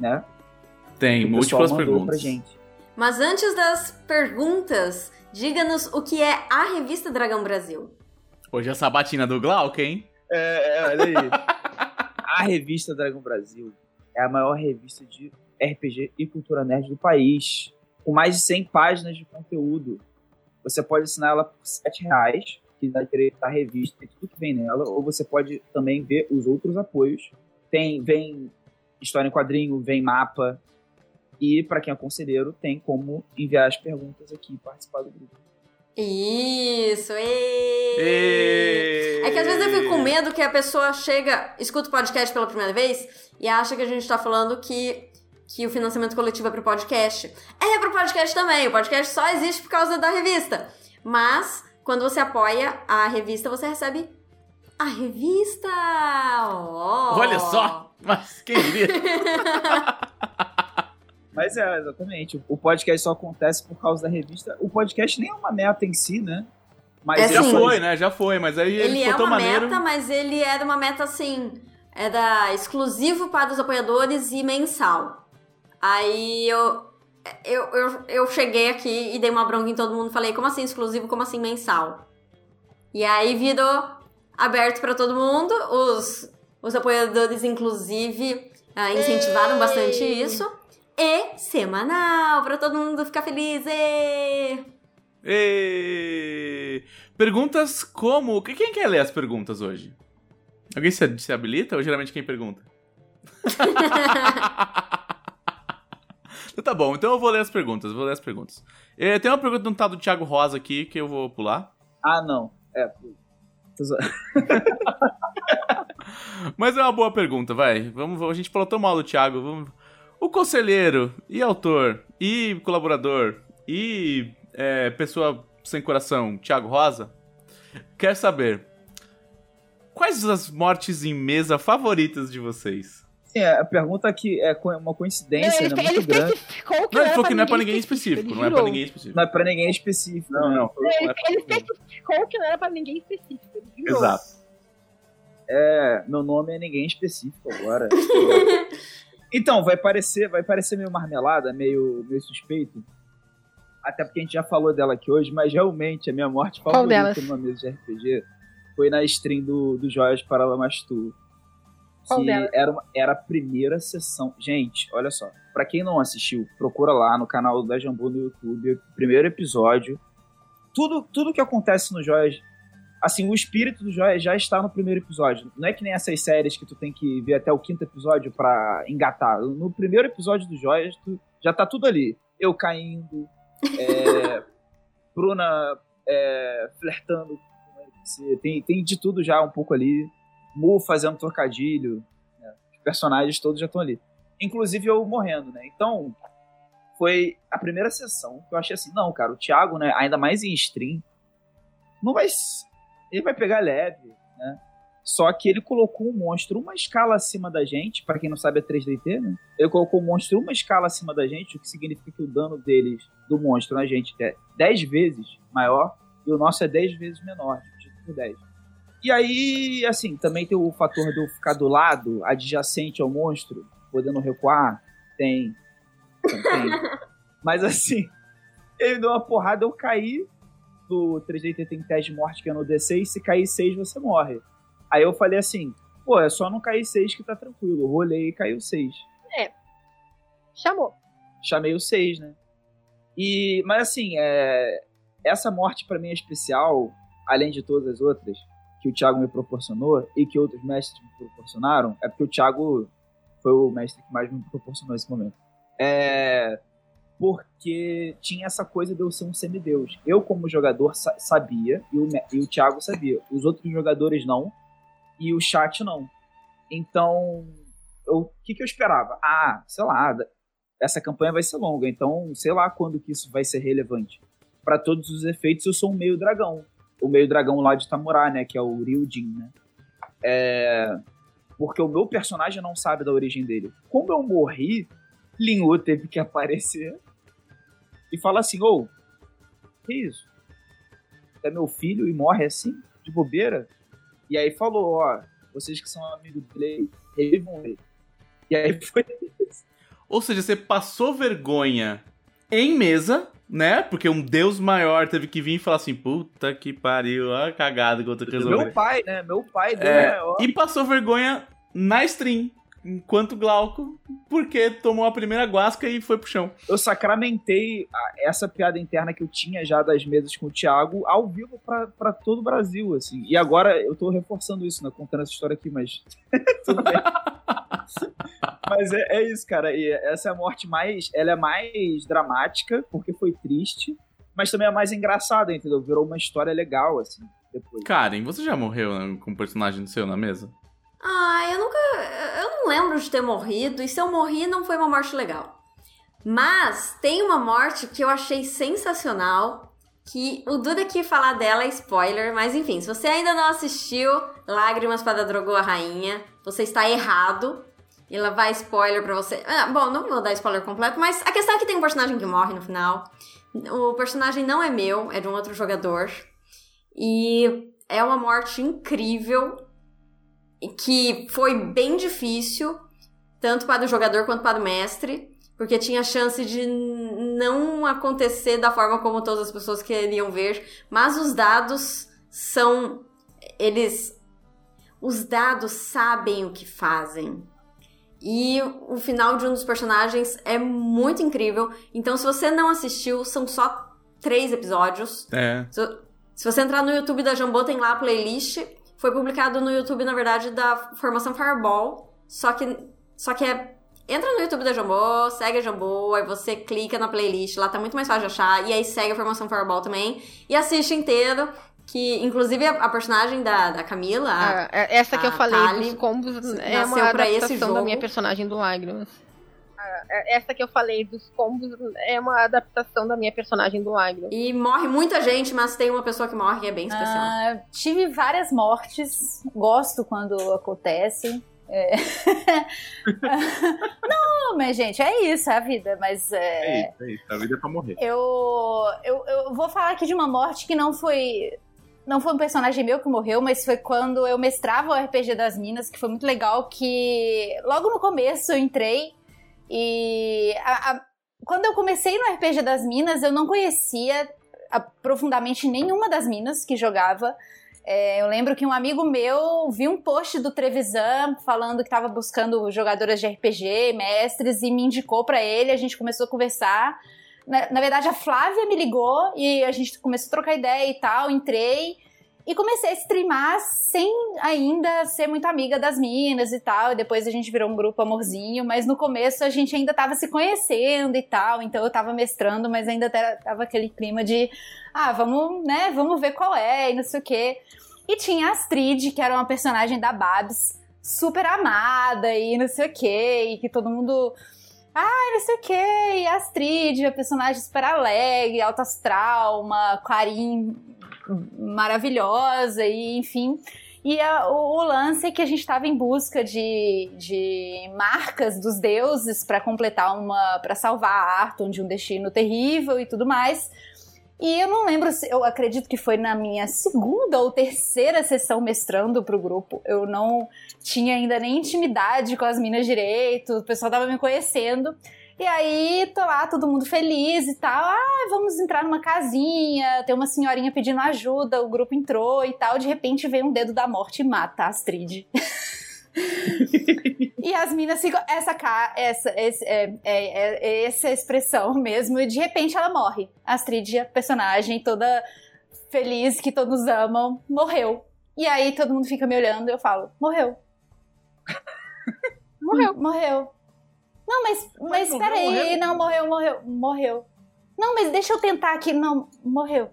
né? Tem múltiplas perguntas. Pra gente. Mas antes das perguntas, diga-nos o que é a revista Dragão Brasil. Hoje é a sabatina do Glauco, hein? É, é, olha aí. a revista Dragão Brasil é a maior revista de RPG e cultura nerd do país, com mais de 100 páginas de conteúdo. Você pode assinar ela por 7 reais, que dá direito à revista e tudo que vem nela, ou você pode também ver os outros apoios. Tem, vem história em quadrinho, vem mapa, e para quem é conselheiro, tem como enviar as perguntas aqui e participar do grupo. Isso, ê! Ê! É que às vezes eu fico com medo que a pessoa chega, escuta o podcast pela primeira vez e acha que a gente tá falando que, que o financiamento coletivo é pro podcast. É pro podcast também, o podcast só existe por causa da revista. Mas, quando você apoia a revista, você recebe a revista! Oh. Olha só! Mas quem diria? Mas é, exatamente. O podcast só acontece por causa da revista. O podcast nem é uma meta em si, né? Mas É Já sim. foi, né? Já foi, mas aí ele, Ele ficou é tão uma maneiro. meta, mas ele era uma meta assim. Era exclusivo para os apoiadores e mensal. Aí eu, eu, eu, eu cheguei aqui e dei uma bronca em todo mundo. Falei, como assim exclusivo? Como assim mensal? E aí virou aberto para todo mundo. Os, os apoiadores, inclusive, ah, incentivaram bastante isso. E semanal, para todo mundo ficar feliz. Ê! Ê! Perguntas como. Quem quer ler as perguntas hoje? Alguém se, se habilita ou geralmente quem pergunta? tá bom, então eu vou ler as perguntas, vou ler as perguntas. Eh, tem uma pergunta de um tal do Thiago Rosa aqui que eu vou pular. Ah, não. É. Mas é uma boa pergunta, vai. Vamos, a gente falou tão mal do Thiago. Vamos... O conselheiro, e autor, e colaborador, e é, pessoa sem coração, Thiago Rosa, quer saber quais as mortes em mesa favoritas de vocês? Sim, é, a pergunta que é uma Não, coincidência, ele, né? ele Muito grande. especificou que Não, não, ele falou que não é pra ninguém específico. Não é pra ninguém específico. Não é pra ninguém específico. Não, não. Ele, ele especificou que não era pra ninguém específico. Exato. É, meu nome é ninguém específico agora. então, vai parecer, vai parecer meio marmelada, meio, meio suspeito. Até porque a gente já falou dela aqui hoje, mas realmente a minha morte Qual favorita delas? numa mesa de RPG foi na stream do, do Joias para Lamastu. Qual que era, uma- era a primeira sessão. Gente, olha só. Pra quem não assistiu, procura lá no canal da Jambu no YouTube, primeiro episódio. Tudo, tudo que acontece no Joias. Assim, o espírito do Joias já está no primeiro episódio. Não é que nem essas séries que tu tem que ver até o quinto episódio pra engatar. No primeiro episódio do Joias, tu, já tá tudo ali. Eu caindo, é, Bruna é, flertando. Tem, tem de tudo já um pouco ali. Mu fazendo trocadilho. né? Os personagens todos já estão ali. Inclusive eu morrendo, né? Então, foi a primeira sessão que eu achei assim, não, cara, o Thiago, né, ainda mais em stream, não vai. Ele vai pegar leve, né? Só que ele colocou um monstro uma escala acima da gente, pra quem não sabe é 3DT, né? Ele colocou o monstro uma escala acima da gente, o que significa que o dano deles, do monstro na gente, é 10 vezes maior e o nosso é 10 vezes menor, dividido por 10. E aí, assim, também tem o fator de eu ficar do lado, adjacente ao monstro, podendo recuar. Tem. Tem. Mas assim, ele deu uma porrada, eu caí. No 3D tem teste de morte que é no D6, se cair 6 você morre. Aí eu falei assim, pô, é só não cair 6 que tá tranquilo. Eu rolei e caiu 6 Chamou. chamei o 6, né? E, mas assim, é, essa morte pra mim é especial, além de todas as outras que o Thiago me proporcionou e que outros mestres me proporcionaram, é porque o Thiago foi o mestre que mais me proporcionou esse momento. É porque tinha essa coisa de eu ser um semideus. Eu, como jogador, sa- sabia, e o, e o Thiago sabia. Os outros jogadores não, e o chat não. Então, o que, que eu esperava? Ah, sei lá, essa campanha vai ser longa, então sei lá quando que isso vai ser relevante. Pra todos os efeitos, eu sou um meio dragão. O meio dragão lá de Tamurá, né? Que é o Ryujin, né? É... Porque o meu personagem não sabe da origem dele. Como eu morri, Linhu teve que aparecer e falar assim: Ô, que isso? É meu filho e morre assim, de bobeira? E aí falou: Ó, vocês que são amigos dele, eles vão ver. E aí foi isso. Ou seja, você passou vergonha em mesa, né? Porque um deus maior teve que vir e falar assim: puta que pariu, a cagada que eu tô resolvendo. Meu pai, né? Meu pai deu É, maior. e passou vergonha na stream, enquanto Glauco, porque tomou a primeira guasca e foi pro chão. Eu sacramentei a- essa piada interna que eu tinha já das mesas com o Thiago ao vivo pra, pra todo o Brasil, assim. E agora eu tô reforçando isso, né? Contando essa história aqui, mas. Tudo bem. mas é, é isso, cara. E essa é a morte mais. Ela é mais dramática, porque foi triste, mas também é mais engraçada, entendeu? Virou uma história legal, assim, depois. Karen, você já morreu né, com um personagem seu na mesa? Ah, eu nunca. Eu não lembro de ter morrido, e se eu morri, não foi uma morte legal. Mas tem uma morte que eu achei sensacional. Que o Duda aqui falar dela é spoiler, mas enfim, se você ainda não assistiu Lágrimas para Drogou a Rainha, você está errado. Ela vai spoiler pra você. Ah, bom, não vou dar spoiler completo, mas a questão é que tem um personagem que morre no final. O personagem não é meu, é de um outro jogador. E é uma morte incrível que foi bem difícil, tanto para o jogador quanto para o mestre, porque tinha chance de não acontecer da forma como todas as pessoas queriam ver, mas os dados são eles os dados sabem o que fazem. E o final de um dos personagens é muito incrível. Então, se você não assistiu, são só três episódios. É. Se, se você entrar no YouTube da Jambô, tem lá a playlist. Foi publicado no YouTube, na verdade, da formação Fireball. Só que, só que é. Entra no YouTube da Jambô, segue a Jambô, aí você clica na playlist, lá tá muito mais fácil de achar. E aí segue a formação Fireball também. E assiste inteiro. Que, inclusive, a, a personagem da, da Camila. Ah, é- essa que eu falei Tali dos combos é nasceu uma pra esse adaptação da jogo. minha personagem do Lágrimas. Ah, é- Essa que eu falei dos combos é uma adaptação da minha personagem do Lágrimas. E morre muita gente, mas tem uma pessoa que morre que é bem especial. Ah, tive várias mortes, gosto quando acontece. É. Não, mas gente, é isso, é a vida. Mas é, isso, é isso. A vida é pra morrer. eu, eu, eu vou falar aqui de uma morte que não foi. Não foi um personagem meu que morreu, mas foi quando eu mestrava o RPG das Minas, que foi muito legal, que logo no começo eu entrei e a- a- quando eu comecei no RPG das Minas, eu não conhecia profundamente nenhuma das minas que jogava. É, eu lembro que um amigo meu viu um post do Trevisan falando que estava buscando jogadoras de RPG, mestres, e me indicou para ele. A gente começou a conversar. Na, na, verdade, a Flávia me ligou e a gente começou a trocar ideia e tal. Entrei e comecei a streamar sem ainda ser muito amiga das minas e tal. E depois a gente virou um grupo amorzinho, mas no começo a gente ainda tava se conhecendo e tal. Então eu tava mestrando, mas ainda tava aquele clima de, ah, vamos, né, vamos ver qual é e não sei o quê. E tinha a Astrid, que era uma personagem da Babs, super amada e não sei o quê, e que todo mundo ah, não sei o que, e a Astrid, a personagem super alegre, alto astral, uma Clarim maravilhosa, e enfim. E a, o, o, lance é que a gente estava em busca de, de marcas dos deuses para completar uma. para salvar a Arton de um destino terrível e tudo mais. E eu não lembro se. Eu acredito que foi na minha segunda ou terceira sessão mestrando pro grupo. Eu não tinha ainda nem intimidade com as minas direito, o pessoal tava me conhecendo. E aí, tô lá, todo mundo feliz e tal. Ah, vamos entrar numa casinha, tem uma senhorinha pedindo ajuda, o grupo entrou e tal. De repente vem um dedo da morte e mata a Astrid. e as minas ficam. Essa, essa, essa, é, é, é, essa expressão mesmo, e de repente ela morre. A Astrid, a personagem toda feliz, que todos amam, morreu. E aí todo mundo fica me olhando e eu falo: morreu. morreu. Morreu. Não, mas, mas, mas peraí, morreu. não, morreu, morreu, morreu. Não, mas deixa eu tentar aqui. Não, morreu.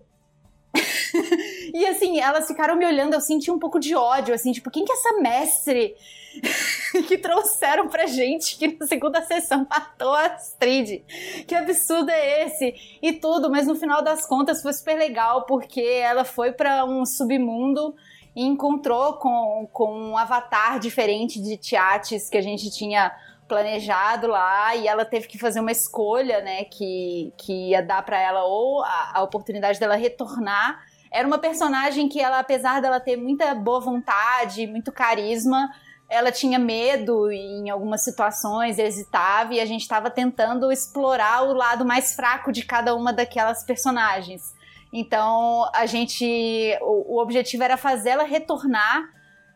e assim, elas ficaram me olhando, eu senti um pouco de ódio, assim, tipo, quem que é essa mestre que trouxeram pra gente que na segunda sessão matou a Astrid? Que absurdo é esse? E tudo, mas no final das contas foi super legal, porque ela foi para um submundo e encontrou com, com um avatar diferente de Tiates que a gente tinha planejado lá e ela teve que fazer uma escolha, né, que, que ia dar para ela ou a, a, oportunidade dela retornar. Era uma personagem que ela, apesar dela ter muita boa vontade, muito carisma, ela tinha medo em algumas situações, hesitava e a gente estava tentando explorar o lado mais fraco de cada uma daquelas personagens. Então, a gente o, o objetivo era fazê-la retornar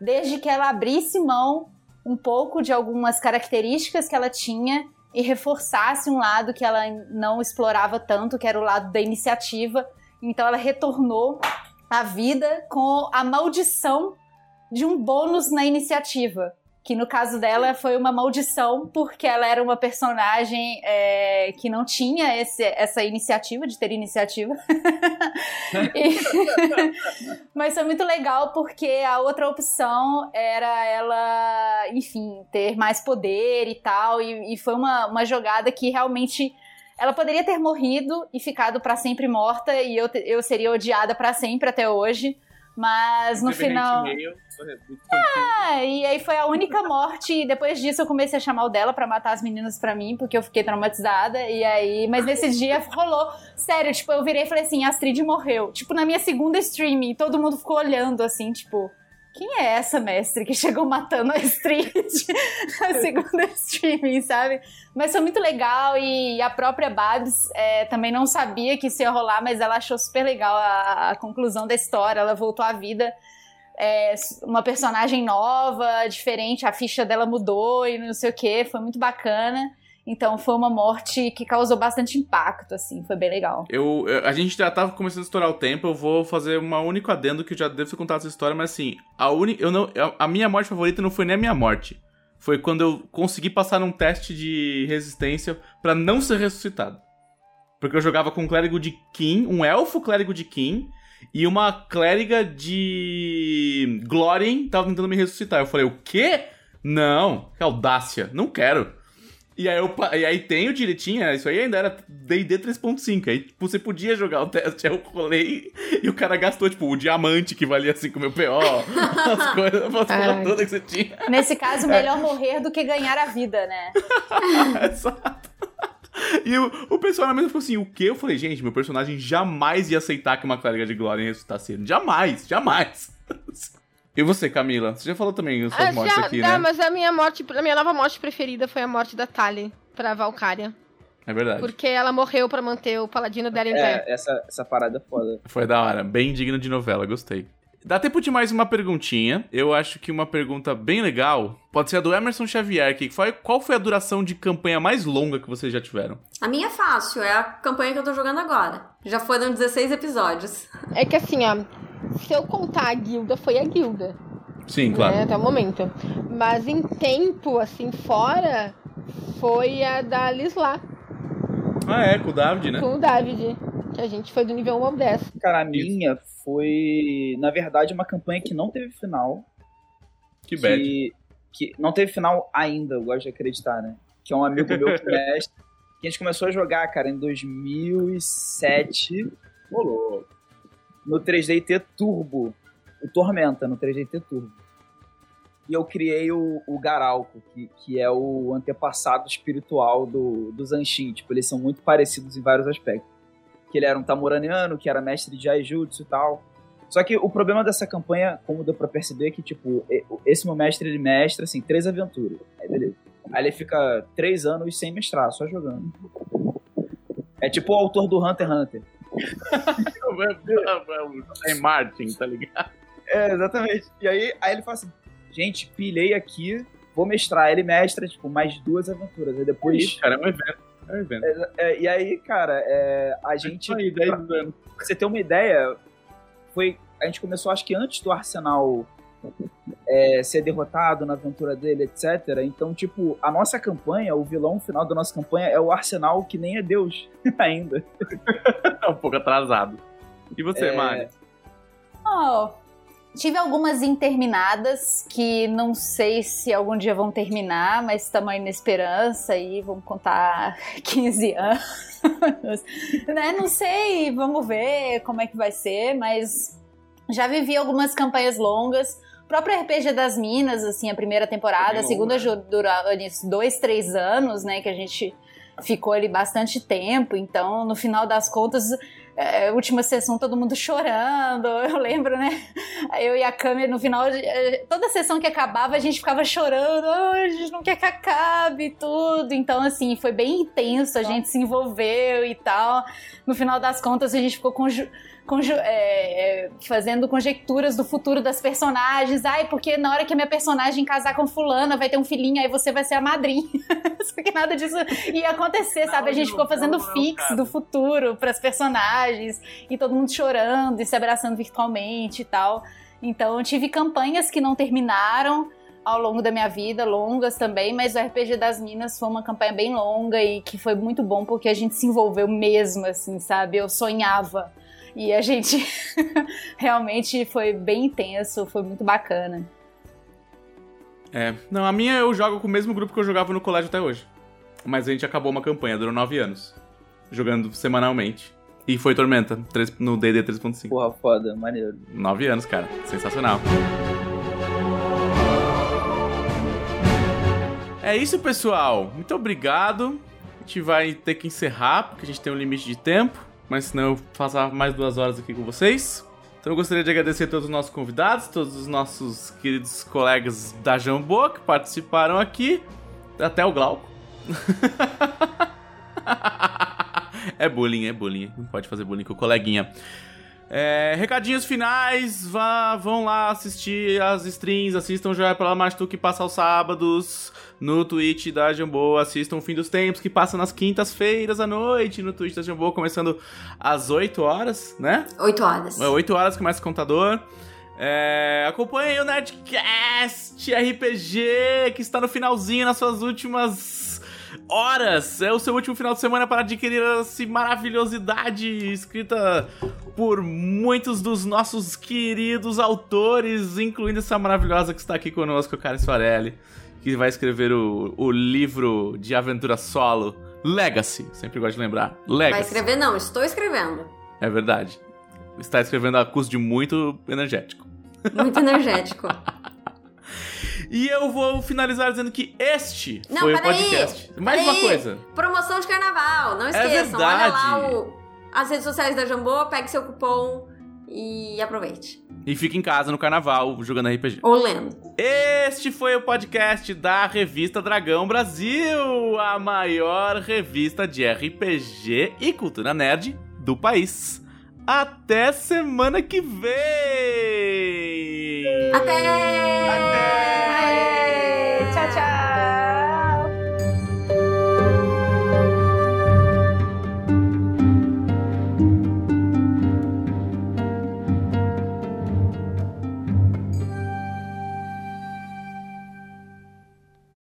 desde que ela abrisse mão um pouco de algumas características que ela tinha e reforçasse um lado que ela não explorava tanto, que era o lado da iniciativa. Então ela retornou à vida com a maldição de um bônus na iniciativa que no caso dela foi uma maldição, porque ela era uma personagem é, que não tinha esse, essa iniciativa, de ter iniciativa. e... Mas foi muito legal, porque a outra opção era ela, enfim, ter mais poder e tal, e, e foi uma, uma jogada que realmente ela poderia ter morrido e ficado para sempre morta e eu, eu seria odiada para sempre até hoje. Mas no final. Ah, e aí foi a única morte. E depois disso eu comecei a chamar o dela para matar as meninas para mim, porque eu fiquei traumatizada. E aí. Mas nesse dia rolou. Sério, tipo, eu virei e falei assim: Astrid morreu. Tipo, na minha segunda streaming, todo mundo ficou olhando assim, tipo quem é essa mestre que chegou matando a Street na segunda streaming, sabe? Mas foi muito legal e a própria Babs é, também não sabia que isso ia rolar, mas ela achou super legal a, a conclusão da história. Ela voltou à vida. É, uma personagem nova, diferente, a ficha dela mudou e não sei o que, foi muito bacana. Então foi uma morte que causou bastante impacto, assim, foi bem legal. Eu, a gente já tava começando a estourar o tempo, eu vou fazer uma única adendo que eu já devo ter contado essa história, mas assim, a, uni, eu não, a minha morte favorita não foi nem a minha morte. Foi quando eu consegui passar num teste de resistência para não ser ressuscitado. Porque eu jogava com um clérigo de Kim, um elfo clérigo de Kim, e uma clériga de Glórien tava tentando me ressuscitar. Eu falei, o quê? Não, que audácia, não quero. E aí, eu, e aí tem o direitinho, isso aí ainda era D&D 3.5, aí tipo, você podia jogar o teste, aí eu colei e o cara gastou, tipo, o diamante que valia 5 mil PO, as coisas, as coisas todas que você tinha. Nesse caso, melhor é. morrer do que ganhar a vida, né? Exato. E o, o pessoal na mesa falou assim: o que? Eu falei, gente, meu personagem jamais ia aceitar que uma clériga de glória ressuscitasse ele. Jamais, jamais. E você, Camila? Você já falou também as suas ah, mortes já, aqui, não, né? mas a minha morte, a minha nova morte preferida foi a morte da Tali pra Valkyria. É verdade. Porque ela morreu pra manter o paladino dela em é, pé. Essa, essa parada é foda. Foi da hora. Bem digna de novela, gostei. Dá tempo de mais uma perguntinha. Eu acho que uma pergunta bem legal pode ser a do Emerson Xavier, que foi qual foi a duração de campanha mais longa que vocês já tiveram? A minha é fácil, é a campanha que eu tô jogando agora. Já foram 16 episódios. É que assim, ó, se eu contar a guilda, foi a guilda. Sim, né, claro. até o momento. Mas em tempo, assim, fora, foi a da Lisla, Ah, é, com o David, né? com o David. Que a gente foi do nível 1 ao 10. Cara, a minha foi, na verdade, uma campanha que não teve final. Que bad. que, que não teve final ainda, eu gosto de acreditar, né? Que é um amigo meu que mestre. Que a gente começou a jogar, cara, em 2007. Rolou. No 3DT Turbo. O Tormenta, no 3DT Turbo. E eu criei o, o Garalco, que, que é o antepassado espiritual do, do Zanshin. Tipo, eles são muito parecidos em vários aspectos. Que ele era um Tamuraniano, que era mestre de Aijutsu e tal. Só que o problema dessa campanha, como deu pra perceber, é que, tipo, esse meu mestre, ele mestra, assim, três aventuras. Aí, beleza. Aí ele fica três anos sem mestrar, só jogando. É tipo o autor do Hunter x Hunter. É Martin, tá ligado? É, exatamente. E aí, aí ele fala assim, gente, pilhei aqui, vou mestrar. Ele mestra, tipo, mais duas aventuras. Aí depois... Isso, cara, é um evento. É um evento. É, e aí, cara, é, a gente... Aí, 10 anos. Pra você ter uma ideia, foi. A gente começou, acho que antes do Arsenal é, ser derrotado na aventura dele, etc. Então, tipo, a nossa campanha, o vilão final da nossa campanha é o Arsenal que nem é Deus ainda. Tá um pouco atrasado. E você, É. Mari? Oh, tive algumas interminadas que não sei se algum dia vão terminar, mas estamos aí na esperança e vamos contar 15 anos. né? Não sei, vamos ver como é que vai ser, mas já vivi algumas campanhas longas. O próprio RPG das Minas, assim, a primeira temporada, a segunda longa. durou dois, três anos, né? Que a gente ficou ali bastante tempo. Então, no final das contas, é, última sessão todo mundo chorando. Eu lembro, né? Eu e a câmera no final, eh, toda sessão que acabava, a gente ficava chorando. "Ah, a gente não quer que acabe e tudo. Então, assim, foi bem intenso. A gente se envolveu e tal. No final das contas, a gente ficou conju- conju- é, é, fazendo conjecturas do futuro das personagens. Ai, porque na hora que a minha personagem casar com fulana, vai ter um filhinho, aí você vai ser a madrinha. Só que nada disso ia acontecer, sabe? A gente ficou fazendo fix do futuro pras personagens e todo mundo chorando e se abraçando virtualmente e tal. Então, eu tive campanhas que não terminaram ao longo da minha vida, longas também, mas o RPG das Minas foi uma campanha bem longa e que foi muito bom porque a gente se envolveu mesmo, assim, sabe? Eu sonhava. E a gente realmente foi bem intenso, foi muito bacana. É. Não, a minha eu jogo com o mesmo grupo que eu jogava no colégio até hoje. Mas a gente acabou uma campanha, durou 9 anos. Jogando semanalmente. E foi Tormenta, 3 no DD 3.5. Porra, foda, maneiro. 9 anos, cara. Sensacional. É isso, pessoal. Muito obrigado. A gente vai ter que encerrar, porque a gente tem um limite de tempo. Mas senão eu faço mais duas horas aqui com vocês. Então eu gostaria de agradecer a todos os nossos convidados, todos os nossos queridos colegas da Jambô que participaram aqui. Até o Glauco. é bullying, é bullying. Não pode fazer bullying com o coleguinha. É, recadinhos finais, vá, vão lá assistir as streams, assistam Joia pela Mastu que passa aos sábados no Twitch da Jambô, assistam o Fim dos Tempos que passa nas quintas-feiras à noite no Twitch da Jambô, começando às 8 horas, né? 8 horas. É 8 horas começa o contador. É, acompanhem o Nerdcast RPG, que está no finalzinho, nas suas últimas horas. É o seu último final de semana para adquirir essa maravilhosidade escrita por muitos dos nossos queridos autores, incluindo essa maravilhosa que está aqui conosco, Karen Soarelli, que vai escrever o, o livro de aventura solo Legacy. Sempre gosto de lembrar. Legacy. Vai escrever? Não, estou escrevendo. É verdade. Está escrevendo a custo de muito energético. Muito energético. E eu vou finalizar dizendo que este Não, foi o podcast. Mais Peraí. uma coisa. Promoção de carnaval, não É esqueçam. Olha verdade. lá o- as redes sociais da Jambô, pegue seu cupom e aproveite. E fique em casa no carnaval jogando RPG. Ou lendo. Este foi o podcast da revista Dragão Brasil, a maior revista de RPG e cultura nerd do país. Até semana que vem! Até! Até!